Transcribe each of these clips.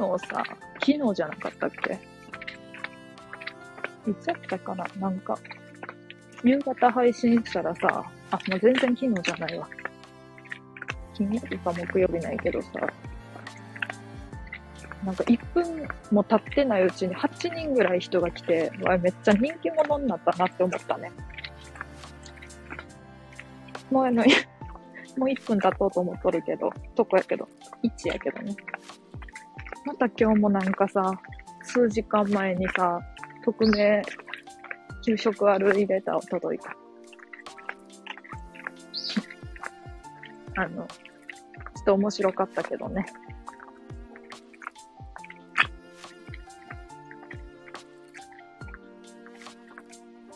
昨日さ、昨日じゃなかったっけ？いつやったかな？なんか、夕方配信したらさ、あ、もう全然昨日じゃないわ。金曜日か木曜日ないけどさ、なんか1分も経ってないうちに8人ぐらい人が来て、わめっちゃ人気者になったなって思ったね。もうあの、もう1分経とうと思っとるけど、とこやけど、1やけどね。また今日もなんかさ、数時間前にさ、匿名、給食あるレターを届いた。あの、ちょっと面白かったけどね。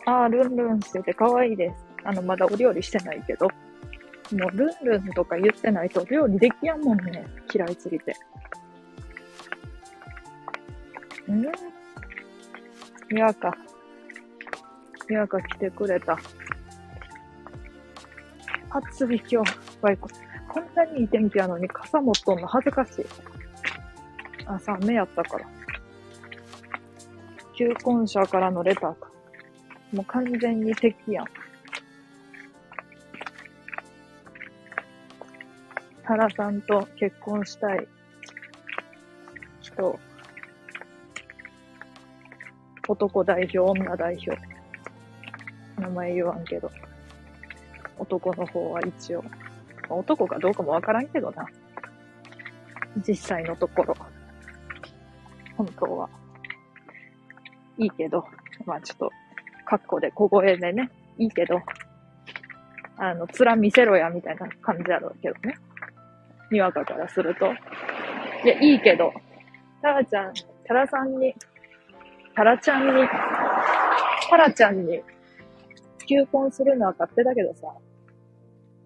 ああ、ルンルンしてて可愛いです。あの、まだお料理してないけど。もう、ルンルンとか言ってないと料理できやんもんね。嫌いすぎて。んにわか。にわか来てくれた。暑い今日。バイク。こんなにいい天気やのに傘持っとんの恥ずかしい。朝雨やったから。求婚者からのレターか。もう完全に敵やん。タラさんと結婚したい人、男代表、女代表。名前言わんけど。男の方は一応。男かどうかもわからんけどな。実際のところ。本当は。いいけど、まあちょっと、カッコで小声でね、いいけど、あの、面見せろや、みたいな感じやろうけどね。にわかからすると。いや、いいけど、タラちゃん、タラさんに、タラちゃんに、タラちゃんに、求婚するのは勝手だけどさ、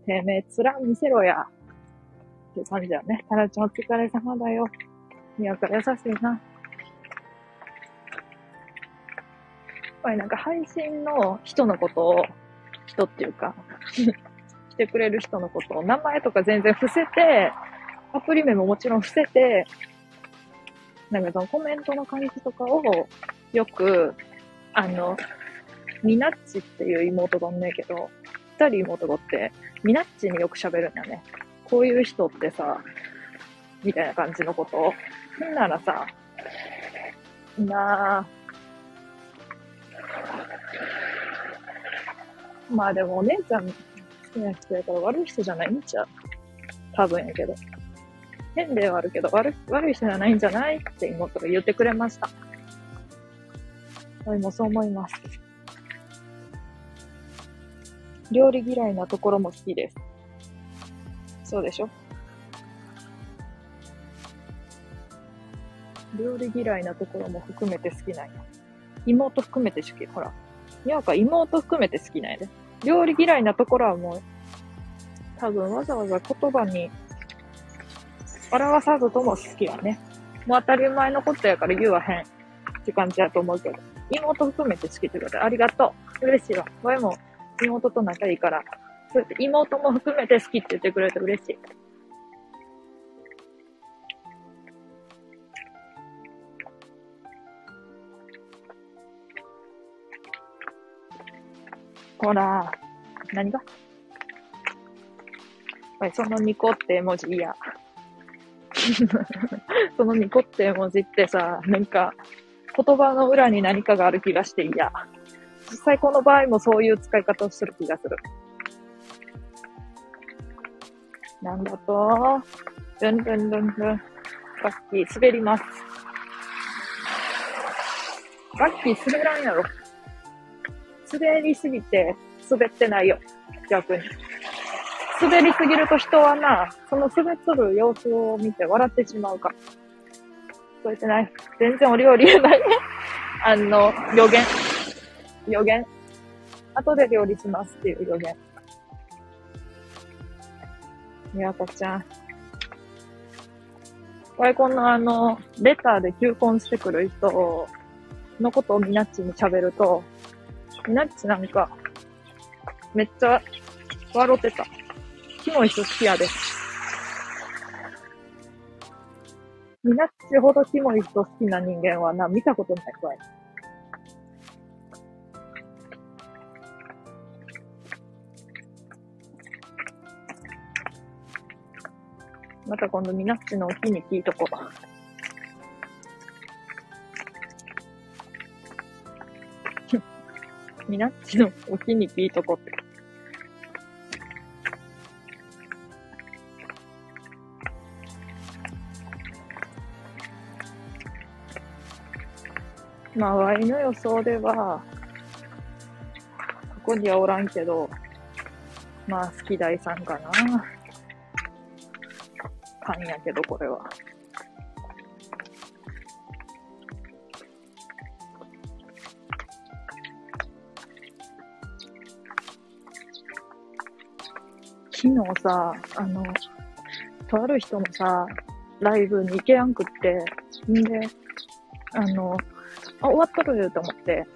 てめえ、面見せろや。って感じだよね。タラちゃんお疲れ様だよ。にわか優しいな。やっぱりなんか配信の人のことを、人っていうか 来てくれる人のことを、名前とか全然伏せて、アプリ名ももちろん伏せて、なんかそのコメントの感じとかを、よく、あの、ミナッチっていう妹がおんねんけど、二人妹がおって、ミナッチによく喋るんだね。こういう人ってさ、みたいな感じのことを。んならさ、なぁ。まあでもお姉ちゃん好きな人やから悪い人じゃないんちゃう多分やけど。変ではあるけど悪悪い人じゃないんじゃない？って妹が言ってくれました。私もそう思います。料理嫌いなところも好きです。そうでしょ？料理嫌いなところも含めて好きなんや。妹含めて好き。ほら。にわか妹含めて好きなんやで。料理嫌いなところはもう、多分わざわざ言葉に表さずとも好きやね。もう当たり前のことやから言わへんって感じやと思うけど。妹含めて好きってことでありがとう。嬉しいわ。俺も妹と仲いいから、そうやって妹も含めて好きって言ってくれて嬉しい。ほら、何が？そのニコって絵文字嫌。そのニコって絵 文字ってさ、なんか、言葉の裏に何かがある気がして嫌。実際この場合もそういう使い方をしてる気がする。なんだと、ルンルンルンルン。バッキー滑ります。バッキー滑らんやろ。滑りすぎて滑ってないよ。逆に。滑りすぎると人はな、その滑っとる様子を見て笑ってしまうから。聞こえてない。全然お料理言えないね。あの、予言。予言。後で料理しますっていう予言。みやこちゃん。これこのあの、レターで求婚してくる人のことをみなっちに喋ると、みなっちなんか、めっちゃ笑ってた。キモい人好きやで。みなっちほどキモい人好きな人間はな、見たことないわい。また今度みなっちの沖に聞いとこう。みなっちの沖に聞いとこって。まあ、ワイの予想では、ここにはおらんけど、まあ、好き大さんかな。勘やけど、これは。昨日さ、あの、とある人のさ、ライブに行けやんくって、んで、あの、あ、終わっとると思って、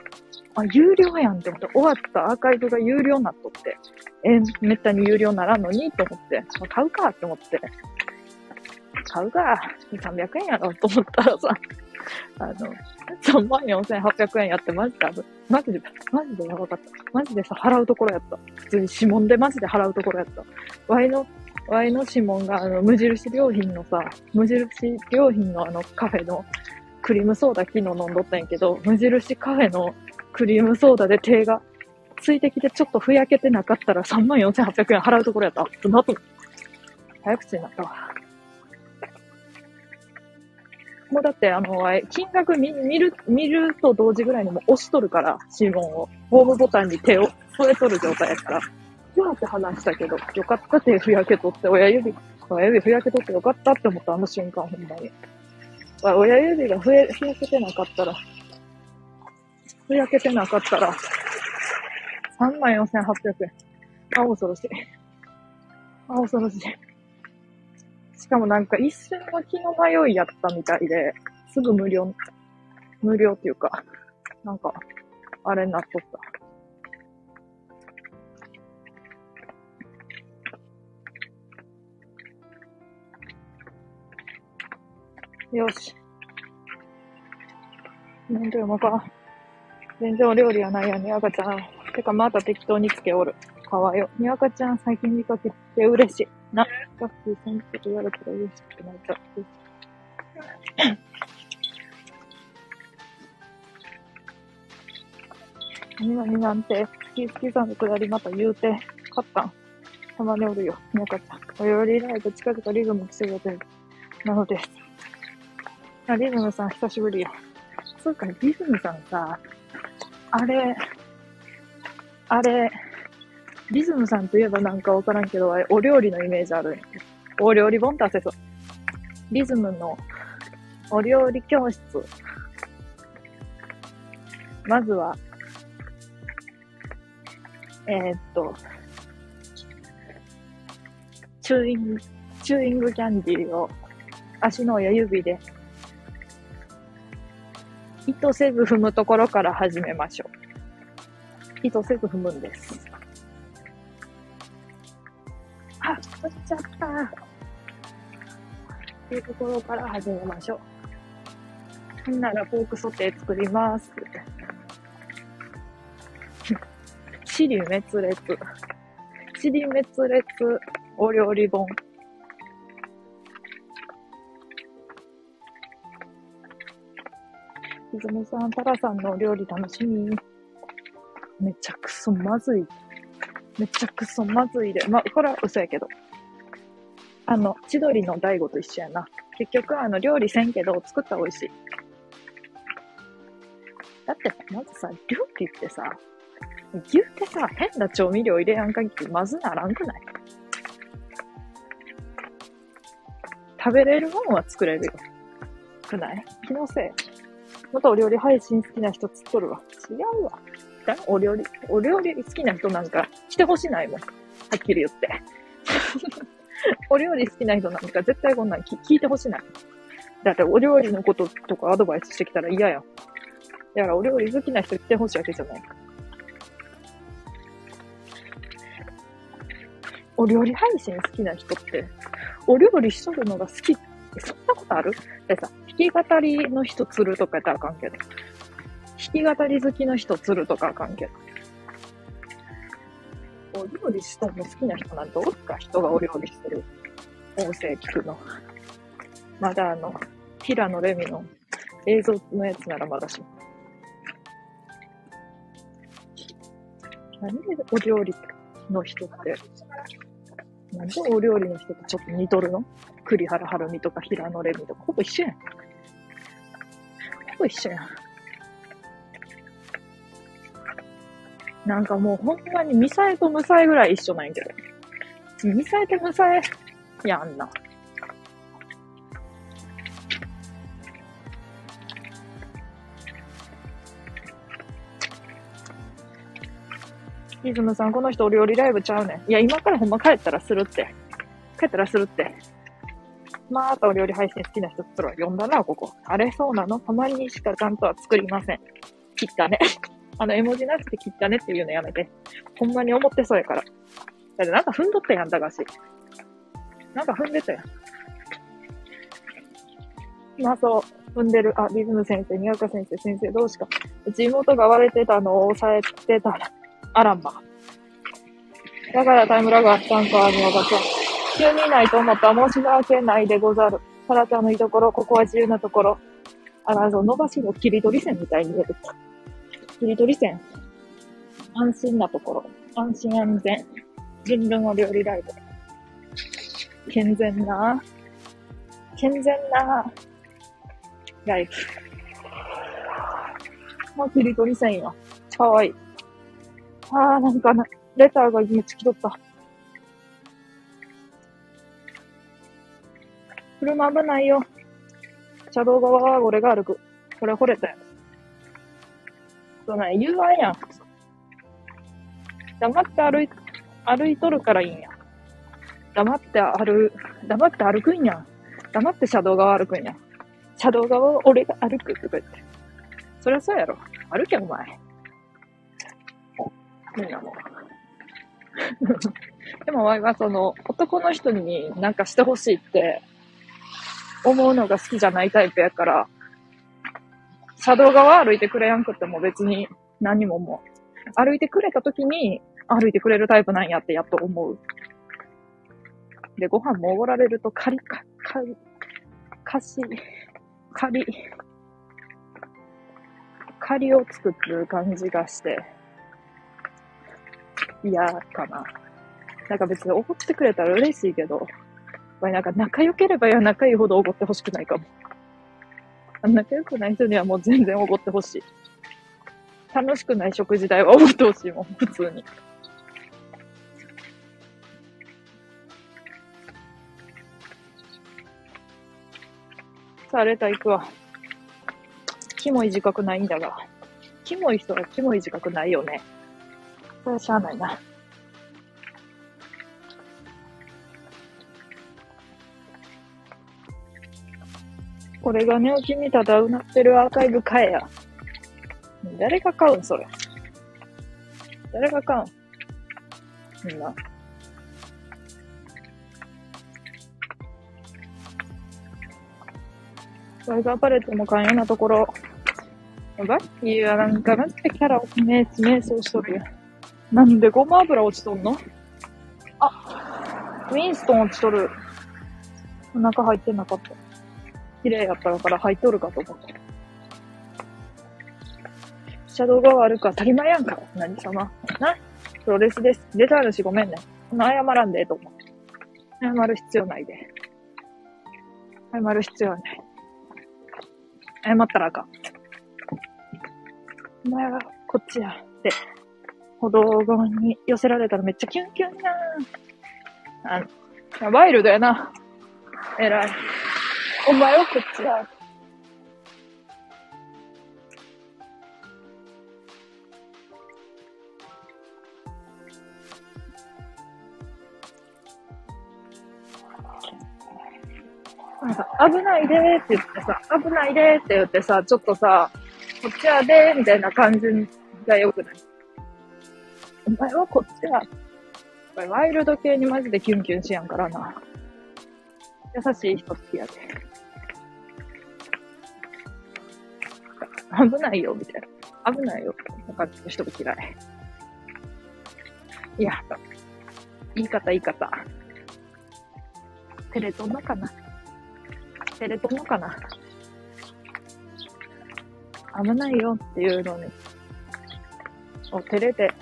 あ、有料やんって思って、終わったアーカイブが有料になっとって、えめったに有料ならんのにと思って、買うかって思って、買うか、300円やろと思ったらさ、あの、3万4800円やってマジで、マジで、マジでやばかった。マジでさ、払うところやった。普通に指紋でマジで払うところやった。ワイの、ワイの指紋があの、無印良品のさ、無印良品のあのカフェのクリームソーダ昨日飲んどったんやけど、無印カフェのクリームソーダで手が水滴でちょっとふやけてなかったら34,800円払うところやった。あ、なと、早口になったわ。もうだってあの、金額見見る、見ると同時ぐらいにも押しとるから、指紋を。ホームボタンに手を添えとる状態やから。よって話したけど、よかった手ふやけとって、親指、親指ふやけとってよかったって思ったあの瞬間、ほんまに。親指がふやふやけてなかったら、ふやけてなかったら、34,800円。あ、恐ろしい。あ、恐ろしい。しかもなんか一瞬の気の迷いやったみたいで、すぐ無料、無料っていうか、なんか、あれになっとった。よし。全然うまか。全然お料理はないやに、赤ちゃん。てか、また適当につけおる。かわよ。にわかちゃん、最近見かけて嬉しい。な、ガッキーさんって言われたら嬉しくなっちゃう。何々なんて、好き好きさんのくだりまた言うて、勝ったん。たまにおるよ。にわかちゃん。およりライト近くとリズムしてくれてる。なのです。あ、リズムさん久しぶりや。そうか、リズムさんさ、あれ、あれ、リズムさんといえばなんかわからんけど、お料理のイメージあるお料理本ってせそう。リズムのお料理教室。まずは、えー、っと、チューイング、チューイングキャンディーを足の親指で意図せず踏むところから始めましょう。意図せず踏むんです。あ、踏っちゃった。っていうところから始めましょう。ほんならポークソテー作ります。死に滅裂。死に滅裂お料理本。ひずめさん、タラさんのお料理楽しみ。めちゃくそまずい。めちゃくそまずいで。まあ、これは嘘やけど。あの、千鳥の大悟と一緒やな。結局、あの、料理せんけど、作ったら美味しい。だって、まずさ、料理ってさ、言うてさ、変な調味料入れやんかぎりまずならんくない？食べれるもんは作れるよ。くない？気のせい。またお料理配信好きな人つっとるわ。違うわ。お料理、お料理好きな人なんか来てほしないもん。はっきり言って。お料理好きな人なんか絶対こんなん聞いてほしない。だってお料理のこととかアドバイスしてきたら嫌や。だからお料理好きな人来てほしいわけじゃない。お料理配信好きな人って、お料理しとるのが好きっそんなことある？でさ、弾き語りの人釣るとかやったらあかんけど。弾き語り好きの人釣るとかあかんけど。お料理したの好きな人なんておるか？人がお料理してる音声聞くの。まだあの、平野レミの映像のやつならまだしも。何でお料理の人って、なんでお料理の人とちょっと似とるの？栗原はるみとか平野レミとか、ほぼ一緒やん。ほぼ一緒やん。なんかもうほんまにミサエとムサエぐらい一緒なんやけど。ミサエとムサエやんな。リズムさん、この人お料理ライブちゃうねん。いや、今からほんま帰ったらするって。帰ったらするって。またお料理配信好きな人つら呼んだな、ここ。あれそうなの？たまにしかちゃんとは作りません。切ったね。あの、絵文字なしで切ったねっていうのやめて。ほんまに思ってそうやから。だってなんか踏んどったやん、だがし。なんか踏んでたやん。まあそう、踏んでる。あ、リズム先生、宮岡先生、先生どうしか。うち妹が割れてたのを抑えてたら、あらんば。だからタイムラグあったんか、宮岡ちゃん。急にいないと思ったら申し訳ないでござる。サラちゃんのいいところ、ここは自由なところ。あら、そう、伸ばしの切り取り線みたいに出てきた。切り取り線。安心なところ。安心安全。人文お料理ライブ。健全な、健全な、ライブ。もう切り取り線よ。かわいい。ああ、なんかな、レターがめっちゃ来とった。車危ないよ。車道側は俺が歩く。これ惚れたよ。そうなん言わやん。黙って歩い、歩いとるからいいんや。黙って歩、黙って歩くんや。黙って車道側歩くんや。車道側を俺が歩くとか言って。そりゃそうやろ。歩けお前。みんなもでも、わいはその、男の人になんかしてほしいって思うのが好きじゃないタイプやから、車道側歩いてくれやんくっても別に何ももう、歩いてくれた時に歩いてくれるタイプなんやってやっと思う。で、ご飯もおごられるとカリカ、カリ、カシ、カリ、カリを作る感じがして、嫌かな。なんか別におごってくれたら嬉しいけど、まあなんか仲良ければや仲いいほどおごってほしくないかも。仲良くない人にはもう全然おごってほしい。楽しくない食事代はおごってほしいもん、普通に。さあ、レタ行くわ。キモい自覚ないんだが。キモい人はキモい自覚ないよね。それしゃあないな。これが寝起きにただうなってるアーカイブ買えや。誰が買うんそれ？誰が買うん？みんな。ワイガーパレットも買えようなところ。やばいいや、なんか、マジでキャラを瞑想しとるやん。なんでごま油落ちとんの？あ、ウィンストン落ちとる。お腹入ってなかった。綺麗やったから入っとるかと思った。シャドウが悪く当たり前やんか。何様？な？プロレスです。出た主ごめんね。この謝らんでええと思う。謝る必要ないで。謝る必要ない。謝ったらあかん。お前はこっちや。って、歩道側に寄せられたらめっちゃキュンキュンやん。あワイルドやな。偉い。お前はこっちだ。なんか、危ないでーって言ってさ、危ないでーって言ってさ、ちょっとさ、こっちはでーみたいな感じが良くない？お前はこっちは、ワイルド系にマジでキュンキュンしやんからな。優しい人好きやで。危ないよ、みたいな。危ないよ、な感じの人も嫌い。いや、言い方、言い方。テレトンのかなテレトンのかな危ないよっていうのに、お、照れて、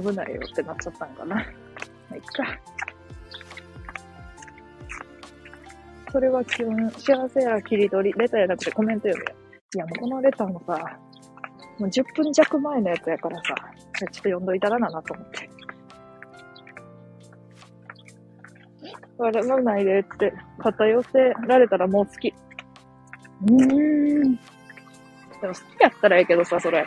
危ないよってなっちゃったんかな。まあ、いっか。それは基本、幸せや切り取り、レターやなくてコメント読むよ。いや、もうこのレターもさ、もう10分弱前のやつやからさ、ちょっと読んどいたらななと思って。笑わないでって、肩寄せられたらもう好き。うーん。でも好きやったらええけどさ、それ。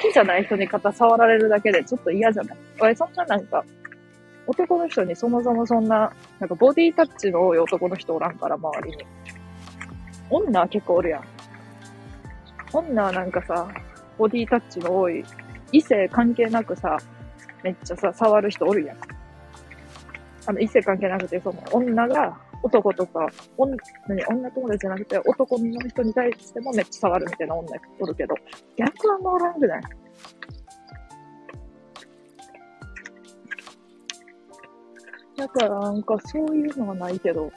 好きじゃない人に肩触られるだけでちょっと嫌じゃない？俺そんななんか、男の人にそもそもそんな、なんかボディタッチの多い男の人おらんから、周りに。女は結構おるやん。女はなんかさ、ボディタッチの多い、異性関係なくさ、めっちゃさ、触る人おるやん。あの、異性関係なくて、その、女が男とか、女、女友達じゃなくて、男の人に対してもめっちゃ触るみたいな女おるけど、逆はもうおらんくない？だからなんかそういうのはないけど、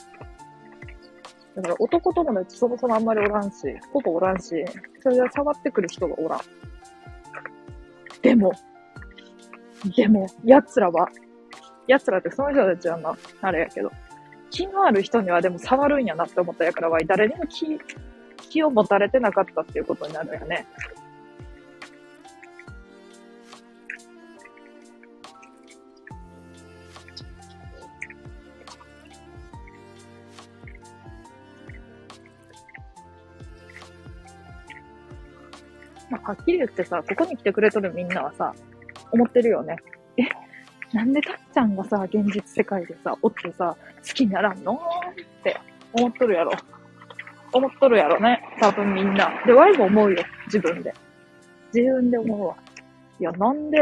だから男友達そもそもあんまりおらんし、ほぼおらんし、それで触ってくる人がおらん。でも、でも、奴らは、奴らってその人たちはな、あれやけど、気のある人にはでも触るんやなって思ったやからは、誰にも気、気を持たれてなかったっていうことになるよね。まあ、はっきり言ってさ、ここに来てくれとるみんなはさ、思ってるよね。え、なんでたっちゃんがさ、現実世界でさ、おってさ、好きにならんの？って思っとるやろ。思っとるやろね。多分みんな。で、ワイも思うよ。自分で。自分で思うわ。いや、なんで、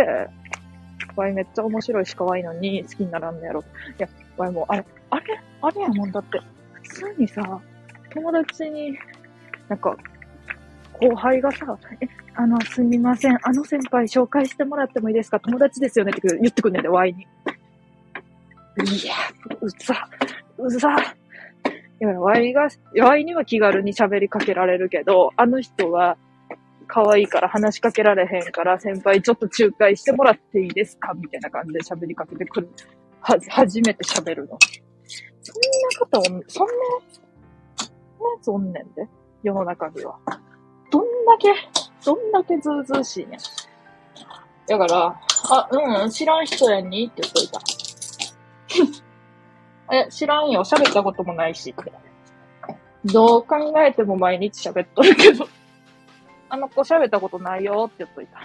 ワイめっちゃ面白いし可愛いのに好きにならんのやろ。いや、ワイも、あれ、あれ、あれやもんだって、普通にさ、友達に、なんか、後輩がさ、え、あの、すみません。あの先輩紹介してもらってもいいですか？友達ですよね？って言ってくんねんで、ワイに。いや、うざ、うざ。いや、ワイが、ワイには気軽に喋りかけられるけど、あの人は可愛いから話しかけられへんから、先輩ちょっと仲介してもらっていいですか？みたいな感じで喋りかけてくる。は、初めて喋るの。そんな方おん、そんな、そんなやつおんねんで。世の中には。だけ、どんだけずうずうしいね。だから、あ、うん、知らん人やにって言っといた。え、知らんよ。喋ったこともないしって。どう考えても毎日喋っとるけど。あの子喋ったことないよって言っといた。っ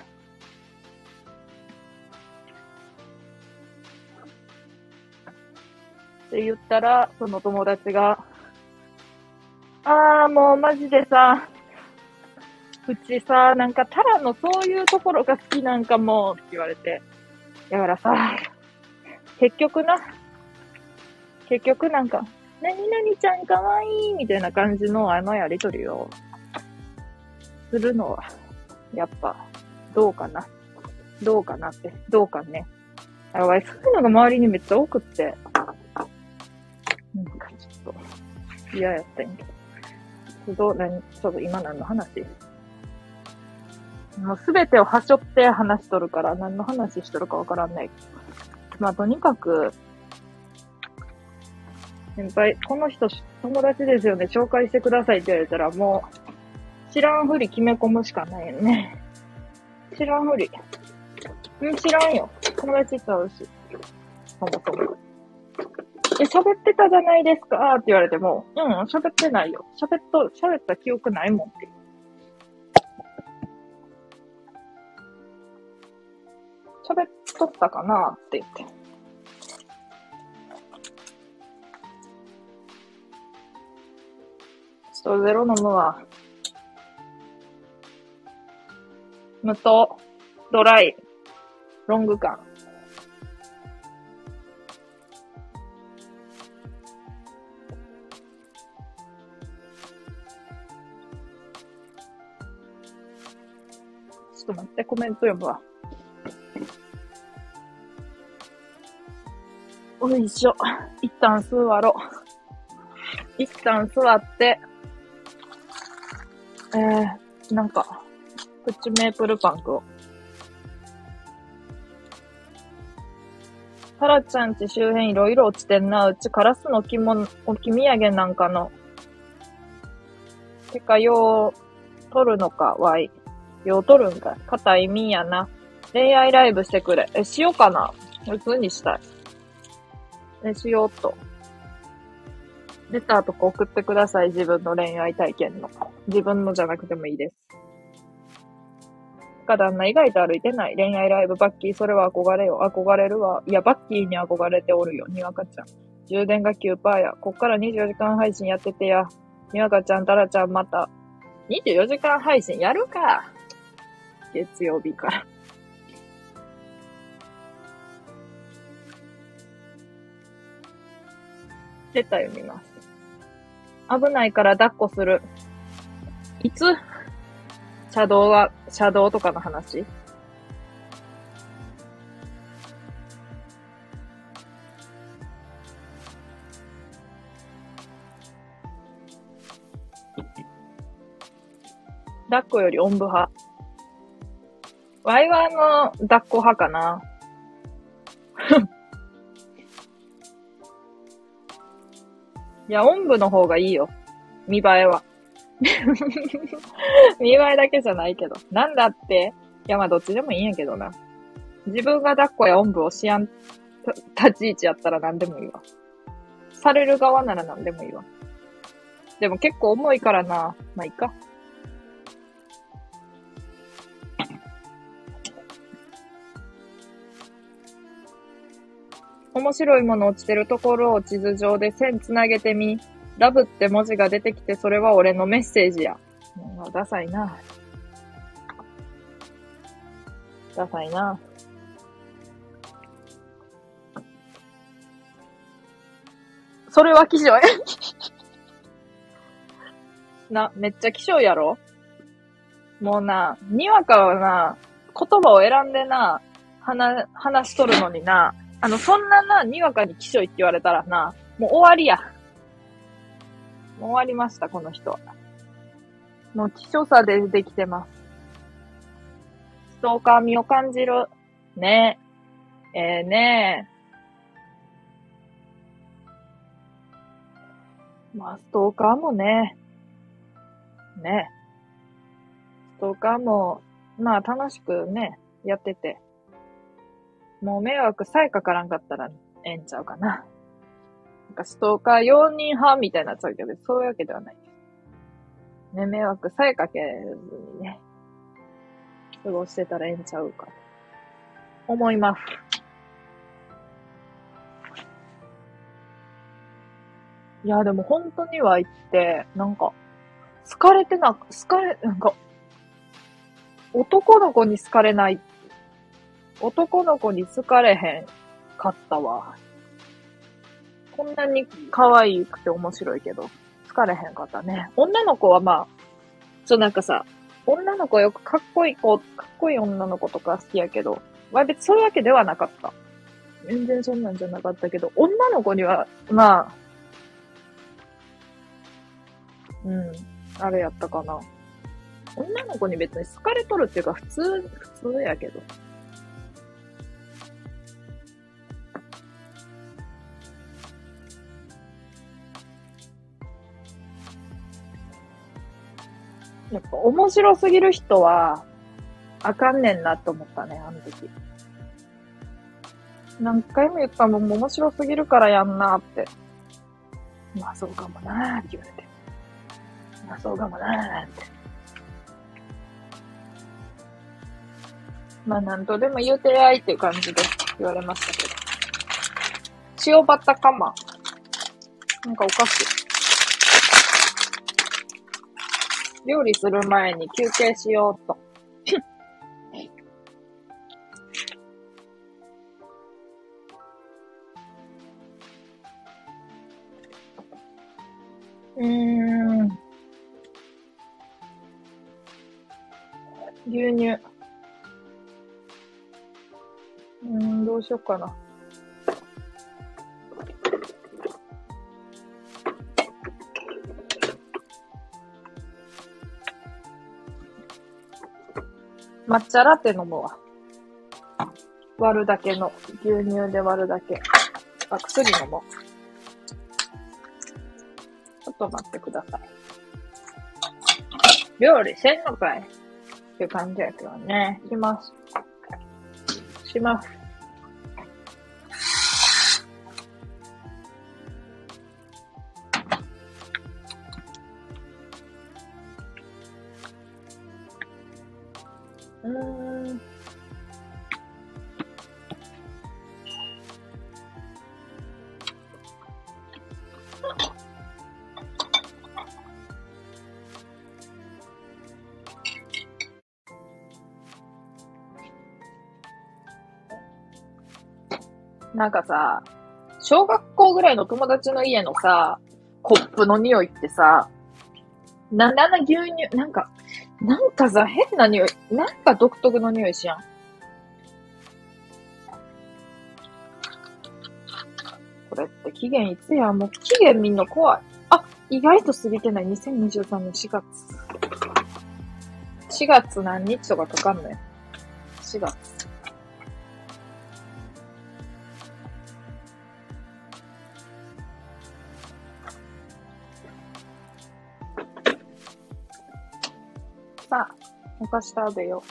て言ったら、その友達が、ああ、もうマジでさ、うちさ、なんかタラのそういうところが好きなんかもって言われて。だからさ、結局な、結局なんか、何々ちゃんかわいいみたいな感じのあのやりとりをするのは、やっぱ、どうかな。どうかなって、どうかね。あそういうのが周りにめっちゃ多くって、なんかちょっと嫌やったんやけど。どう、何、ちょっと今何の話？もうすべてをはしょって話しとるから、何の話しとるかわからない。まあ、とにかく、先輩、この人友達ですよね、紹介してくださいって言われたら、もう、知らんふり決め込むしかないよね。知らんふり。うん、知らんよ。友達ちゃうし。そもそも。え、喋ってたじゃないですかって言われても、うん、喋ってないよ。喋っと、喋った記憶ないもんって。喋っとったかなって言って。ちょっとゼロ飲むわ。無糖、ドライ、ロング感。ちょっと待って、コメント読むわ。おいしょ。一旦座ろう。一旦座って、えー、なんか、プチメープルパンクを。タラちゃんち周辺いろいろ落ちてんな。うちカラスの置物、置き土産なんかの。てか、よう、取るのか、わい。よう取るんかい。硬いみやな。恋愛ライブしてくれ。え、しようかな。普通にしたい。え、しようと。レターとか送ってください。自分の恋愛体験の。自分のじゃなくてもいいです。か旦那意外と歩いてない。恋愛ライブ、バッキー、それは憧れよ。憧れるわ。いや、バッキーに憧れておるよ。にわかちゃん。充電が9%や。こっから24時間配信やっててや。にわかちゃん、タラちゃん、また。24時間配信やるか。月曜日から。出た読みます。危ないから抱っこする。いつ？車道は、車道とかの話？抱っこよりおんぶ派。ワイワイの抱っこ派かな。いや、おんぶの方がいいよ。見栄えは。見栄えだけじゃないけど。なんだって。いや、まあどっちでもいいんやけどな。自分が抱っこやおんぶをしやん、立ち位置やったら何でもいいわ。される側なら何でもいいわ。でも結構重いからな。まあいいか。面白いもの落ちてるところを地図上で線つなげてみ。ラブって文字が出てきて、それは俺のメッセージや。もうダサいな。ダサいな。それは気象や。な、めっちゃ気象やろ？もうな、にわかはな、言葉を選んでな、話、話しとるのにな、あの、そんなな、にわかに気象って言われたらな、もう終わりや。もう終わりました、この人。もう希少さでできてます。ストーカー味を感じる。ねえ。えー、ねえ。まあ、ストーカーもね。ね。ストーカーも、まあ、楽しくね、やってて。もう迷惑さえかからんかったらええんちゃうかな。なんかストーカー容認派みたいになっちゃうけど、そういうわけではない。ね、迷惑さえかけずにね、過ごしてたらええんちゃうか思います。いや、でも本当には言って、なんか、好かれてな、好かれ、なんか、男の子に好かれない。男の子に好かれへんかったわ。こんなに可愛くて面白いけど、疲れへんかったね。女の子はまあ、ちょ、なんかさ、女の子よくかっこいい子、かっこいい女の子とか好きやけど、まあ別にそういうわけではなかった。全然そんなんじゃなかったけど、女の子には、まあ、うん、あれやったかな。女の子に別に好かれとるっていうか、普通、普通やけど。やっぱ面白すぎる人は、あかんねんなって思ったね、あの時。何回も言ったもん、面白すぎるからやんなって。まあそうかもなーって言われて。まあそうかもなーって。まあなんとでも言うてやいっていう感じで言われましたけど。塩バタカマ。なんかおかしい。料理する前に休憩しようと。うーん。牛乳。うん、どうしようかな。抹茶ラテ飲むわ。割るだけの。牛乳で割るだけ。あ、薬飲もう。ちょっと待ってください。料理せんのかいっていう感じやけどね。します。します。なんかさ、小学校ぐらいの友達の家のさ、コップの匂いってさ、なんであんな牛乳、なんか、なんかさ、変な匂い、なんか独特の匂いしやん。これって期限いつや？もう期限みんな怖い。あ、意外と過ぎてない。2023年4月。4月何日とかかかんない。4月。お菓子食べよ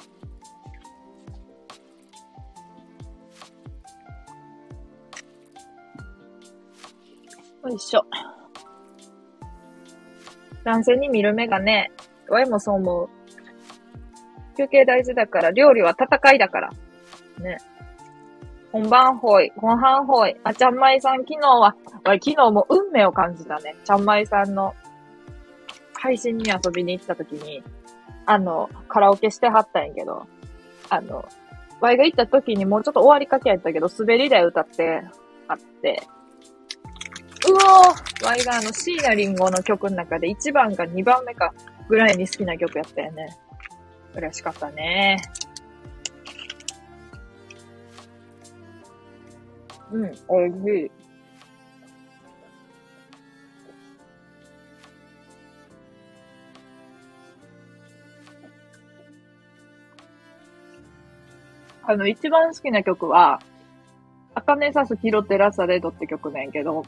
う。よいしょ。男性に見る目がね、ワイもそう思う。休憩大事だから、料理は戦いだから。ね。本番ほい、後半ほい。あ、ちゃんまいさん、昨日は、わい、昨日も運命を感じたね。ちゃんまいさんの配信に遊びに行った時に、あの、カラオケしてはったんやけど、あの、ワイが行った時にもうちょっと終わりかけやったけど、滑り台歌ってあって、うおーワイがあの、椎名林檎の曲の中で1番か2番目かぐらいに好きな曲やったよね。嬉しかったね。うん、おいしい。あの、一番好きな曲は、アカネサスキロテラサレドって曲なんやけど、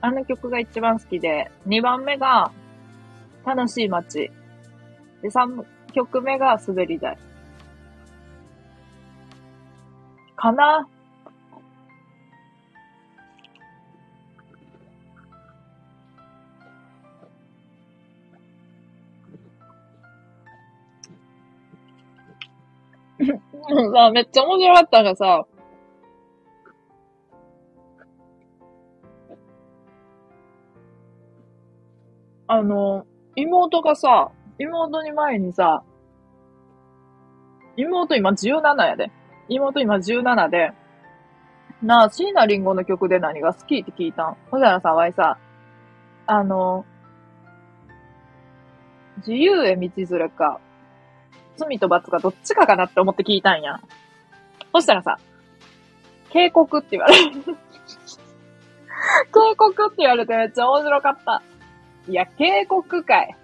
あの曲が一番好きで、二番目が、楽しい街。で、三曲目が滑り台。かなもうさ、めっちゃ面白かったがさ、あの、妹がさ、妹に前にさ、妹今17やで。妹今17で、なあ、椎名林檎の曲で何が好きって聞いたん。ほじゃらさわいさ、あの、自由へ道連れか、罪と罰がどっちかかなって思って聞いたんや。そしたらさ、警告って言われる。警告って言われてめっちゃ面白かった。いや、警告かい。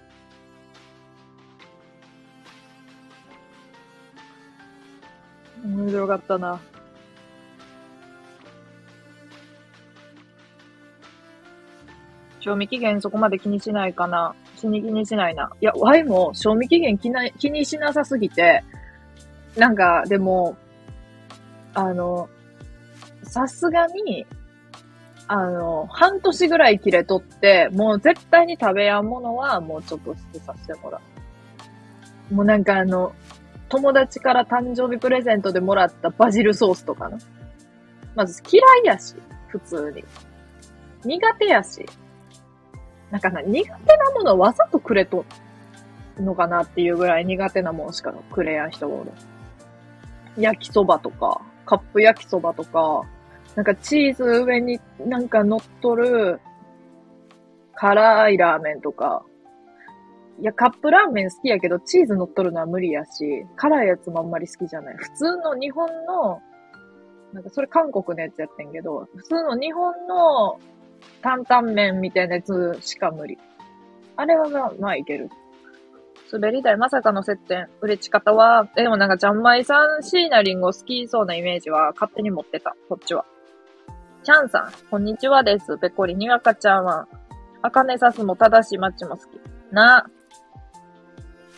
面白かったな。賞味期限そこまで気にしないかな。死に気にしないな。いや、ワイも賞味期限気な気にしなさすぎて、なんか、でも、あの、さすがに、あの、半年ぐらい切れとって、もう絶対に食べやんものはもうちょっと捨てさせてもらう。もうなんかあの、友達から誕生日プレゼントでもらったバジルソースとかな。まず嫌いやし、普通に。苦手やし。なんかな、苦手なものわざとくれとのかなっていうぐらい苦手なものしかくれやん人がおる。焼きそばとか、カップ焼きそばとか、なんかチーズ上になんか乗っとる辛いラーメンとか。いや、カップラーメン好きやけど、チーズ乗っとるのは無理やし、辛いやつもあんまり好きじゃない。普通の日本のなんかそれ韓国のやつやってんけど、普通の日本の担々麺みたいなやつしか無理。あれはまあ、まあいける。滑り台まさかの接点。売れち方は、えでもなんかジャンマイさん、椎名林檎好きそうなイメージは勝手に持ってた、こっちは。チャンさん、こんにちはです。ぺっこりにわかちゃんは、あかねさすも正しいマッチも好き。な。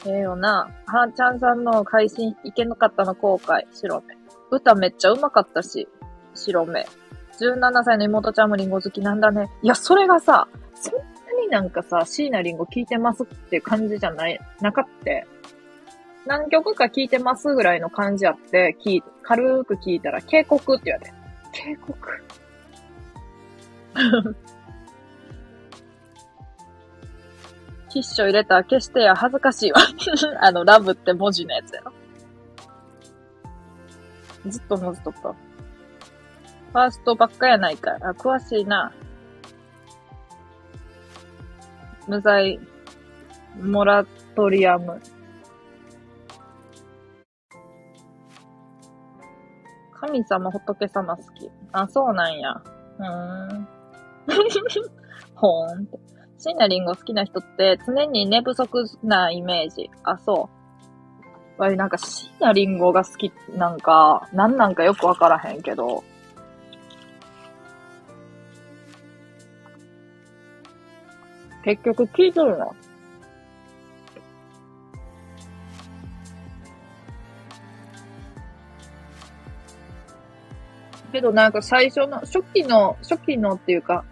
ええー、よな。はーちゃんさんの配信いけなかったの後悔。白目。歌めっちゃうまかったし。白目。17歳の妹ちゃんもリンゴ好きなんだね。いや、それがさ、そんなになんかさ、椎名林檎聞いてますっていう感じじゃない、なかって。何曲か聞いてますぐらいの感じあって、聞い、軽く聞いたら、警告って言われて。警告 ティッシュ入れたら消してや恥ずかしいわ あの、ラブって文字のやつやろ。ずっと文字とった。ファーストばっかやないか。あ、詳しいな。無罪、モラトリアム。神様、仏様好き。あ、そうなんや。うーん。ほーんって。椎名林檎好きな人って常に寝不足なイメージ。あ、そう。わなんか椎名林檎が好きなんか、なんなんかよくわからへんけど。結局聞いとるの？けどなんか最初の、初期の、初期のっていうか、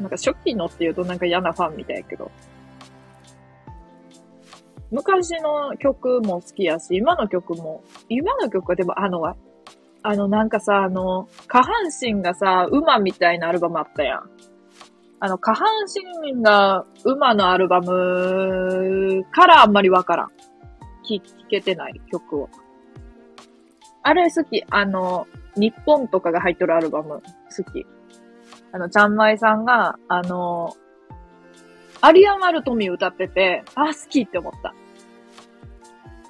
なんか初期のっていうとなんか嫌なファンみたいやけど。昔の曲も好きやし、今の曲も、今の曲はでもあの、あのなんかさ、あの、下半身がさ、馬みたいなアルバムあったやん。あの、下半身が馬のアルバムからあんまりわからん。聞けてない曲を。あれ好き。あの、日本とかが入っとるアルバム好き。あの、ちゃんまいさんが、あの、アリアマルトミ歌ってて、あ、好きって思った。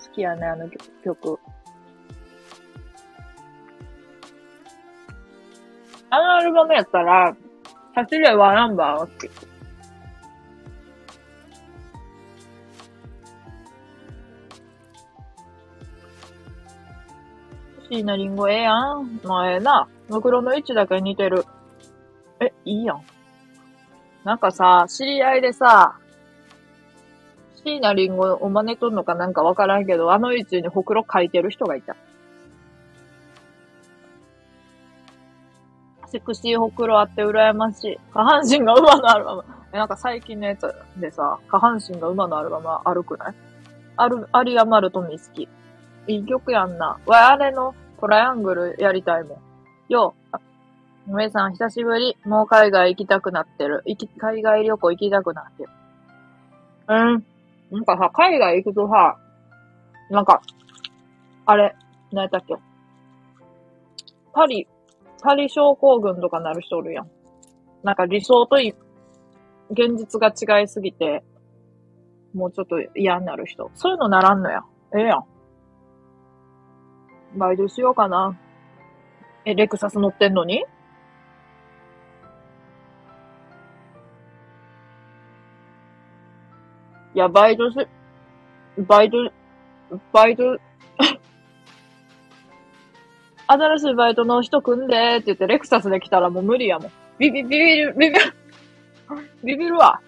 好きやね、あの曲。あのアルバムやったら、走れはナンバーは好き。椎名林檎ええやん。まあええな。ムクロの位置だけ似てる。え、いいやん。なんかさ、知り合いでさ、椎名林檎お真似とんのかなんかわからんけど、あの位置にほくろ書いてる人がいた。セクシーほくろあって羨ましい。下半身が馬のアルバム。え、なんか最近のやつでさ、下半身が馬のアルバムあるくない？ある、アリアマルトミ好き。いい曲やんな。わ、あれのトライアングルやりたいもん。よう、梅さん久しぶり。もう海外行きたくなってる。行き、海外旅行行きたくなってる。うん。なんかさ、海外行くとさ、なんか、あれ、何やったっけ？パリ、パリ症候群とかなる人おるやん。なんか理想と現実が違いすぎて、もうちょっと嫌になる人。そういうのならんのや。ええやん。バイトしようかな。え、レクサス乗ってんのに？いや、バイトし、バイト、バイト新しいバイトの人組んでって言ってレクサスで来たらもう無理やもん。ビビ、ビビる、ビビる、ビビるわ。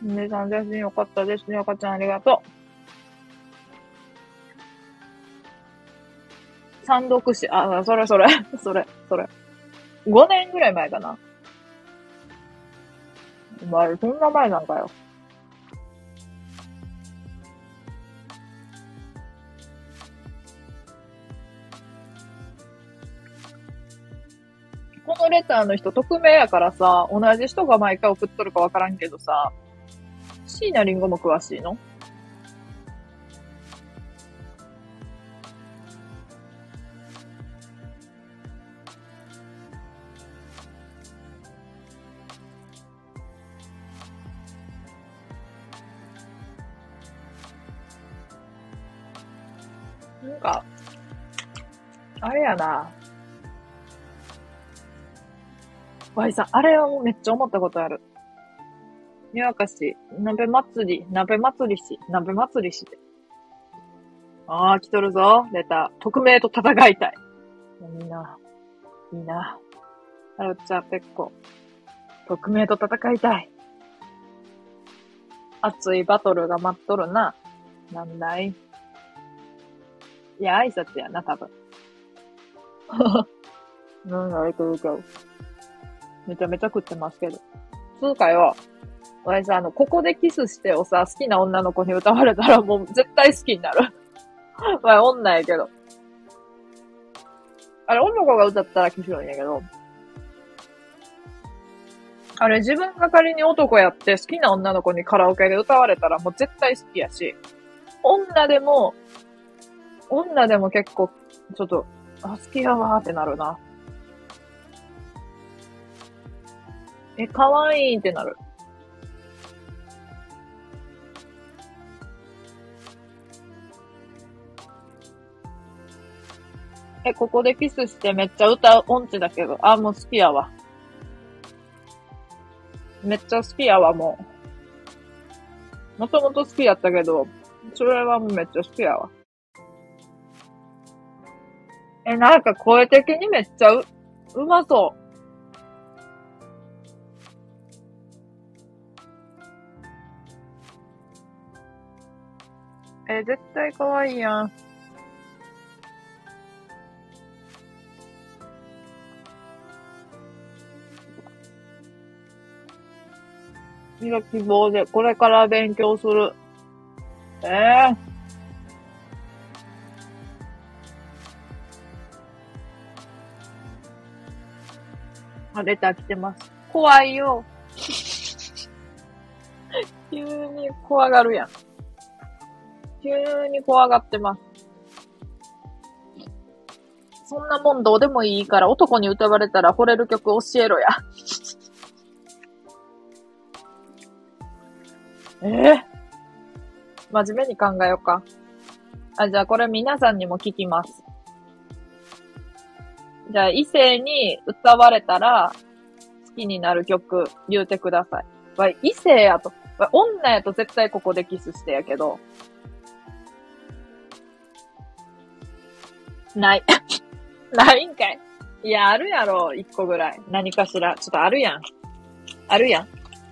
皆さん、写真よかったですね。赤ちゃんありがとう。三読詩、あ、それそれ、それ、それ。5年ぐらい前かな。お前、そんな前なんかよ。のレターの人、匿名やからさ、同じ人が毎回送っとるかわからんけどさ、椎名林檎も詳しいの？なんか、あれやな。わいさん、あれはもうめっちゃ思ったことある。にわかし、鍋祭り、鍋祭りし、鍋祭りしで。ああ、来とるぞ、レター。匿名と戦いたい。いいな。いいな。あるちゃん、ペッコ。匿名と戦いたい。熱いバトルが待っとるな。なんだいいや、挨拶やな、多分。なんだ、いくいく。めちゃめちゃ食ってますけど。つうかよ、俺さ、あの、ここでキスしてをさ、好きな女の子に歌われたらもう絶対好きになる。まあ、女やけど。あれ、女の子が歌ったら面白いんやけど。あれ、自分が仮に男やって好きな女の子にカラオケで歌われたらもう絶対好きやし、女でも、女でも結構、ちょっと、あ、好きやわーってなるな。え、可愛いってなる。え、ここでキスしてめっちゃ歌う音痴だけど、あ、もう好きやわ。めっちゃ好きやわ、もう。もともと好きやったけど、それはもうめっちゃ好きやわ。え、なんか声的にめっちゃう、うまそう。え、絶対可愛いやん。が希望で、これから勉強する。ええー、あ、レター来てます。怖いよ。急に怖がるやん。急に怖がってます。そんなもんどうでもいいから男に歌われたら惚れる曲教えろや。ええ真面目に考えようか。あ、じゃあこれ皆さんにも聞きます。じゃあ異性に歌われたら好きになる曲言うてください。わ異性やと。女やと絶対ここでキスしてやけど。ない。ないんかい。いや、あるやろ、一個ぐらい。何かしら。ちょっとあるやん。あるやん。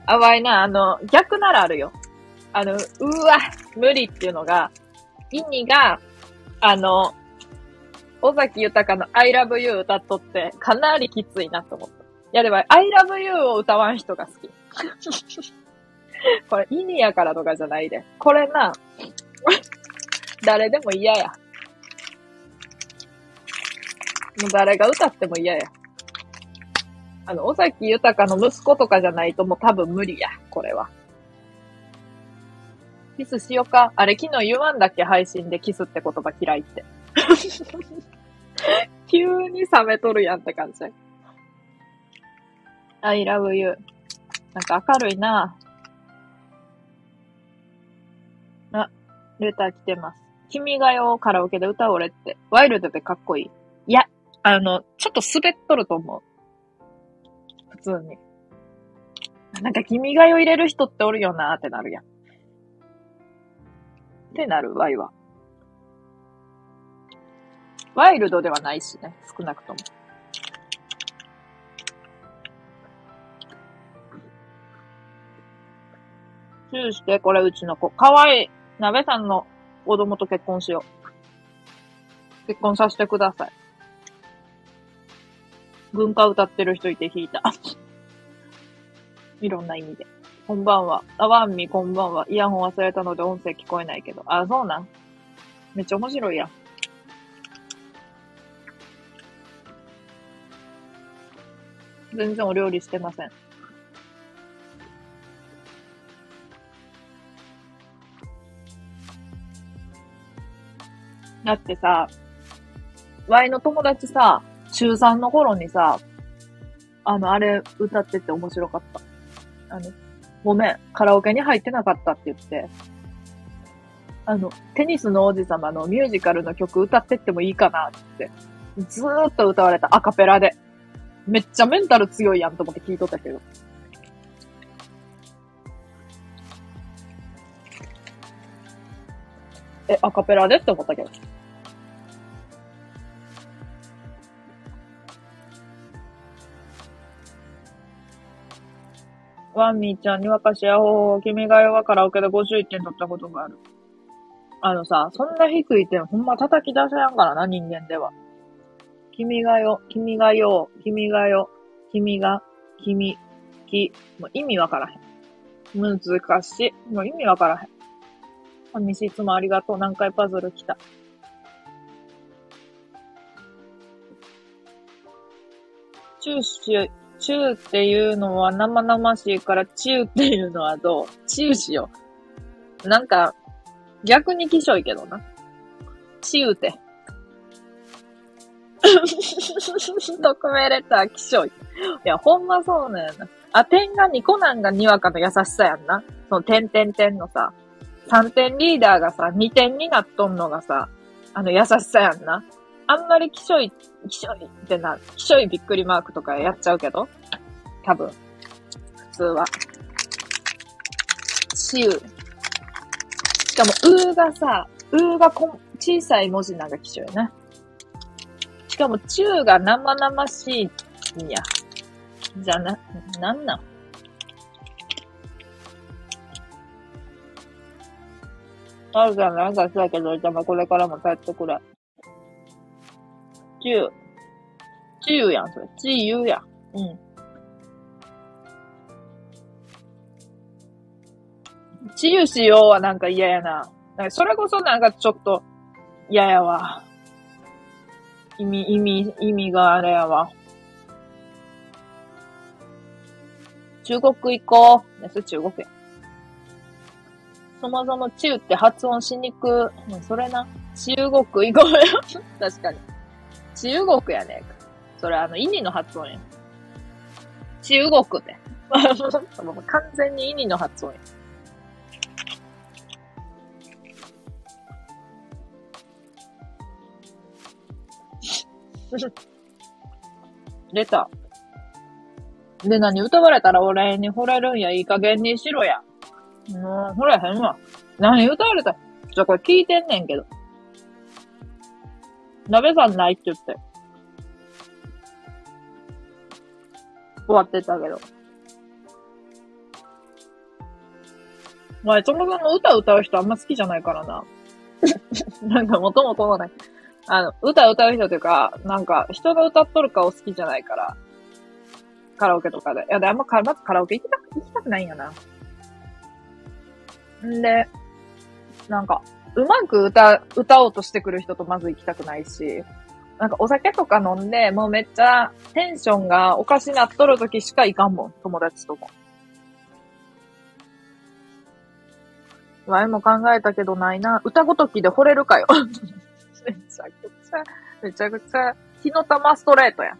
あわいな、あの、逆ならあるよ。あの、うわ、無理っていうのが、意味が、あの、尾崎豊の I love you 歌っとって、かなりきついなと思った。いやでも、I love you を歌わん人が好き。これ、意味やからとかじゃないで。これな、誰でも嫌や。もう誰が歌っても嫌や。あの、尾崎豊の息子とかじゃないともう多分無理や、これは。キスしよか。あれ昨日言わんだっけ配信でキスって言葉嫌いって。急に冷めとるやんって感じ。I love you. なんか明るいなあ、レター来てます。君が代カラオケで歌おれって。ワイルドでかっこいい。あの、ちょっと滑っとると思う。普通に。なんか君が代を入れる人っておるよなーってなるやん。ってなる、ワイは。ワイルドではないしね、少なくとも。チューして、これうちの子。かわいい。鍋さんの子供と結婚しよう。結婚させてください。文化歌ってる人いて弾いた。いろんな意味で。こんばんは。あわんみ、こんばんは。イヤホン忘れたので音声聞こえないけど。あ、そうなんめっちゃ面白いやん。全然お料理してません。だってさ、ワイの友達さ、中3の頃にさ、あの、あれ歌ってて面白かった。あの、ごめん、カラオケに入ってなかったって言って、あの、テニスの王子様のミュージカルの曲歌ってってもいいかなって。ずーっと歌われた、アカペラで。めっちゃメンタル強いやんと思って聞いとったけど。え、アカペラでって思ったけど。ワンミーちゃんにわかしやほう、君が代はカラオケで51点取ったことがある。あのさ、そんな低い点ほんま叩き出せやんからな、人間では。君がよ、君がよ、君がよ、君が、君、き、もう意味わからへん。難しい。もう意味わからへん。あ、西いつもありがとう。何回パズル来た。チューシュ、チューっていうのは生々しいから、チューっていうのはどう？チューしよう。なんか、逆にきしょいけどな。チューって。匿名レターきしょい。いや、ほんまそうなんやな。あ、点が2個なんがにわかの優しさやんな。その点点点のさ、3点リーダーがさ、2点になっとんのがさ、あの優しさやんな。あんまりきしょい、きしょいってな、きしょいびっくりマークとかやっちゃうけど？多分。普通は。しゅう。しかも、うーがさ、うーがこ小さい文字なんかきしょいな。しかも、ちゅうが生々しいんや。じゃな、なんなん？あるじゃん、なんかそうやけど、じゃあこれからも帰ってくれ。ちゅう。ちゆやん、それ。ちゆや。うん。ちゆしようはなんか嫌やな。なんかそれこそなんかちょっと嫌やわ。意味、意味、意味があれやわ。中国行こう。ね、それ中国や。そもそも中って発音しにく。うん、それな。中国行こうよ。確かに。中国やねそれあの、イニの発音や。中国って。完全にイニの発音や。出た。で、何歌われたら俺に惚れるんや。いい加減にしろや。もう、惚れへんわ。何歌われた？じゃ、これ聞いてんねんけど。鍋さんないって言って。終わってたけど。前、そもそも歌歌う人あんま好きじゃないからな。なんかもともとのね、あの、歌歌う人というか、なんか、人が歌っとる顔好きじゃないから、カラオケとかで。いや、で、あんまカまずカラオケ行きたく、行きたくないんやな。んで、なんか、うまく歌、歌おうとしてくる人とまず行きたくないし、なんかお酒とか飲んで、もうめっちゃテンションがおかしなっとる時しか行かんもん、友達とも。前も考えたけどないな。歌ごときで惚れるかよ。めちゃくちゃ、めちゃくちゃ、火の玉ストレートや。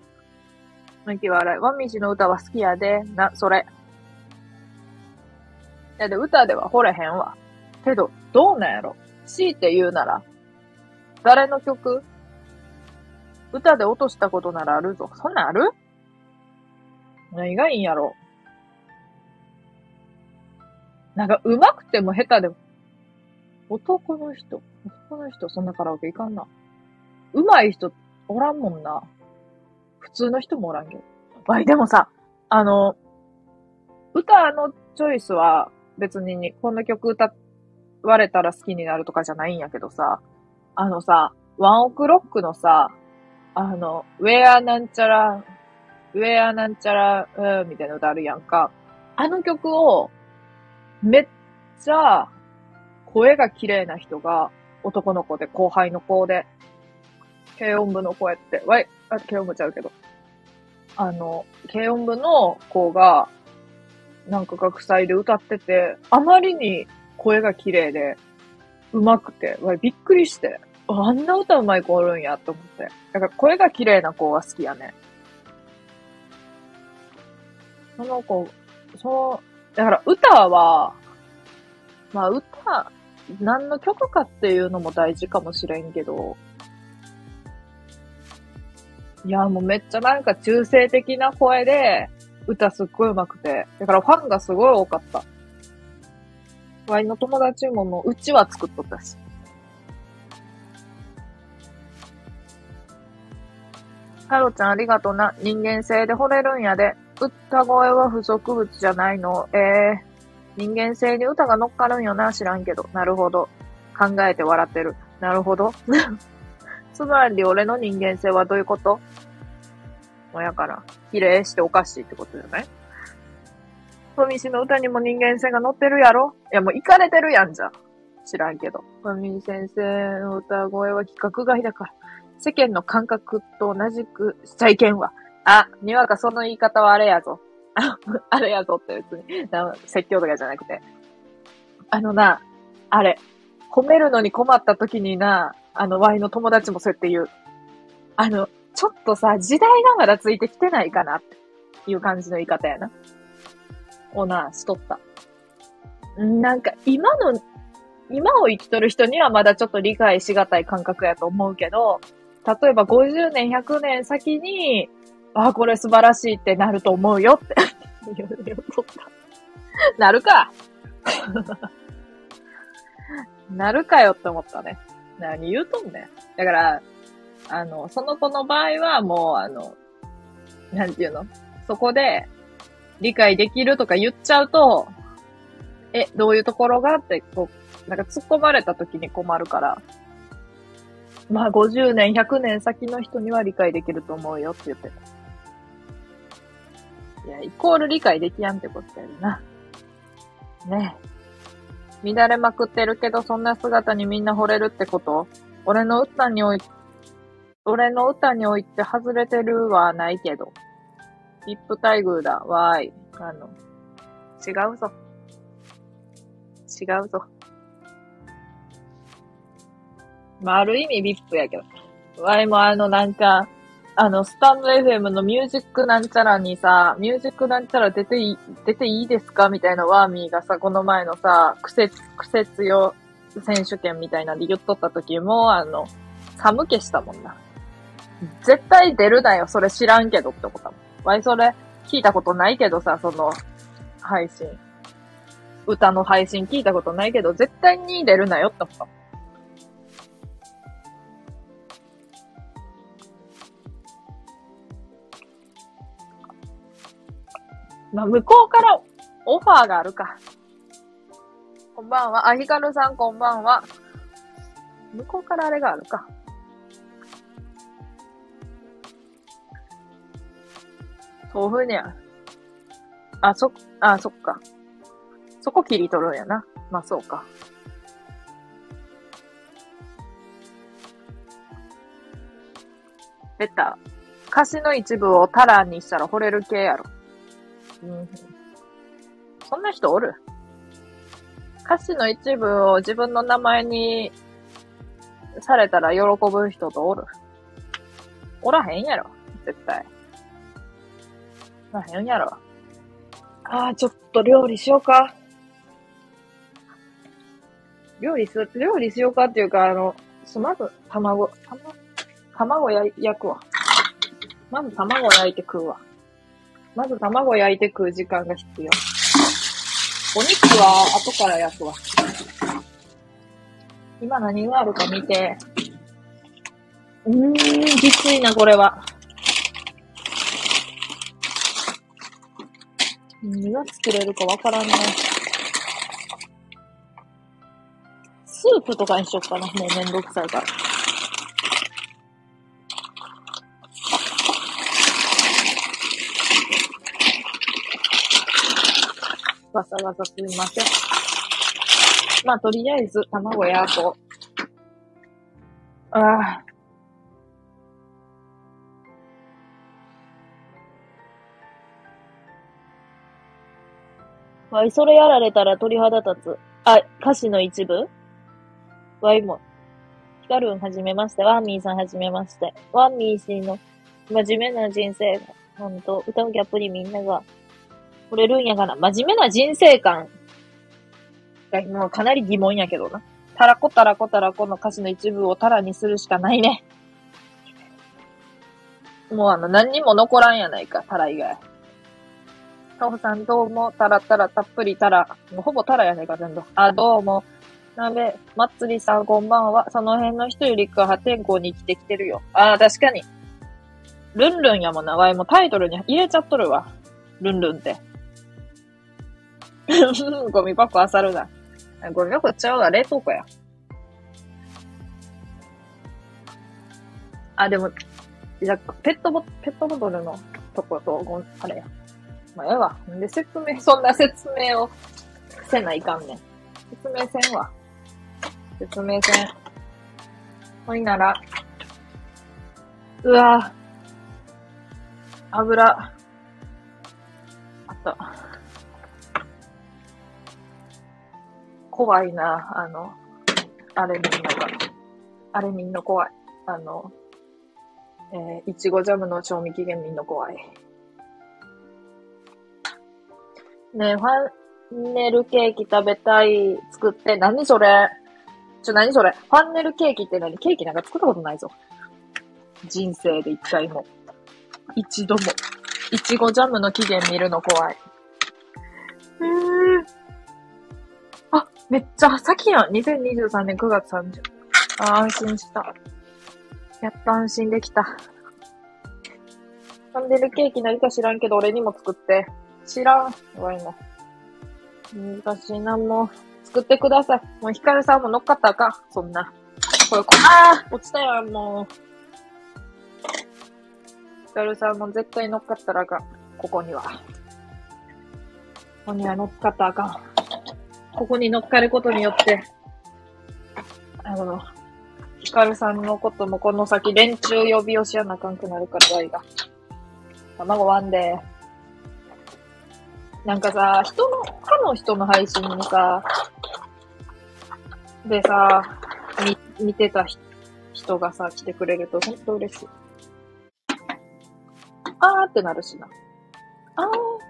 泣き笑い。ワミジの歌は好きやで。な、それ。いやで、歌では惚れへんわ。けど、どうなんやろ強いて言うなら、誰の曲？歌で落としたことならあるぞ。そんなんある？何がいいんやろなんか、上手くても下手でも。男の人。男の人、そんなカラオケいかんな。上手い人、おらんもんな。普通の人もおらんけど。わい、でもさ、あの、歌のチョイスは別に、この曲歌われたら好きになるとかじゃないんやけどさ、あのさ、ワンオクロックのさ、あの、ウェアなんちゃら、ウェアなんちゃら、うん、みたいな歌あるやんか。あの曲を、めっちゃ、声が綺麗な人が、男の子で、後輩の子で、軽音部の子やって、わい、あ、軽音部ちゃうけど。あの、軽音部の子が、なんか学祭で歌ってて、あまりに声が綺麗で、上手くて、わ、びっくりして、あんな歌上手い子おるんやと思って。だから声が綺麗な子は好きやね。その子、その、だから歌は、まあ歌、何の曲かっていうのも大事かもしれんけど、いや、もうめっちゃなんか中性的な声で、歌すっごい上手くて。だからファンがすごい多かった。ワイの友達ももう、うちは作っとったし。ハロちゃんありがとな。人間性で惚れるんやで。歌声は不足物じゃないの。ええー、人間性に歌が乗っかるんよな。知らんけど。なるほど。考えて笑ってる。なるほど。つまり俺の人間性はどういうこと？もやから、綺麗しておかしいってことじゃないふみしの歌にも人間性が載ってるやろ？いやもう行かれてるやんじゃん。知らんけど。ふみ先生の歌声は規格外だから、世間の感覚と同じくしちゃいけんわ。あ、にわかその言い方はあれやぞ。あ れやぞって別に、説教とかじゃなくて。あのな、あれ、褒めるのに困った時にな、あの、ワイの友達もそうやって言う。あの、ちょっとさ、時代がまだついてきてないかなっていう感じの言い方やな。をな、しとった。なんか、今の、今を生きとる人にはまだちょっと理解しがたい感覚やと思うけど、例えば50年、100年先に、あ、これ素晴らしいってなると思うよって言うとった。なるかなるかよって思ったね。何言うとんねん。だから、あの、その子の場合はもう、あの、なんていうのそこで、理解できるとか言っちゃうと、え、どういうところが？って、こう、なんか突っ込まれた時に困るから、まあ50年、100年先の人には理解できると思うよって言ってた。いや、イコール理解できやんってことやるな。ね。乱れまくってるけど、そんな姿にみんな惚れるってこと？俺の歌におい、俺の歌において外れてるはないけど。リップ待遇だ。わーい。あの、違うぞ。違うぞ。まあ、ある意味ビップやけど。わいもあの、なんか、あの、スタンド FM のミュージックなんちゃらにさ、ミュージックなんちゃら出ていい、出ていいですかみたいなワーミーがさ、この前のさ、癖、癖強選手権みたいなんで言っとった時も、あの、寒気したもんな。絶対出るなよ、それ知らんけどって思ったもん。わいそれ聞いたことないけどさ、その、配信。歌の配信聞いたことないけど、絶対に出るなよって思った。まあ、向こうからオファーがあるか。こんばんは。あ、ひかるさんこんばんは。向こうからあれがあるか。豆腐にゃ。あ、そ、あ、そっか。そこ切り取るんやな。まあ、そうか。ベタ。歌詞の一部をタランにしたら惚れる系やろ。うん。そんな人おる？歌詞の一部を自分の名前にされたら喜ぶ人とおる？おらへんやろ絶対。おらへんやろ。ああ、ちょっと料理しようか。料理す、料理しようかっていうか、あの、すまず、卵、卵、卵焼くわ。まず卵焼いて食うわ。まず卵焼いて食う時間が必要。お肉は後から焼くわ。今何があるか見て。うーん、きついな、これは。何が作れるかわからんね。スープとかにしよっかな。もうめんどくさいから。わさわさすみません。まあ、とりあえず、卵焼こう。ああ。わい、それやられたら鳥肌立つ。あ、歌詞の一部？わいも。ヒカルンはじめまして。ワンミーさんはじめまして。ワンミー氏の真面目な人生が、ほんと、歌うギャップにみんなが惚れるんやから、真面目な人生観がもうかなり疑問やけどな。たらこたらこたらこの歌詞の一部をたらにするしかないね。もうあの、何にも残らんやないか、タラ以外。カホさんどうも、タラタラたっぷりタラ。もうほぼタラやないか、全部。あ、どうも。鍋、まつりさんこんばんは。その辺の人よりか破天荒に生きてきてるよ。ああ、確かに。ルンルンやもんな、わいもタイトルに入れちゃっとるわ。ルンルンって。ゴミ箱漁るな。ゴミ箱ちゃうわ、冷凍庫や。あ、でも、じゃペットボ、ペットボトルのとこと、ごあれや。まあ、ええわ。んで説明、そんな説明をせないかんねん。説明せんわ。説明せん。ほいなら、うわ油、あった。怖いな、あの、あれみんなが。あれみんな怖い。あの、えー、いちごジャムの賞味期限みんな怖い。ねえ、ファンネルケーキ食べたい。作って。何それ？ちょ、何それ？ファンネルケーキって何？ケーキなんか作ったことないぞ。人生で一回も。一度も。いちごジャムの期限見るの怖い。へー。あ、めっちゃ先やん。2023年9月30。あ、安心した。やっと安心できた。ファンネルケーキ何か知らんけど俺にも作って。知らん。怖いの。難しいな、もう。作ってください。もうヒカルさんも乗っかったらかそんな。これ、こあー落ちたよ、もう。ヒカルさんも絶対乗っかったらあかん。ここには。ここには乗っかったらあかん。ここに乗っかることによって、あの、ヒカルさんのこともこの先連中呼び寄しやなあかんくなるから、ワイが。卵ワンデー。なんかさ、人の、他の人の配信にさ、でさ、み、見てた人がさ、来てくれるとほんと嬉しい。あーってなるしな。あー。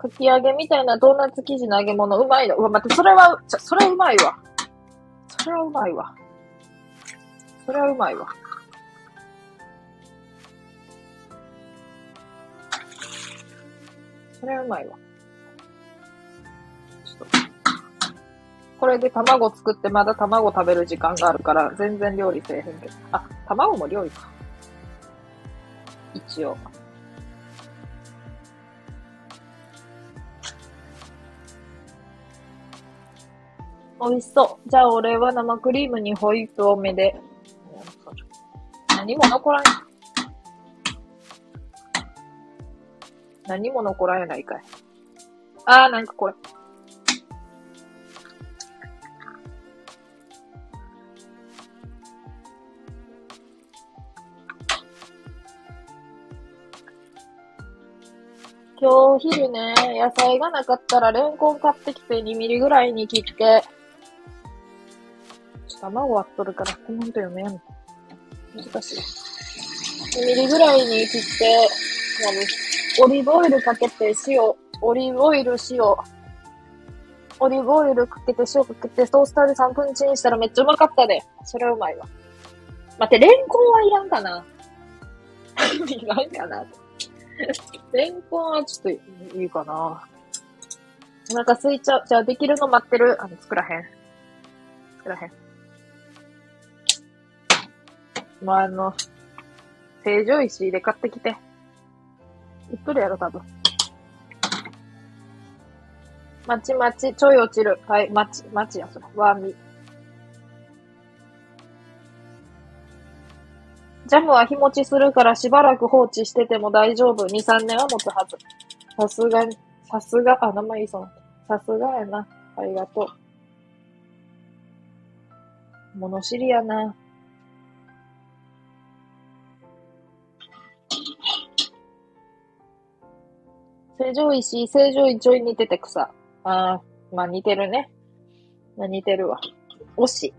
かき揚げみたいなドーナツ生地の揚げ物うまいの。うわ、待って、それは、ちょ、それはうまいわ。それはうまいわ。それはうまいわ。それはうまいわ。これで卵作ってまだ卵食べる時間があるから全然料理せえへんけど。あ、卵も料理か。一応。美味しそう。じゃあ俺は生クリームにホイップ多めで。何も残らん。何も残らないかい。あー、なんかこれ。今日昼ね、野菜がなかったらレンコン買ってきて2ミリぐらいに切って、ちょ卵割っとるからコメント読めん。難しい。2ミリぐらいに切って何して、オリーブオイルかけて塩、オリーブオイル塩、オリーブオイルかけて塩かけてトースターで3分チンしたらめっちゃうまかったで。それはうまいわ。待って、レンコンはいらんかな いらんかなレンコンはちょっといいかなお腹空いちゃう。じゃあできるの待ってる。あの、作らへん。作らへん。まあ、あの、成城石で買ってきて。いっとるやろ、多分。まちまち、ちょい落ちる。はい、まち、まちや、それ。わみ。ジャムは日持ちするからしばらく放置してても大丈夫。2、3年は持つはず。さすがに、さすが、あ、名前いいそう。さすがやな。ありがとう。物知りやな。成城石常、成城石井似てて草。ああ、まあ似てるね。まあ、似てるわ。惜しい。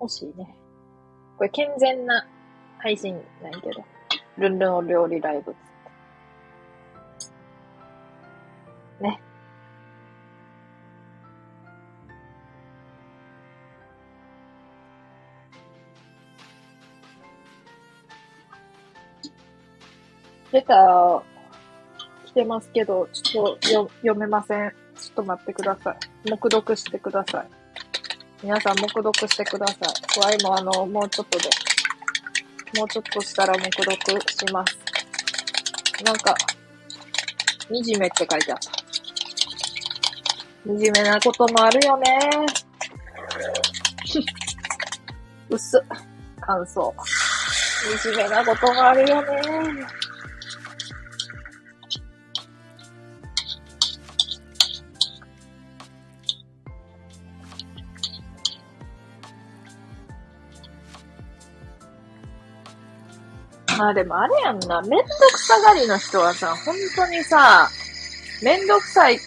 惜しいね。これ健全な配信なんやけど。ルンルンお料理ライブね。出た、来てますけど、ちょっとよ読めません。ちょっと待ってください。黙読してください。皆さん、黙読してください。ワイもあの、もうちょっとで、もうちょっとしたら黙読します。なんか、惨めって書いてあった。惨めなこともあるよね。うっす。感想。惨めなこともあるよね。まあでもあれやんな、めんどくさがりの人はさ、本当にさ、めんどくさい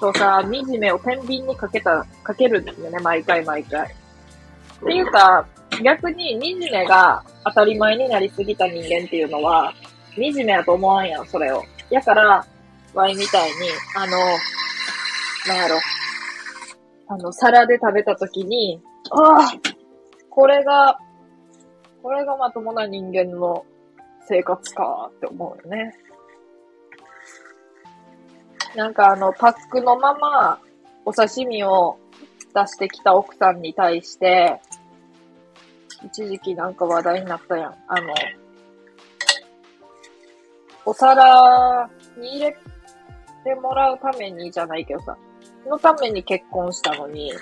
とさ、惨めを天秤にかけた、かけるんですよね、毎回毎回。っていうか、逆に惨めが当たり前になりすぎた人間っていうのは、惨めやと思わんやん、それを。やから、ワイみたいに、あの、なんやろ、あの、皿で食べたときに、ああ、これが、これがまともな人間の生活かって思うよね。なんかあの、パックのままお刺身を出してきた奥さんに対して、一時期なんか話題になったやん。あの、お皿に入れてもらうためにじゃないけどさ、のために結婚したのに、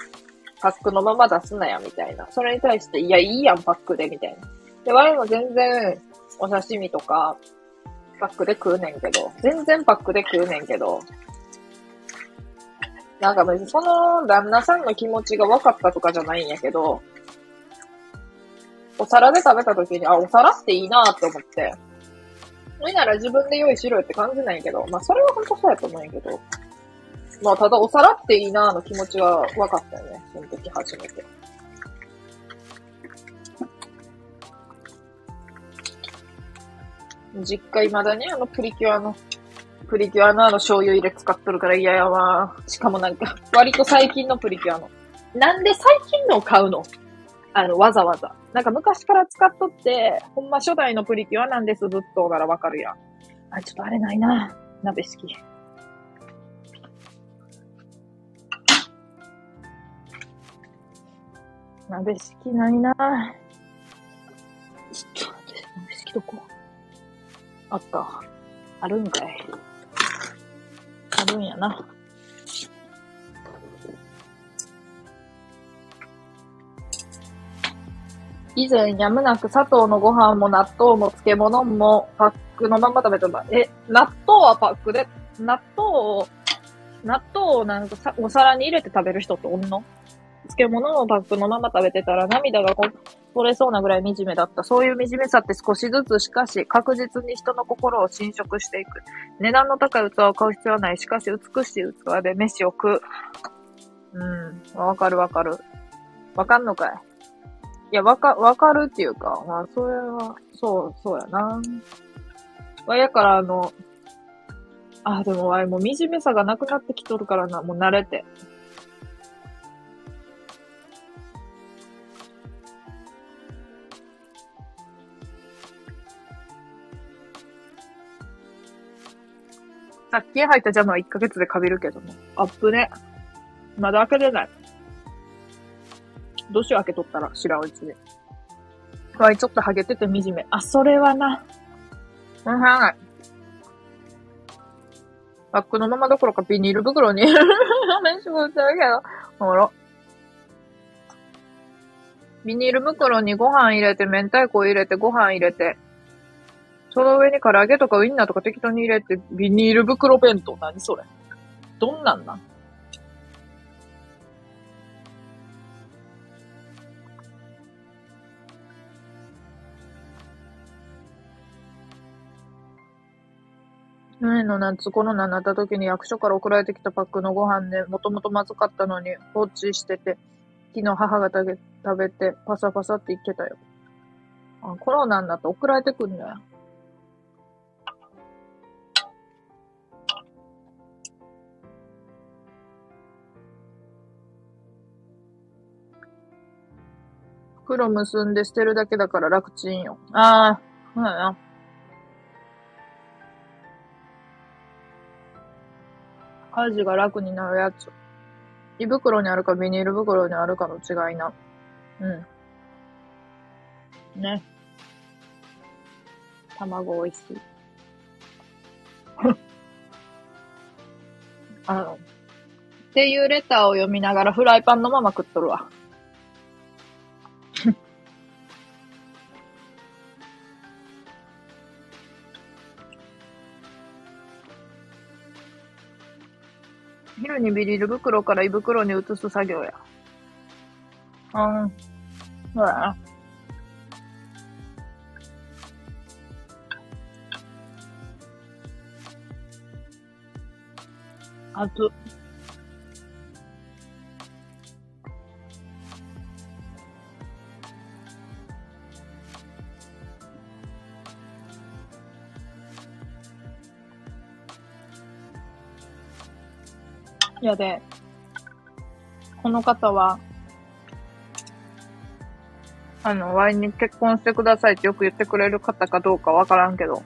パックのまま出すなや、みたいな。それに対して、いや、いいやん、パックで、みたいな。で、我も全然、お刺身とか、パックで食うねんけど、全然パックで食うねんけど、なんか別にその旦那さんの気持ちが分かったとかじゃないんやけど、お皿で食べた時に、あ、お皿っていいなって思って、それなら自分で用意しろよって感じないけど、まあそれは本当そうやと思うんやけど、まあただお皿っていいなの気持ちは分かったよね、その時初めて。実家未だにあのプリキュアの、プリキュアのあの醤油入れ使っとるから嫌やわ。しかもなんか、割と最近のプリキュアの。なんで最近のを買うの？あの、わざわざ。なんか昔から使っとって、ほんま初代のプリキュアなんです、ずっとならわかるやん。あ、ちょっとあれないな。鍋好き。鍋好きないな。ちょっと待って、鍋好きどこ？あった。あるんかい。あるんやな。以前やむなく砂糖のご飯も納豆も漬物もパックのまま食べてた。え、納豆はパックで、納豆を、納豆をなんかさお皿に入れて食べる人っておんの？漬物をパックのまま食べてたら涙がこ取れそうなぐらい惨めだった。そういう惨めさって少しずつしかし確実に人の心を侵食していく。値段の高い器を買う必要はない。しかし美しい器で飯を食う。うん。わかるわかる。わかんのかい？いや、わか、わかるっていうか、まあ、それは、そう、そうやな。わ、やからあの、あ、でもわいもう惨めさがなくなってきとるからな、もう慣れて。さっき入ったジャムは1ヶ月でかびるけども。アップね。まだ開けれない。どうしよう開けとったら、白うちで。わい、ちょっとハゲてて惨め。あ、それはな。うん、はい。バッグのままどころかビニール袋に 飯食ってるけど、ほら。ビニール袋にご飯入れて、明太子入れて、ご飯入れて、その上に唐揚げとかウインナーとか適当に入れて、ビニール袋弁当。何それどんなんなん？去年の夏コロナになった時に役所から送られてきたパックのご飯で、もともとまずかったのに放置してて、昨日母が食べてパサパサって言ってたよ。あコロナになって送られてくんだよ。袋結んで捨てるだけだから楽ちんよ。ああ、そうだな。家事が楽になるやつ。胃袋にあるかビニール袋にあるかの違いな。うん。ね。卵美味しい。あの、っていうレターを読みながらフライパンのまま食っとるわ。昼にビニール袋から胃袋に移す作業や。うん。そうやな。あやで、この方は、あの、ワイに結婚してくださいってよく言ってくれる方かどうかわからんけど、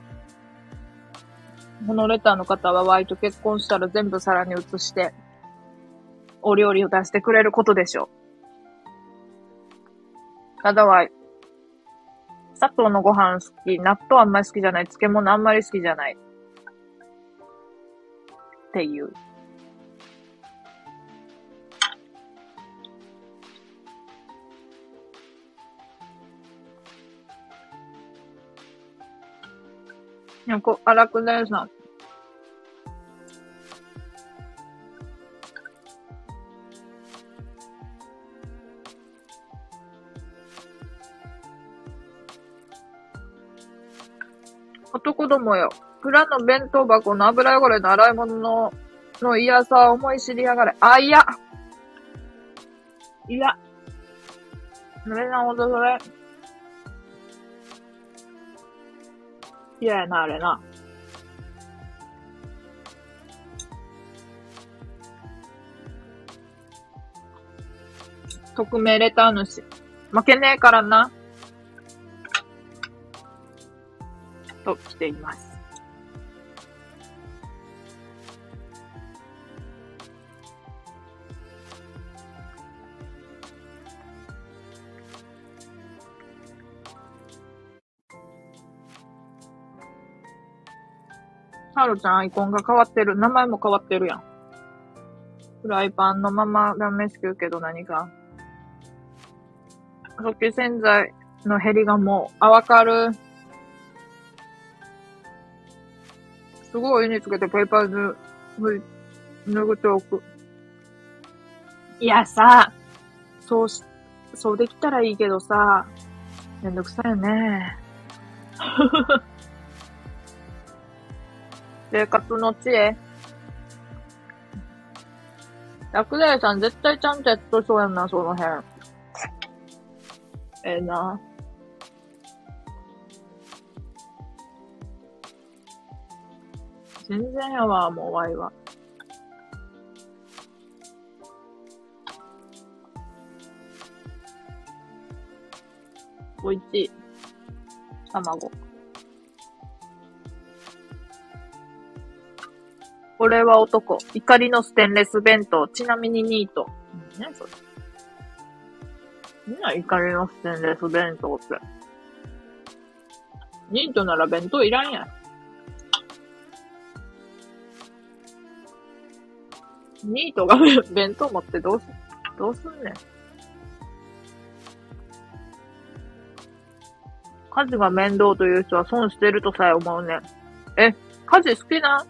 このレターの方はワイと結婚したら全部皿に移して、お料理を出してくれることでしょう。ただワイ、砂糖のご飯好き、納豆あんまり好きじゃない、漬物あんまり好きじゃない。っていう。やこ、荒くだよさ。男どもよ。蔵の弁当箱の油汚れの洗い物の、の嫌さを思い知りやがれ。あ、いや。いや。それなほどそれ。嫌やな、あれな。匿名レター主。負けねえからな。と来ています。ちゃんアイコンが変わってる。名前も変わってるやん。フライパンのままが飯食うけど何か。食器洗剤の減りがもう、あ、わかる。すごい湯につけてペーパーズ、脱ぐておく。いやさ、そうし、そうできたらいいけどさ、めんどくさいよね。生活の知恵。薬剤さん絶対ちゃんとやっとそうやんな、その辺。ええー、な。全然やわ、もうワイは。おいしい。卵。これは男。怒りのステンレス弁当。ちなみにニート。何それ。みんな怒りのステンレス弁当って。ニートなら弁当いらんやん。ニートが弁当持ってどうす、どうすんねん。家事が面倒という人は損してるとさえ思うねん。え、家事好きな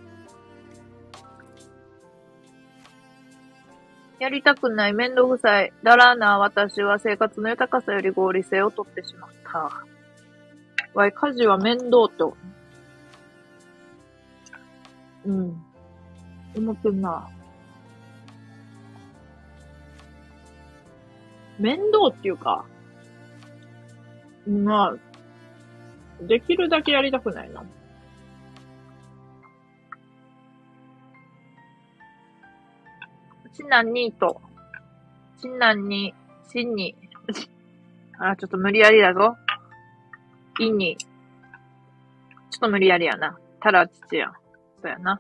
やりたくない、めんどくさい、だらな私は生活の豊かさより合理性をとってしまった。わい、家事は面倒と。うん。思ってんな。面倒っていうか、まあ、できるだけやりたくないな。新男にと、新男に、新に、あ、ちょっと無理やりだぞ。いに、ちょっと無理やりやな。たら父や。そうやな。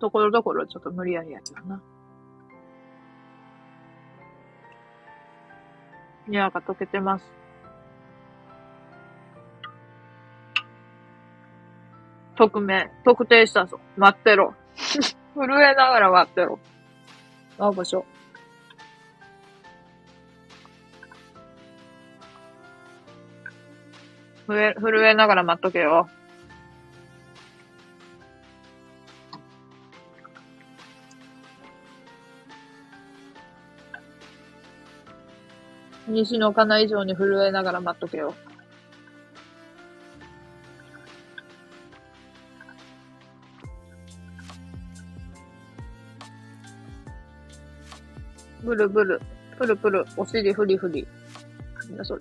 ところどころちょっと無理やりやけどな。にわか溶けてます。匿名、特定したぞ。待ってろ。震えながら待ってろ。あ、場所。震え、震えながら待っとけよ。西のかな以上に震えながら待っとけよ。ブルブル、プルプル、お尻フリフリ。なんだそれ。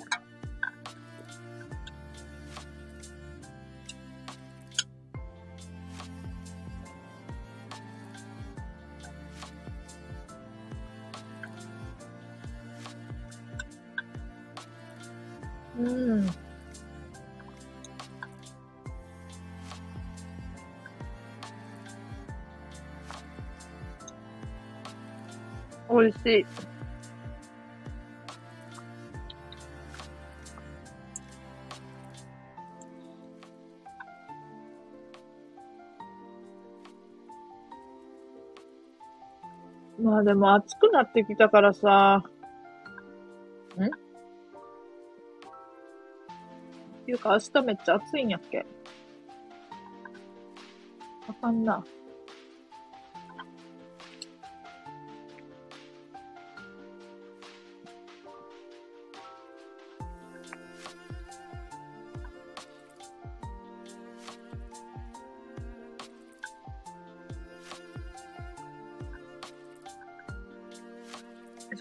しい。まあでも暑くなってきたからさ、ん？っていうか明日めっちゃ暑いんやっけ？あかんな。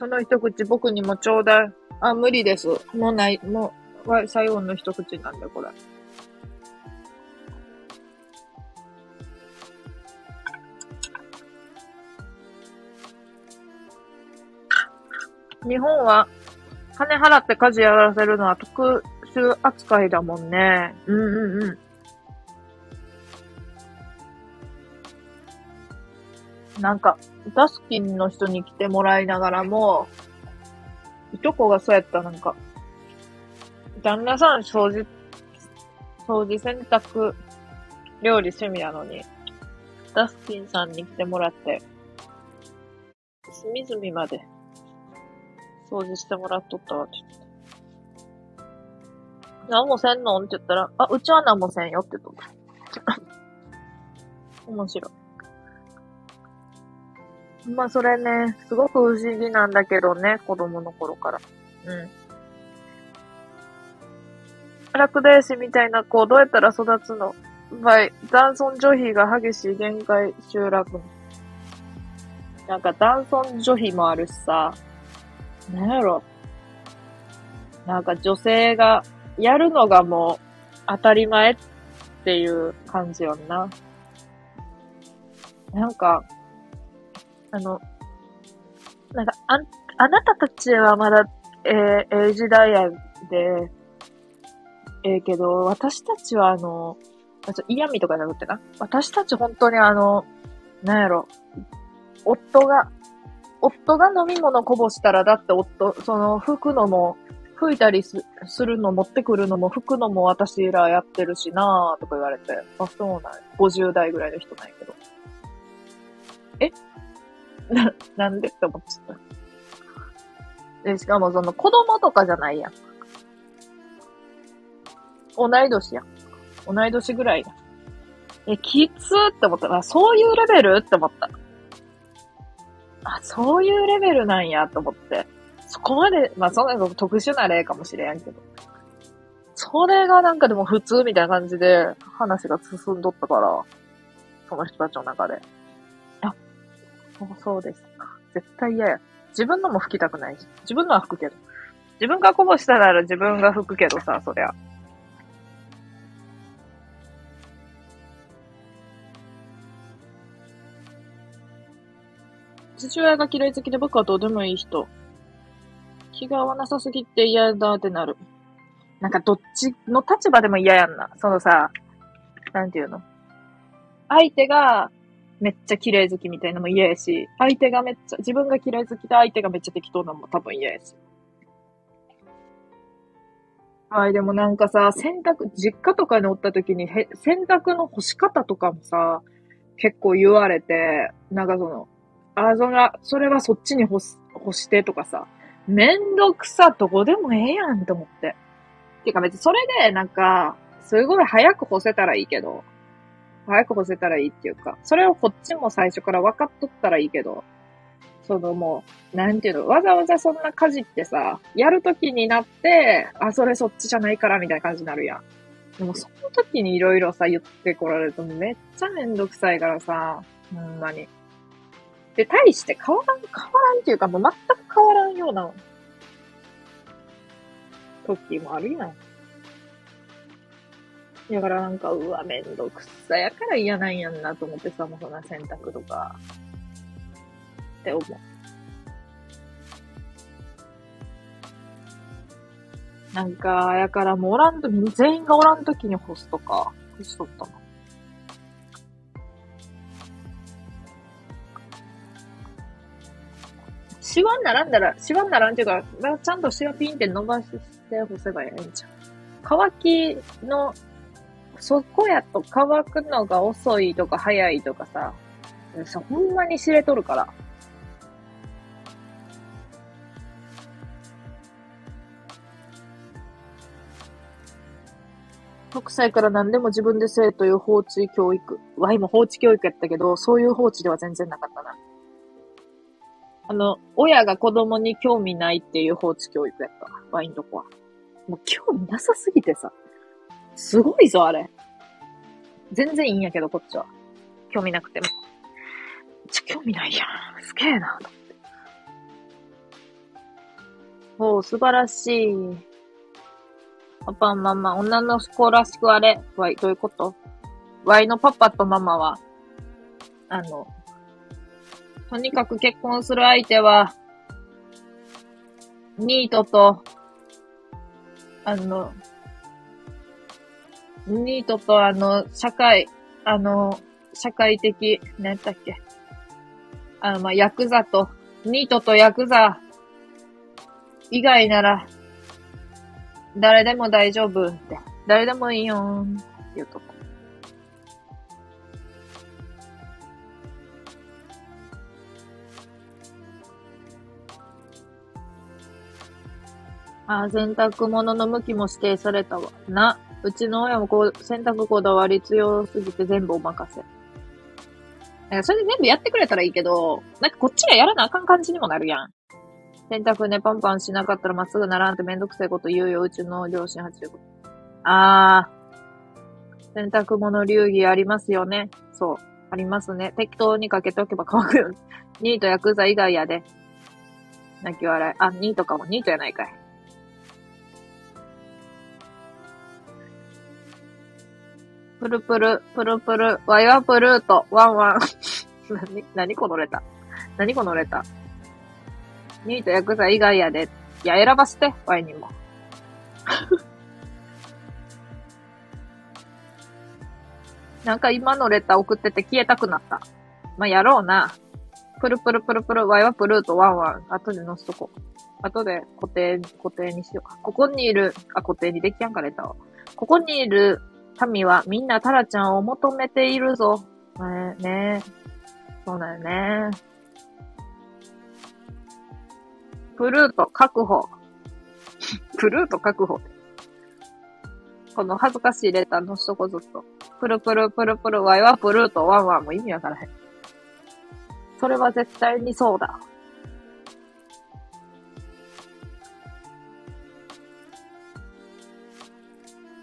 の一口僕にもちょうだい。あ、無理です。もうない、もう、は最後の一口なんで、これ。日本は、金払って家事やらせるのは特殊扱いだもんね。うんうんうん。なんか、ダスキンの人に来てもらいながらも、いとこがそうやった、なんか、旦那さん掃除、掃除洗濯、料理趣味なのに、ダスキンさんに来てもらって、隅々まで掃除してもらっとったわって言って。何もせんの？んって言ったら、あ、うちは何もせんよって言っとった。面白い。まあそれね、すごく不思議なんだけどね、子供の頃から。うん。落第子みたいな子、どうやったら育つの？場合、男尊女卑が激しい限界集落。なんか男尊女卑もあるしさ、なんやろ。なんか女性がやるのがもう当たり前っていう感じよんな。なんか、あの、なんか、あ、あなたたちはまだ、えー、えー、時代やで、ええー、けど、私たちはあの、あちょ嫌味とかじゃなくてな。私たち本当にあの、なんやろ、夫が、夫が飲み物こぼしたら、だって夫、その、拭くのも、拭いたりするの持ってくるのも拭くのも私らやってるしなぁ、とか言われて。あ、そうなんや。50代ぐらいの人なんやけど。え？な、なんでって思っちゃった。で、しかもその子供とかじゃないやん。同い年やん。同い年ぐらいだ。え、きつーって思った。あ、そういうレベルって思った。あ、そういうレベルなんやと思って。そこまで、まあそんな特殊な例かもしれんけど。それがなんかでも普通みたいな感じで話が進んどったから、その人たちの中で。そうそうですか。絶対嫌や。自分のも吹きたくないし。自分のは吹くけど。自分がこぼしたなら自分が吹くけどさ、そりゃ。父親が嫌い好きで僕はどうでもいい人。気が合わなさすぎて嫌だってなる。なんかどっちの立場でも嫌やんな。そのさ、なんていうの？相手がめっちゃ綺麗好きみたいなのも嫌やし、相手がめっちゃ、自分が綺麗好きで相手がめっちゃ適当なのも多分嫌やし。はい、でもなんかさ、洗濯、実家とかにおった時に、へ洗濯の干し方とかもさ、結構言われて、なんかその、あ、そら、それはそっちに干す、干してとかさ、めんどくさ、どこでもええやんと思って。てか別にそれで、なんか、すごい早く干せたらいいけど、早く干せたらいいっていうか、それをこっちも最初から分かっとったらいいけど、そのもう、なんていうの、わざわざそんな家事ってさ、やるときになって、あ、それそっちじゃないからみたいな感じになるやん。でもその時にいろいろさ、言ってこられるとめっちゃめんどくさいからさ、ほんまに。で、対して変わらん、変わらんっていうか、もう全く変わらんような、時もあるやん。だからなんか、うわ、めんどくさやから嫌なんやんなと思ってさ、もうそんな洗濯とか、って思う。なんか、やからもうおらんと、全員がおらんときに干すとか、干しとったの。シワにならんだら、シワにならんっていうか、ちゃんとシワピンって伸ばして干せばいいんじゃん。乾きの、そこやと乾くのが遅いとか早いとかさ、さほんまに知れとるから。6歳から何でも自分でせえという放置教育。わ、今放置教育やったけど、そういう放置では全然なかったな。あの、親が子供に興味ないっていう放置教育やった。ワインとこは。もう興味なさすぎてさ。すごいぞ、あれ。全然いいんやけど、こっちは。興味なくても。ちょ、興味ないやん。すげえな、と思って。おう、素晴らしい。パパ、ママ、女の子らしくあれ。わい、どういうこと？わいのパパとママは、あの、とにかく結婚する相手は、ニートと、あの、ニートとあの、社会、あの、社会的、何やったっけあの、まあ、ヤクザと、ニートとヤクザ以外なら、誰でも大丈夫って。誰でもいいよーんって言うとこ。あ、洗濯物の向きも指定されたわ。な。うちの親もこう、洗濯こだわり強すぎて全部お任せ。なんかそれで全部やってくれたらいいけど、なんかこっちがやらなあかん感じにもなるやん。洗濯ね、パンパンしなかったらまっすぐならんってめんどくさいこと言うよ、うちの両親85。あー。洗濯物流儀ありますよね。そう。ありますね。適当にかけておけば乾くよ。ニートヤクザ以外やで。泣き笑い。あ、ニートかも。ニートやないかい。プルプル、プルプル、ワイワプルート、ワンワン。なに、なにこのレタなにこのレタニートヤクザ以外やで。いや、選ばせて、ワイにも。なんか今のレター送ってて消えたくなった。まあ、やろうな。プルプルプルプル、ワイワプルート、ワンワン。後で載せとこう。後で固定、固定にしようか。ここにいる、あ、固定にできやんか、レターを。ここにいる民はみんなタラちゃんを求めているぞ。ねえ、ね。そうだよね。プルート確保。プルート確保。この恥ずかしいレターのしとこずっと。プルプルプルプルワイはプルートワンワンも意味わからへん。それは絶対にそうだ。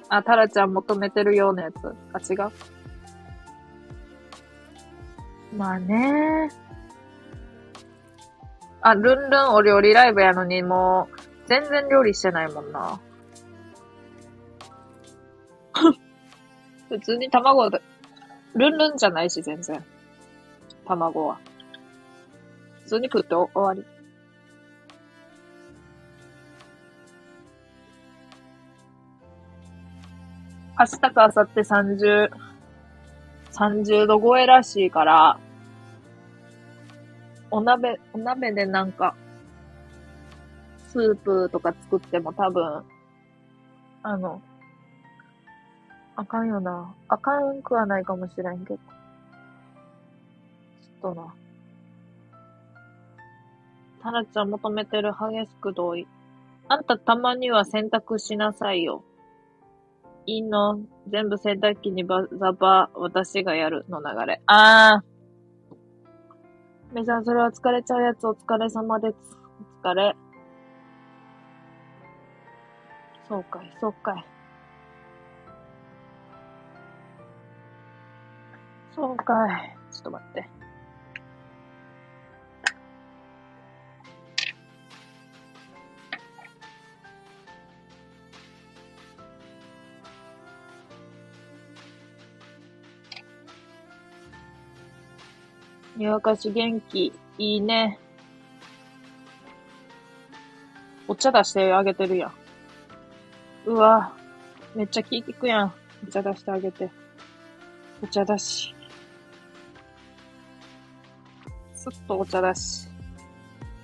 あ、タラちゃん求めてるようなやつ。あ、違う？まあねあ、ルンルンお料理ライブやのにもう、全然料理してないもんな。普通に卵で、ルンルンじゃないし、全然。卵は。普通に食ってお終わり。明日か明後日30、30度超えらしいから、お鍋、お鍋でなんか、スープとか作っても多分、あの、あかんよな。あかんくはないかもしれんけど。ちょっとな。タラちゃん求めてる激しく同意。あんたたまには洗濯しなさいよ。いいの全部洗濯機にバザバ、私がやるの流れ。あー。メジャーそれは疲れちゃうやつお疲れ様です。お疲れ。そうかい、そうかい。そうかい。ちょっと待って。にわかし元気。いいね。お茶出してあげてるやん。うわ、めっちゃ気利くやん。お茶出してあげて。お茶だし。すっとお茶出し。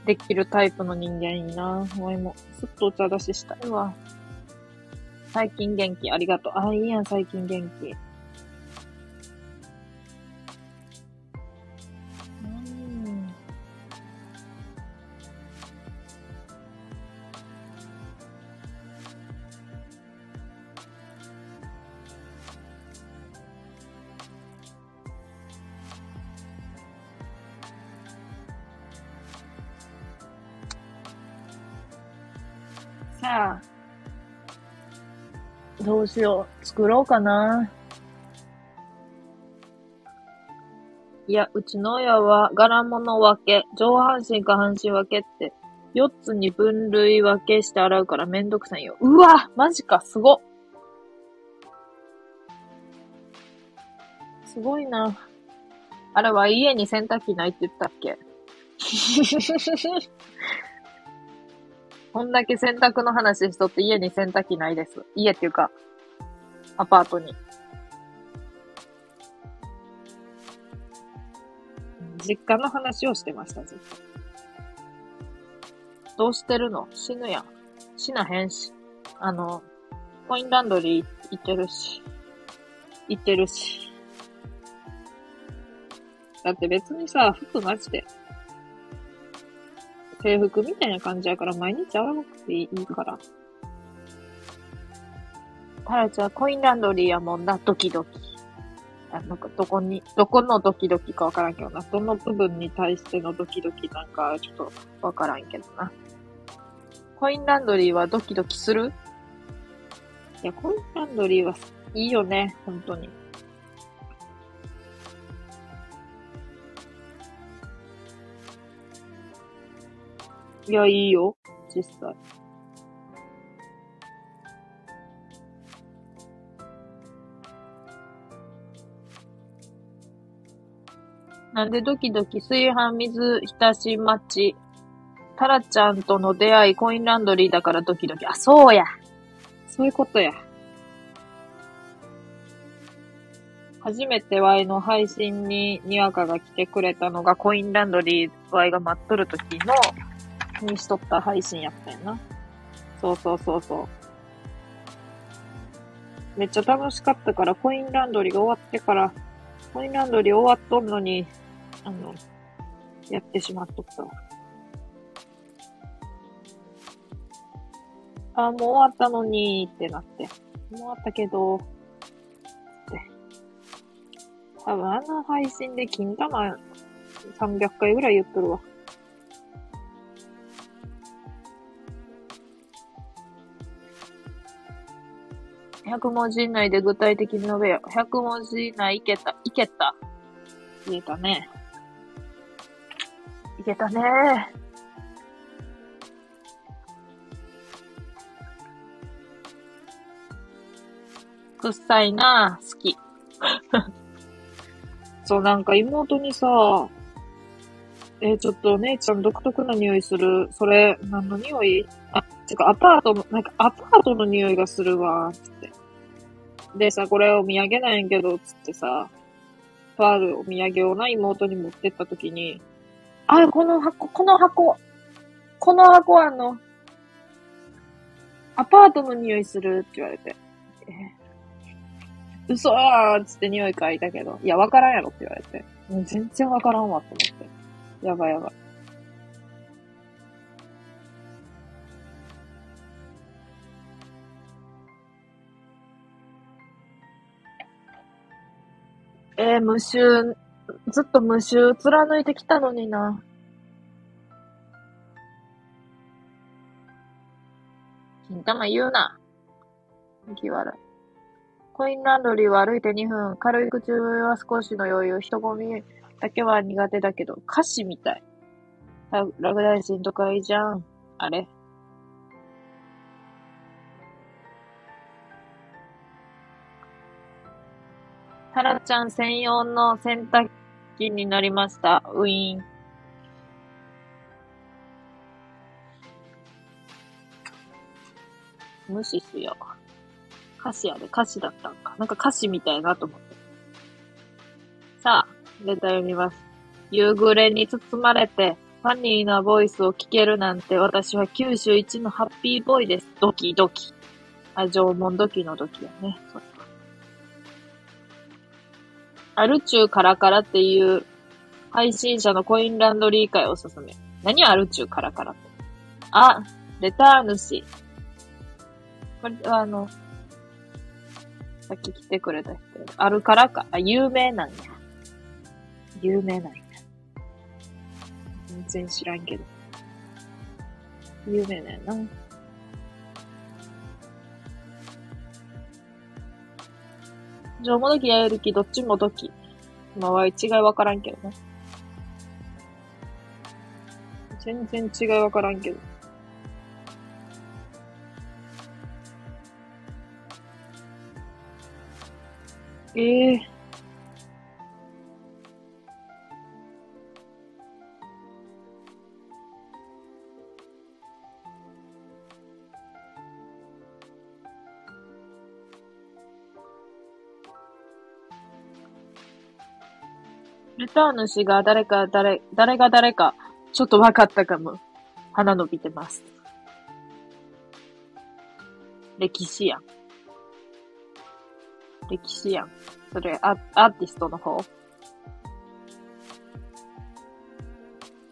できるタイプの人間いいな。お前も。すっとお茶出ししたいわ。最近元気ありがとう。あ、いいやん、最近元気。しよう。作ろうかな。いや、うちの親は柄物分け、上半身下半身分けって、4つに分類分けして洗うからめんどくさいよ。うわマジか、すごすごいな。あれは家に洗濯機ないって言ったっけ？こんだけ洗濯の話しとって家に洗濯機ないです。家っていうか、アパートに。実家の話をしてました、ずっと。どうしてるの？死ぬやん。死なへんし。あの、コインランドリー行ってるし。行ってるし。だって別にさ、服マジで制服みたいな感じやから毎日洗わなくていいから。タラちゃん、コインランドリーやもんな、ドキドキ。あなんか、どこに、どこのドキドキかわからんけどな。どの部分に対してのドキドキなんか、ちょっとわからんけどな。コインランドリーはドキドキする？いや、コインランドリーはいいよね、本当に。いや、いいよ。実際。なんでドキドキ炊飯水浸し待ち。タラちゃんとの出会いコインランドリーだからドキドキ。あ、そうや。そういうことや。初めてワイの配信ににわかが来てくれたのがコインランドリーワイが待っとる時のにしとった配信やったよな。そうそうそうそう。めっちゃ楽しかったから、コインランドリーが終わってから、コインランドリー終わっとんのに、あの、やってしまっとった。あ、もう終わったのにってなって。もう終わったけど、って。多分あの配信で金玉300回ぐらい言っとるわ。100文字以内で具体的に述べよ。100文字以内いけた。いけた。言えたね。いけたね。くっさいな好き。そう、なんか妹にさ、えー、ちょっとお姉ちゃん独特な匂いする。それ、何の匂い？あ、てかアパートの、なんかアパートの匂いがするわ、つって。でさ、これお土産なんやけど、つってさ、とあるお土産をな、妹に持ってった時に、あ、この箱、この箱。この箱あの、アパートの匂いするって言われて。嘘ーっつって匂い嗅いだけど、いや、わからんやろって言われて。もう全然わからんわと思って。やばいやばい。えー、無臭、ずっと無臭貫いてきたのにな。金玉言うな。気悪い。コインランドリーは歩いて2分。軽い口は少しの余裕。人混みだけは苦手だけど、歌詞みたい。ラグ大臣とかいいじゃん。あれタラちゃん専用の洗濯機になりました。ウィーン。無視しよう。歌詞やで、歌詞だったんか。なんか歌詞みたいなと思って。さあ、レター読みます。夕暮れに包まれて、ファニーなボイスを聞けるなんて、私は九州一のハッピーボーイです。ドキドキ。あ、縄文ドキのドキやね。そアルチューカラカラっていう配信者のコインランドリー会をおすすめ。何アルチューカラカラって？あ、レター主。これは、あの、さっき来てくれた人。あるからか？あ、有名なんや。有名なんや。全然知らんけど。有名なんやな。縄文土器ややる気、どっちも土器。まあ、違いわからんけどね。全然違いわからんけど。ええーター主が誰か誰、誰が誰か、ちょっと分かったかも。鼻伸びてます。歴史やん。歴史やん。それ、アアーティストの方。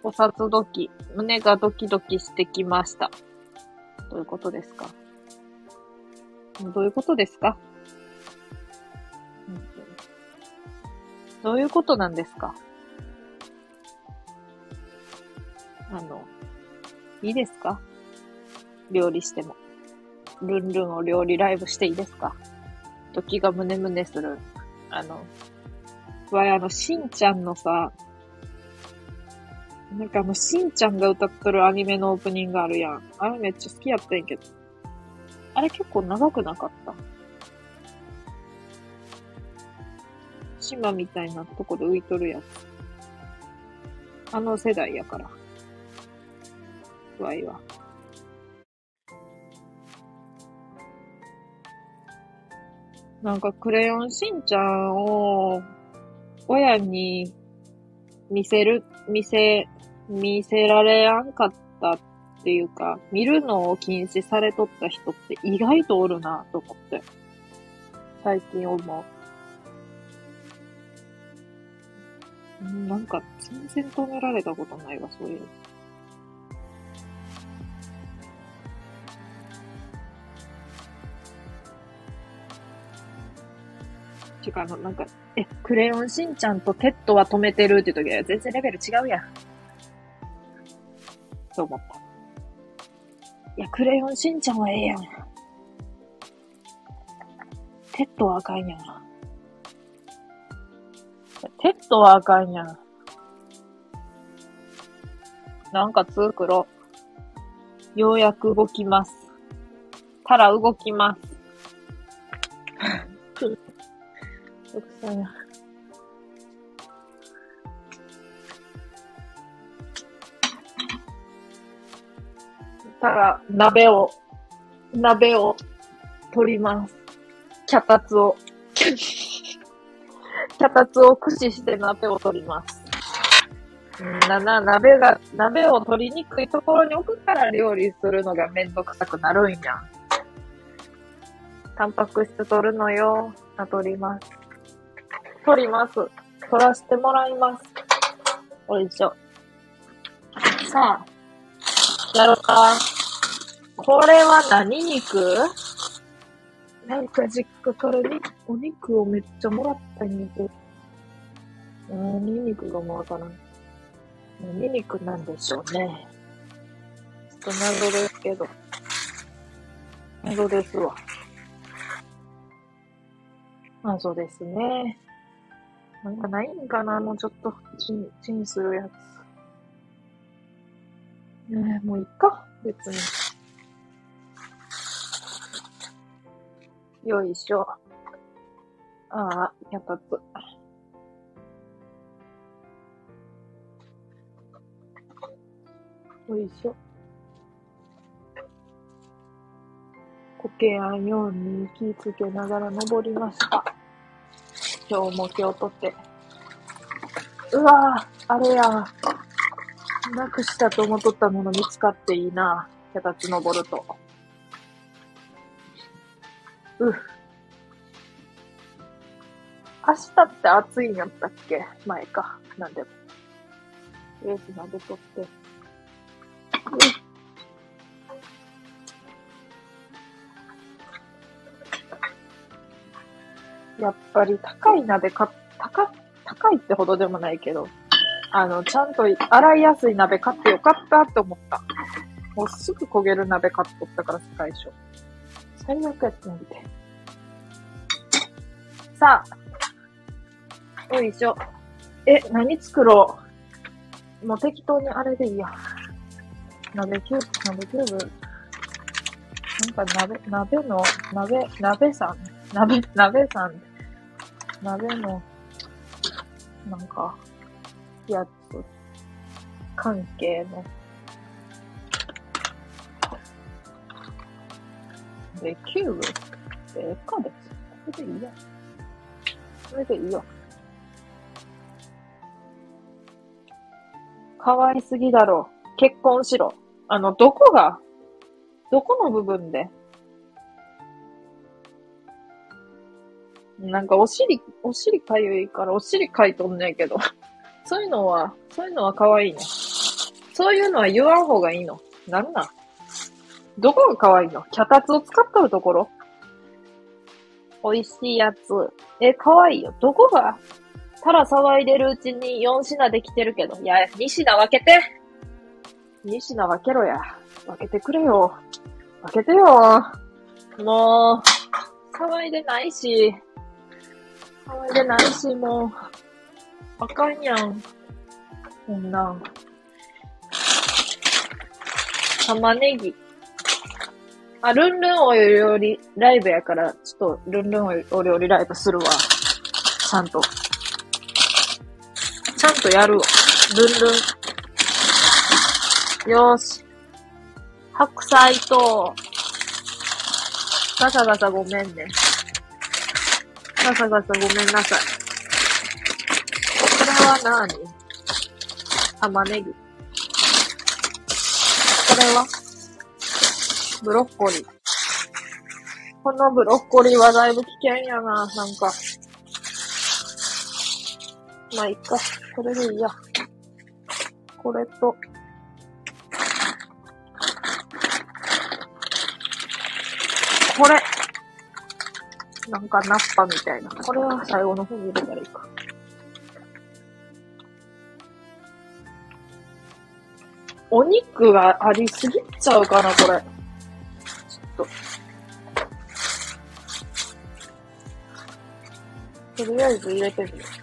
お札ドキ、胸がドキドキしてきました。どういうことですか？どういうことですか？どういうことなんですか？あの、いいですか？料理しても。ルンルンを料理ライブしていいですか？時がムネムネする。あの、わ、あの、しんちゃんのさ、なんかあの、しんちゃんが歌っとるアニメのオープニングあるやん。あれめっちゃ好きやったんやけど。あれ結構長くなかった？島みたいなとこで浮いとるやつ。あの世代やから。わいは。なんか、クレヨンしんちゃんを、親に見せる、見せ、見せられやんかったっていうか、見るのを禁止されとった人って意外とおるなと思って。最近思う。なんか、全然止められたことないわ、そういう。てか、あの、なんか、え、クレヨンしんちゃんとテッドは止めてるって時は全然レベル違うやん。そう思った。いや、クレヨンしんちゃんはええやん。テッドはあかんやん。テッドはあかんやん。なんか作ろう。ようやく動きます。たら動きます。よくさや。たら、鍋を、鍋を取ります。脚立を。脚立を駆使して鍋を取ります。な、な、鍋が、鍋を取りにくいところに置くから料理するのがめんどくさくなるんや。タンパク質取るのよ。あ、取ります。取ります。取らせてもらいます。おいしょ。さあ、やろうか。これは何肉？なんか実家からにお肉をめっちゃもらったんやけど。何肉がもわからん。何肉なんでしょうね。ちょっと謎ですけど。謎ですわ。謎ですね。なんかないんかなもうちょっとチン、チンするやつ。ねえ、もういっか別に。よいしょ。ああ、やたつ。よいしょ。こけやんように気つけながら登りました。今日も今日とって。うわぁ、あれや。なくしたと思っとったもの見つかっていいな。脚立登ると。う明日って暑いんやったっけ？前か。なんでも。レースなでとって。やっぱり高い鍋か、高、高いってほどでもないけど、あの、ちゃんと洗いやすい鍋買ってよかったって思った。もうすぐ焦げる鍋買っとったから、最初。最悪やってみて。さあ。よいしょ。え、何作ろうもう適当にあれでいいや。鍋キューブ、鍋キューブ。なんか鍋、鍋の、鍋、鍋さん。鍋、鍋さん。鍋の、なんか、やつ、関係の。で、キューブええか別これでいいや。これでいいよ。可愛すぎだろ。結婚しろ。あの、どこが、どこの部分でなんかお尻、お尻かゆいからお尻かいとんねんけど。そういうのは、そういうのは可愛いね。そういうのは言わん方がいいの。なんなどこが可愛いの？脚立を使っとるところ？美味しいやつ。え、可愛いよ。どこが？ただ騒いでるうちに4品できてるけど。いや、2品分けて。2品分けろや。分けてくれよ。分けてよ。もう、騒いでないし。騒いでないし、もう。あかんやん。こんな。玉ねぎ。あ、ルンルンお料理ライブやから、ちょっとルンルンお料理ライブするわ。ちゃんと。ちゃんとやるわ。ルンルン。よーし。白菜と、ガサガサごめんね。ガサガサごめんなさい。これは何？玉ねぎ。ブロッコリー。このブロッコリーはだいぶ危険やな、なんか。まあ、いっか。これでいいや。これと、これ。なんかナッパみたいな。これは最後の方に入れたらいいか。お肉がありすぎちゃうかな、これ。と。とりあえず入れてみよう。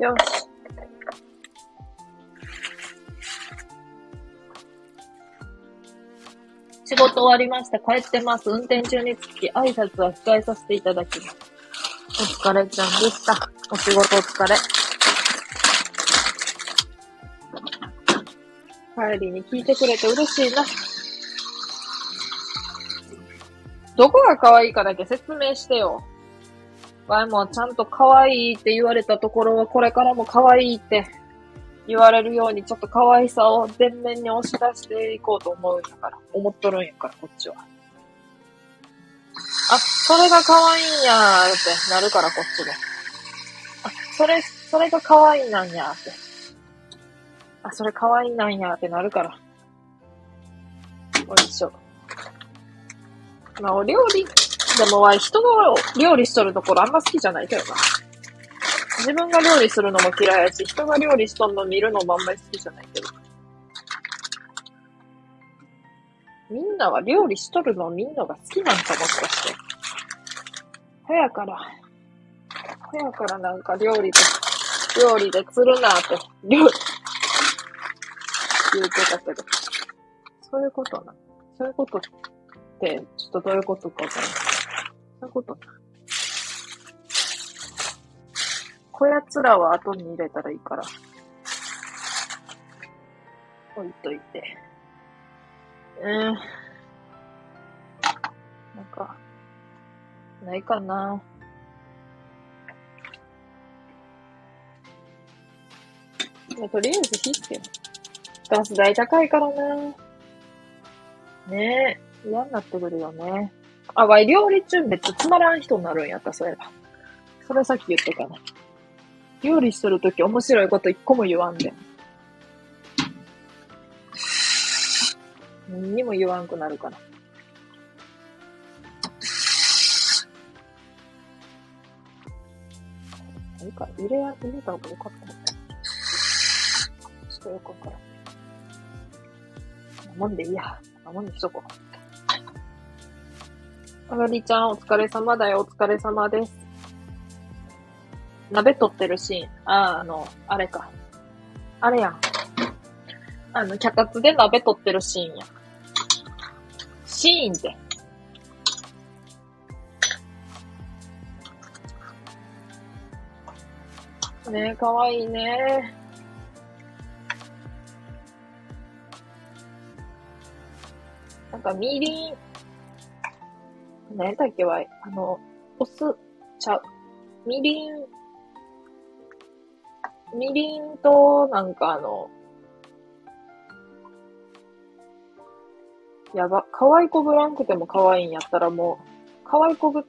よし。違事終わりました。帰ってます。運転中につき挨拶は控えさせていただきます。お疲れちゃんでした。お仕事お疲れ。帰りに聞いてくれて嬉しいな。どこが可愛いかだけ説明してよ。わいもちゃんと可愛いって言われたところはこれからも可愛いって言われるようにちょっと可愛さを前面に押し出していこうと思うんやから、思っとるんやから、こっちは。あ、それが可愛いんやーってなるから、こっちで。あ、それ、それが可愛いなんやーって。あ、それ可愛いなんやーってなるから。おいしょ。まあ、お料理、でもわ、人の料理しとるところあんま好きじゃないけどな。自分が料理するのも嫌いやし、人が料理しとんの見るのもあんまり好きじゃないけど。みんなは料理しとるのを見んのが好きなんかもしかして。ほやから、ほやからなんか料理で、料理で釣るなって、料理、言うてたけど。そういうことな。そういうことって、ちょっとどういうことかわからない。そういうことな。こやつらは後に入れたらいいから。置いといて。うん。なんか、ないかな。とりあえず火つける。ガス代高いからな。ねえ、嫌になってくるよね。あ、わい、料理中めっちゃつまらん人になるんやった、そういえば。それさっき言ってかな。料理しとるとき面白いこと一個も言わんで。何にも言わんくなるから。何か入れや、入れた方がよかったちょっとよくわからん。もんでいいや。もんでしとこう。あがりちゃんお疲れ様だよ。お疲れ様です。鍋取ってるシーン。ああ、の、あれか。あれやん。あの、脚立で鍋取ってるシーンや。シーンって。ねえ、かわいいね。なんか、みりん、何やったっけわい。あの、お酢、ちゃう。みりん、みりんと、なんかあの、やば、可愛いこぶらんくても可愛いんやったらもう、可愛いこぶ、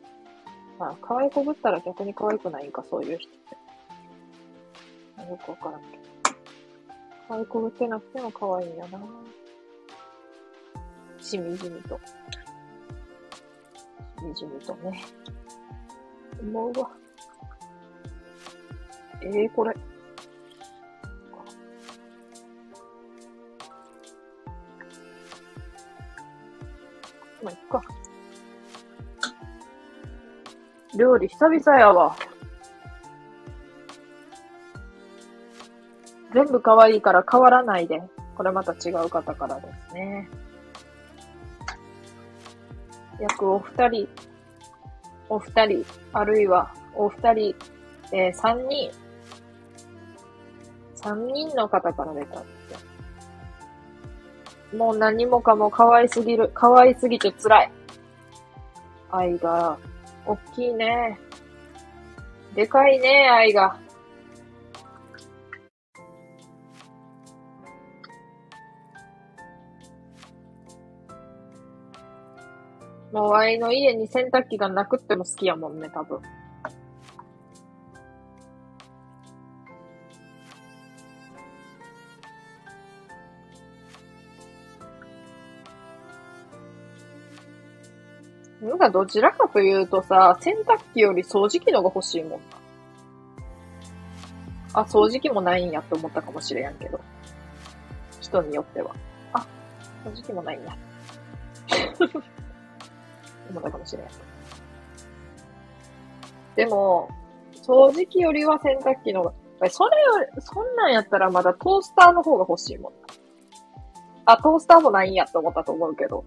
まあ、可愛いこぶったら逆に可愛くないんか、そういう人って。よくわからんけど。可愛いこぶってなくても可愛いんやなしみじみと。しみじみとね。思うわ。ええー、これ。まあ、いっか。料理久々やわ。全部可愛いから変わらないで。これまた違う方からですね。約お二人、お二人、あるいはお二人、えー、三人、三人の方から出たんですよ。もう何もかも可愛すぎる。可愛すぎて辛い。愛が、大きいね。でかいね、愛が。もう愛の家に洗濯機がなくっても好きやもんね、多分。なんかどちらかというとさ、洗濯機より掃除機のが欲しいもんな。あ、掃除機もないんやって思ったかもしれんけど。人によっては。あ、掃除機もないんや。なのかもしれない。でも、掃除機よりは洗濯機の方が、それより、そんなんやったらまだトースターの方が欲しいもん。あ、トースターもないんやって思ったと思うけど。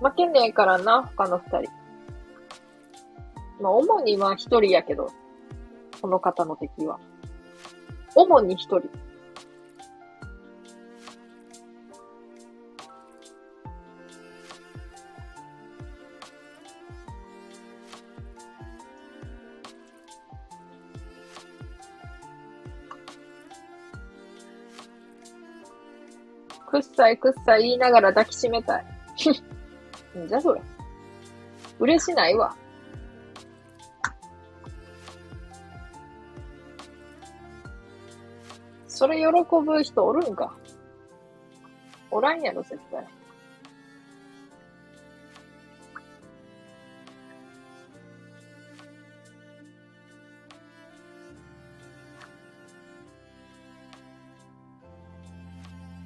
負けねえからな、他の二人。まあ、主には一人やけど、この方の敵は。主に一人。くっさいくっさい言いながら抱きしめたい。んじゃそれ。嬉しないわ。それ喜ぶ人おるんか。おらんやろ、絶対。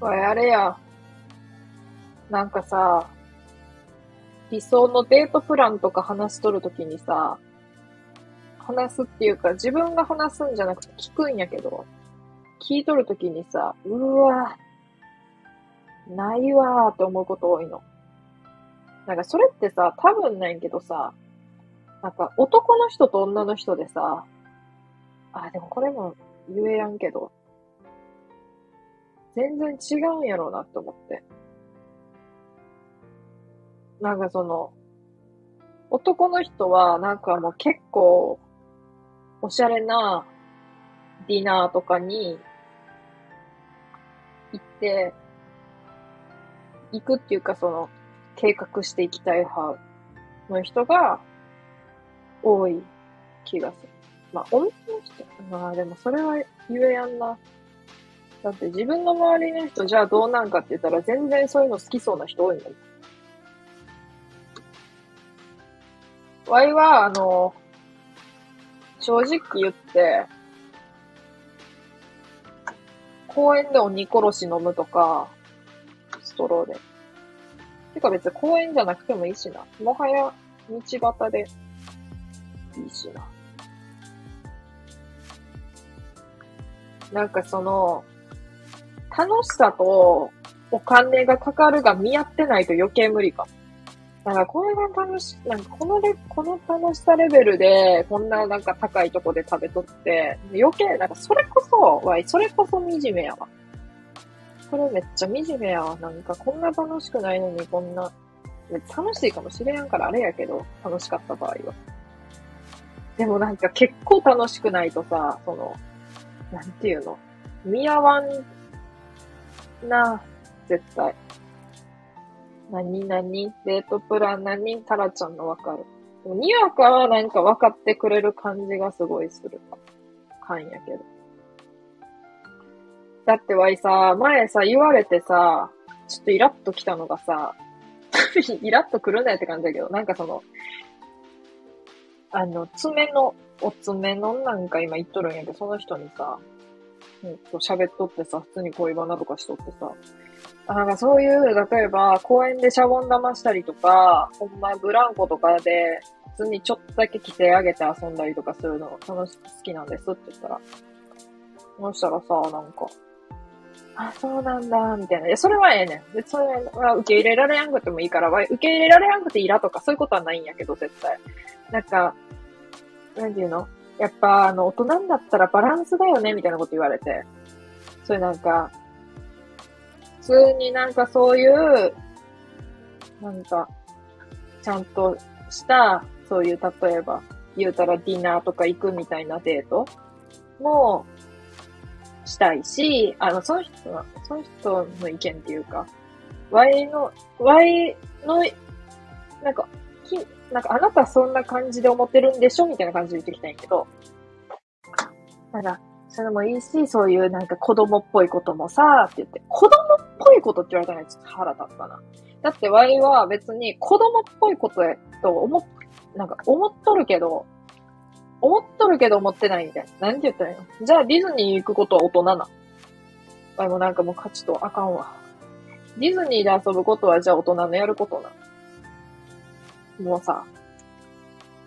おい、あれや。なんかさ、理想のデートプランとか話しとるときにさ、話すっていうか、自分が話すんじゃなくて聞くんやけど、聞いとるときにさ、うわないわーって思うこと多いの。なんかそれってさ、多分ないけどさ、なんか男の人と女の人でさ、あ、でもこれも言えやんけど、全然違うんやろうなって思って。なんかその、男の人はなんかもう結構、おしゃれなディナーとかに行って、行くっていうかその、計画していきたい派の人が多い気がする。まあ、女の人、まあでもそれは言えやんな。だって自分の周りの人じゃあどうなんかって言ったら全然そういうの好きそうな人多いんだよ。ワイは、あの、正直言って、公園で鬼殺し飲むとか、ストローで。てか別に公園じゃなくてもいいしな。もはや道端でいいしな。なんかその、楽しさとお金がかかるが見合ってないと余計無理か。だからこれが楽し、なんかこのレ、この楽しさレベルで、こんななんか高いとこで食べとって、余計、なんかそれこそ、わい、それこそ惨めやわ。それめっちゃ惨めやわ。なんかこんな楽しくないのにこんな、楽しいかもしれんからあれやけど、楽しかった場合は。でもなんか結構楽しくないとさ、その、なんていうの？見合わんな、絶対。何何デートプラン何？タラちゃんのわかる。でもにわかはなんか分かってくれる感じがすごいする感やけど。だってわいさ、前さ、言われてさ、ちょっとイラッと来たのがさ、イラッと来るなよって感じだけど、なんかその、あの、爪の、お爪のなんか今言っとるんやけど、その人にさ、うんと喋っとってさ、普通に恋バナとかしとってさ、あなんかそういう、例えば公園でシャボン玉したりとか、ほんまブランコとかで、普通にちょっとだけ着てあげて遊んだりとかするの楽しく好きなんですって言ったら、そしたらさ、なんか、あ、そうなんだ、みたいな。いや、それはええねん。別それは受け入れられやんくてもいいから、受け入れられやんくていいらとか、そういうことはないんやけど、絶対。なんか、なんていうの？やっぱ、あの、大人になったらバランスだよね、みたいなこと言われて。それなんか、普通になんかそういう、なんか、ちゃんとした、そういう、例えば、言うたらディナーとか行くみたいなデートもしたいし、あの、その人は、その人の意見っていうか、Y の、Y の、なんか、き、なんかあなたそんな感じで思ってるんでしょみたいな感じで言ってきたんやけど、ただ、それもいいし、そういうなんか子供っぽいこともさ、って言って、子供っぽいことって言われたらちょっと腹立ったな。だって Y は別に子供っぽいことやと思っ、なんか思っとるけど、思っとるけど思ってないみたいな。なんて言ったらいいの？じゃあディズニー行くことは大人な。Y もなんかもう価値とあかんわ。ディズニーで遊ぶことはじゃあ大人のやることな。もうさ、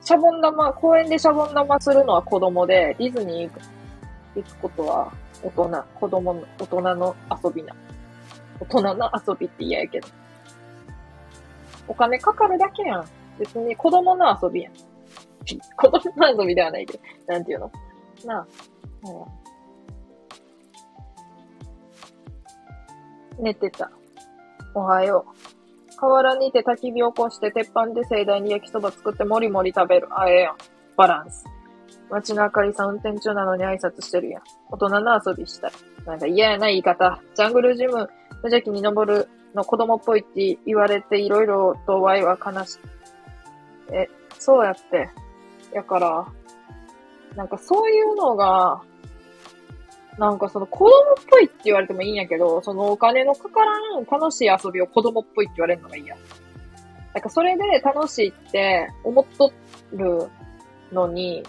シャボン玉、公園でシャボン玉するのは子供で、ディズニー行くことは大人、子供の、大人の遊びな。大人の遊びって嫌やけど。お金かかるだけやん。別に子供の遊びやん。子供の遊びではないけど、なんていうの？なあ。寝てた。おはよう。河原にて焚き火起こして鉄板で盛大に焼きそば作ってもりもり食べる。あ、ええやん。バランス。街の明かりさん運転中なのに挨拶してるやん。大人の遊びしたい。なんか嫌やな言い方。ジャングルジム、無邪気に登るの子供っぽいって言われていろいろとワイは悲しい。え、そうやって。やから、なんかそういうのが、なんかその子供っぽいって言われてもいいんやけど、そのお金のかからん楽しい遊びを子供っぽいって言われるのがいいや。なんかそれで楽しいって思っとるのに、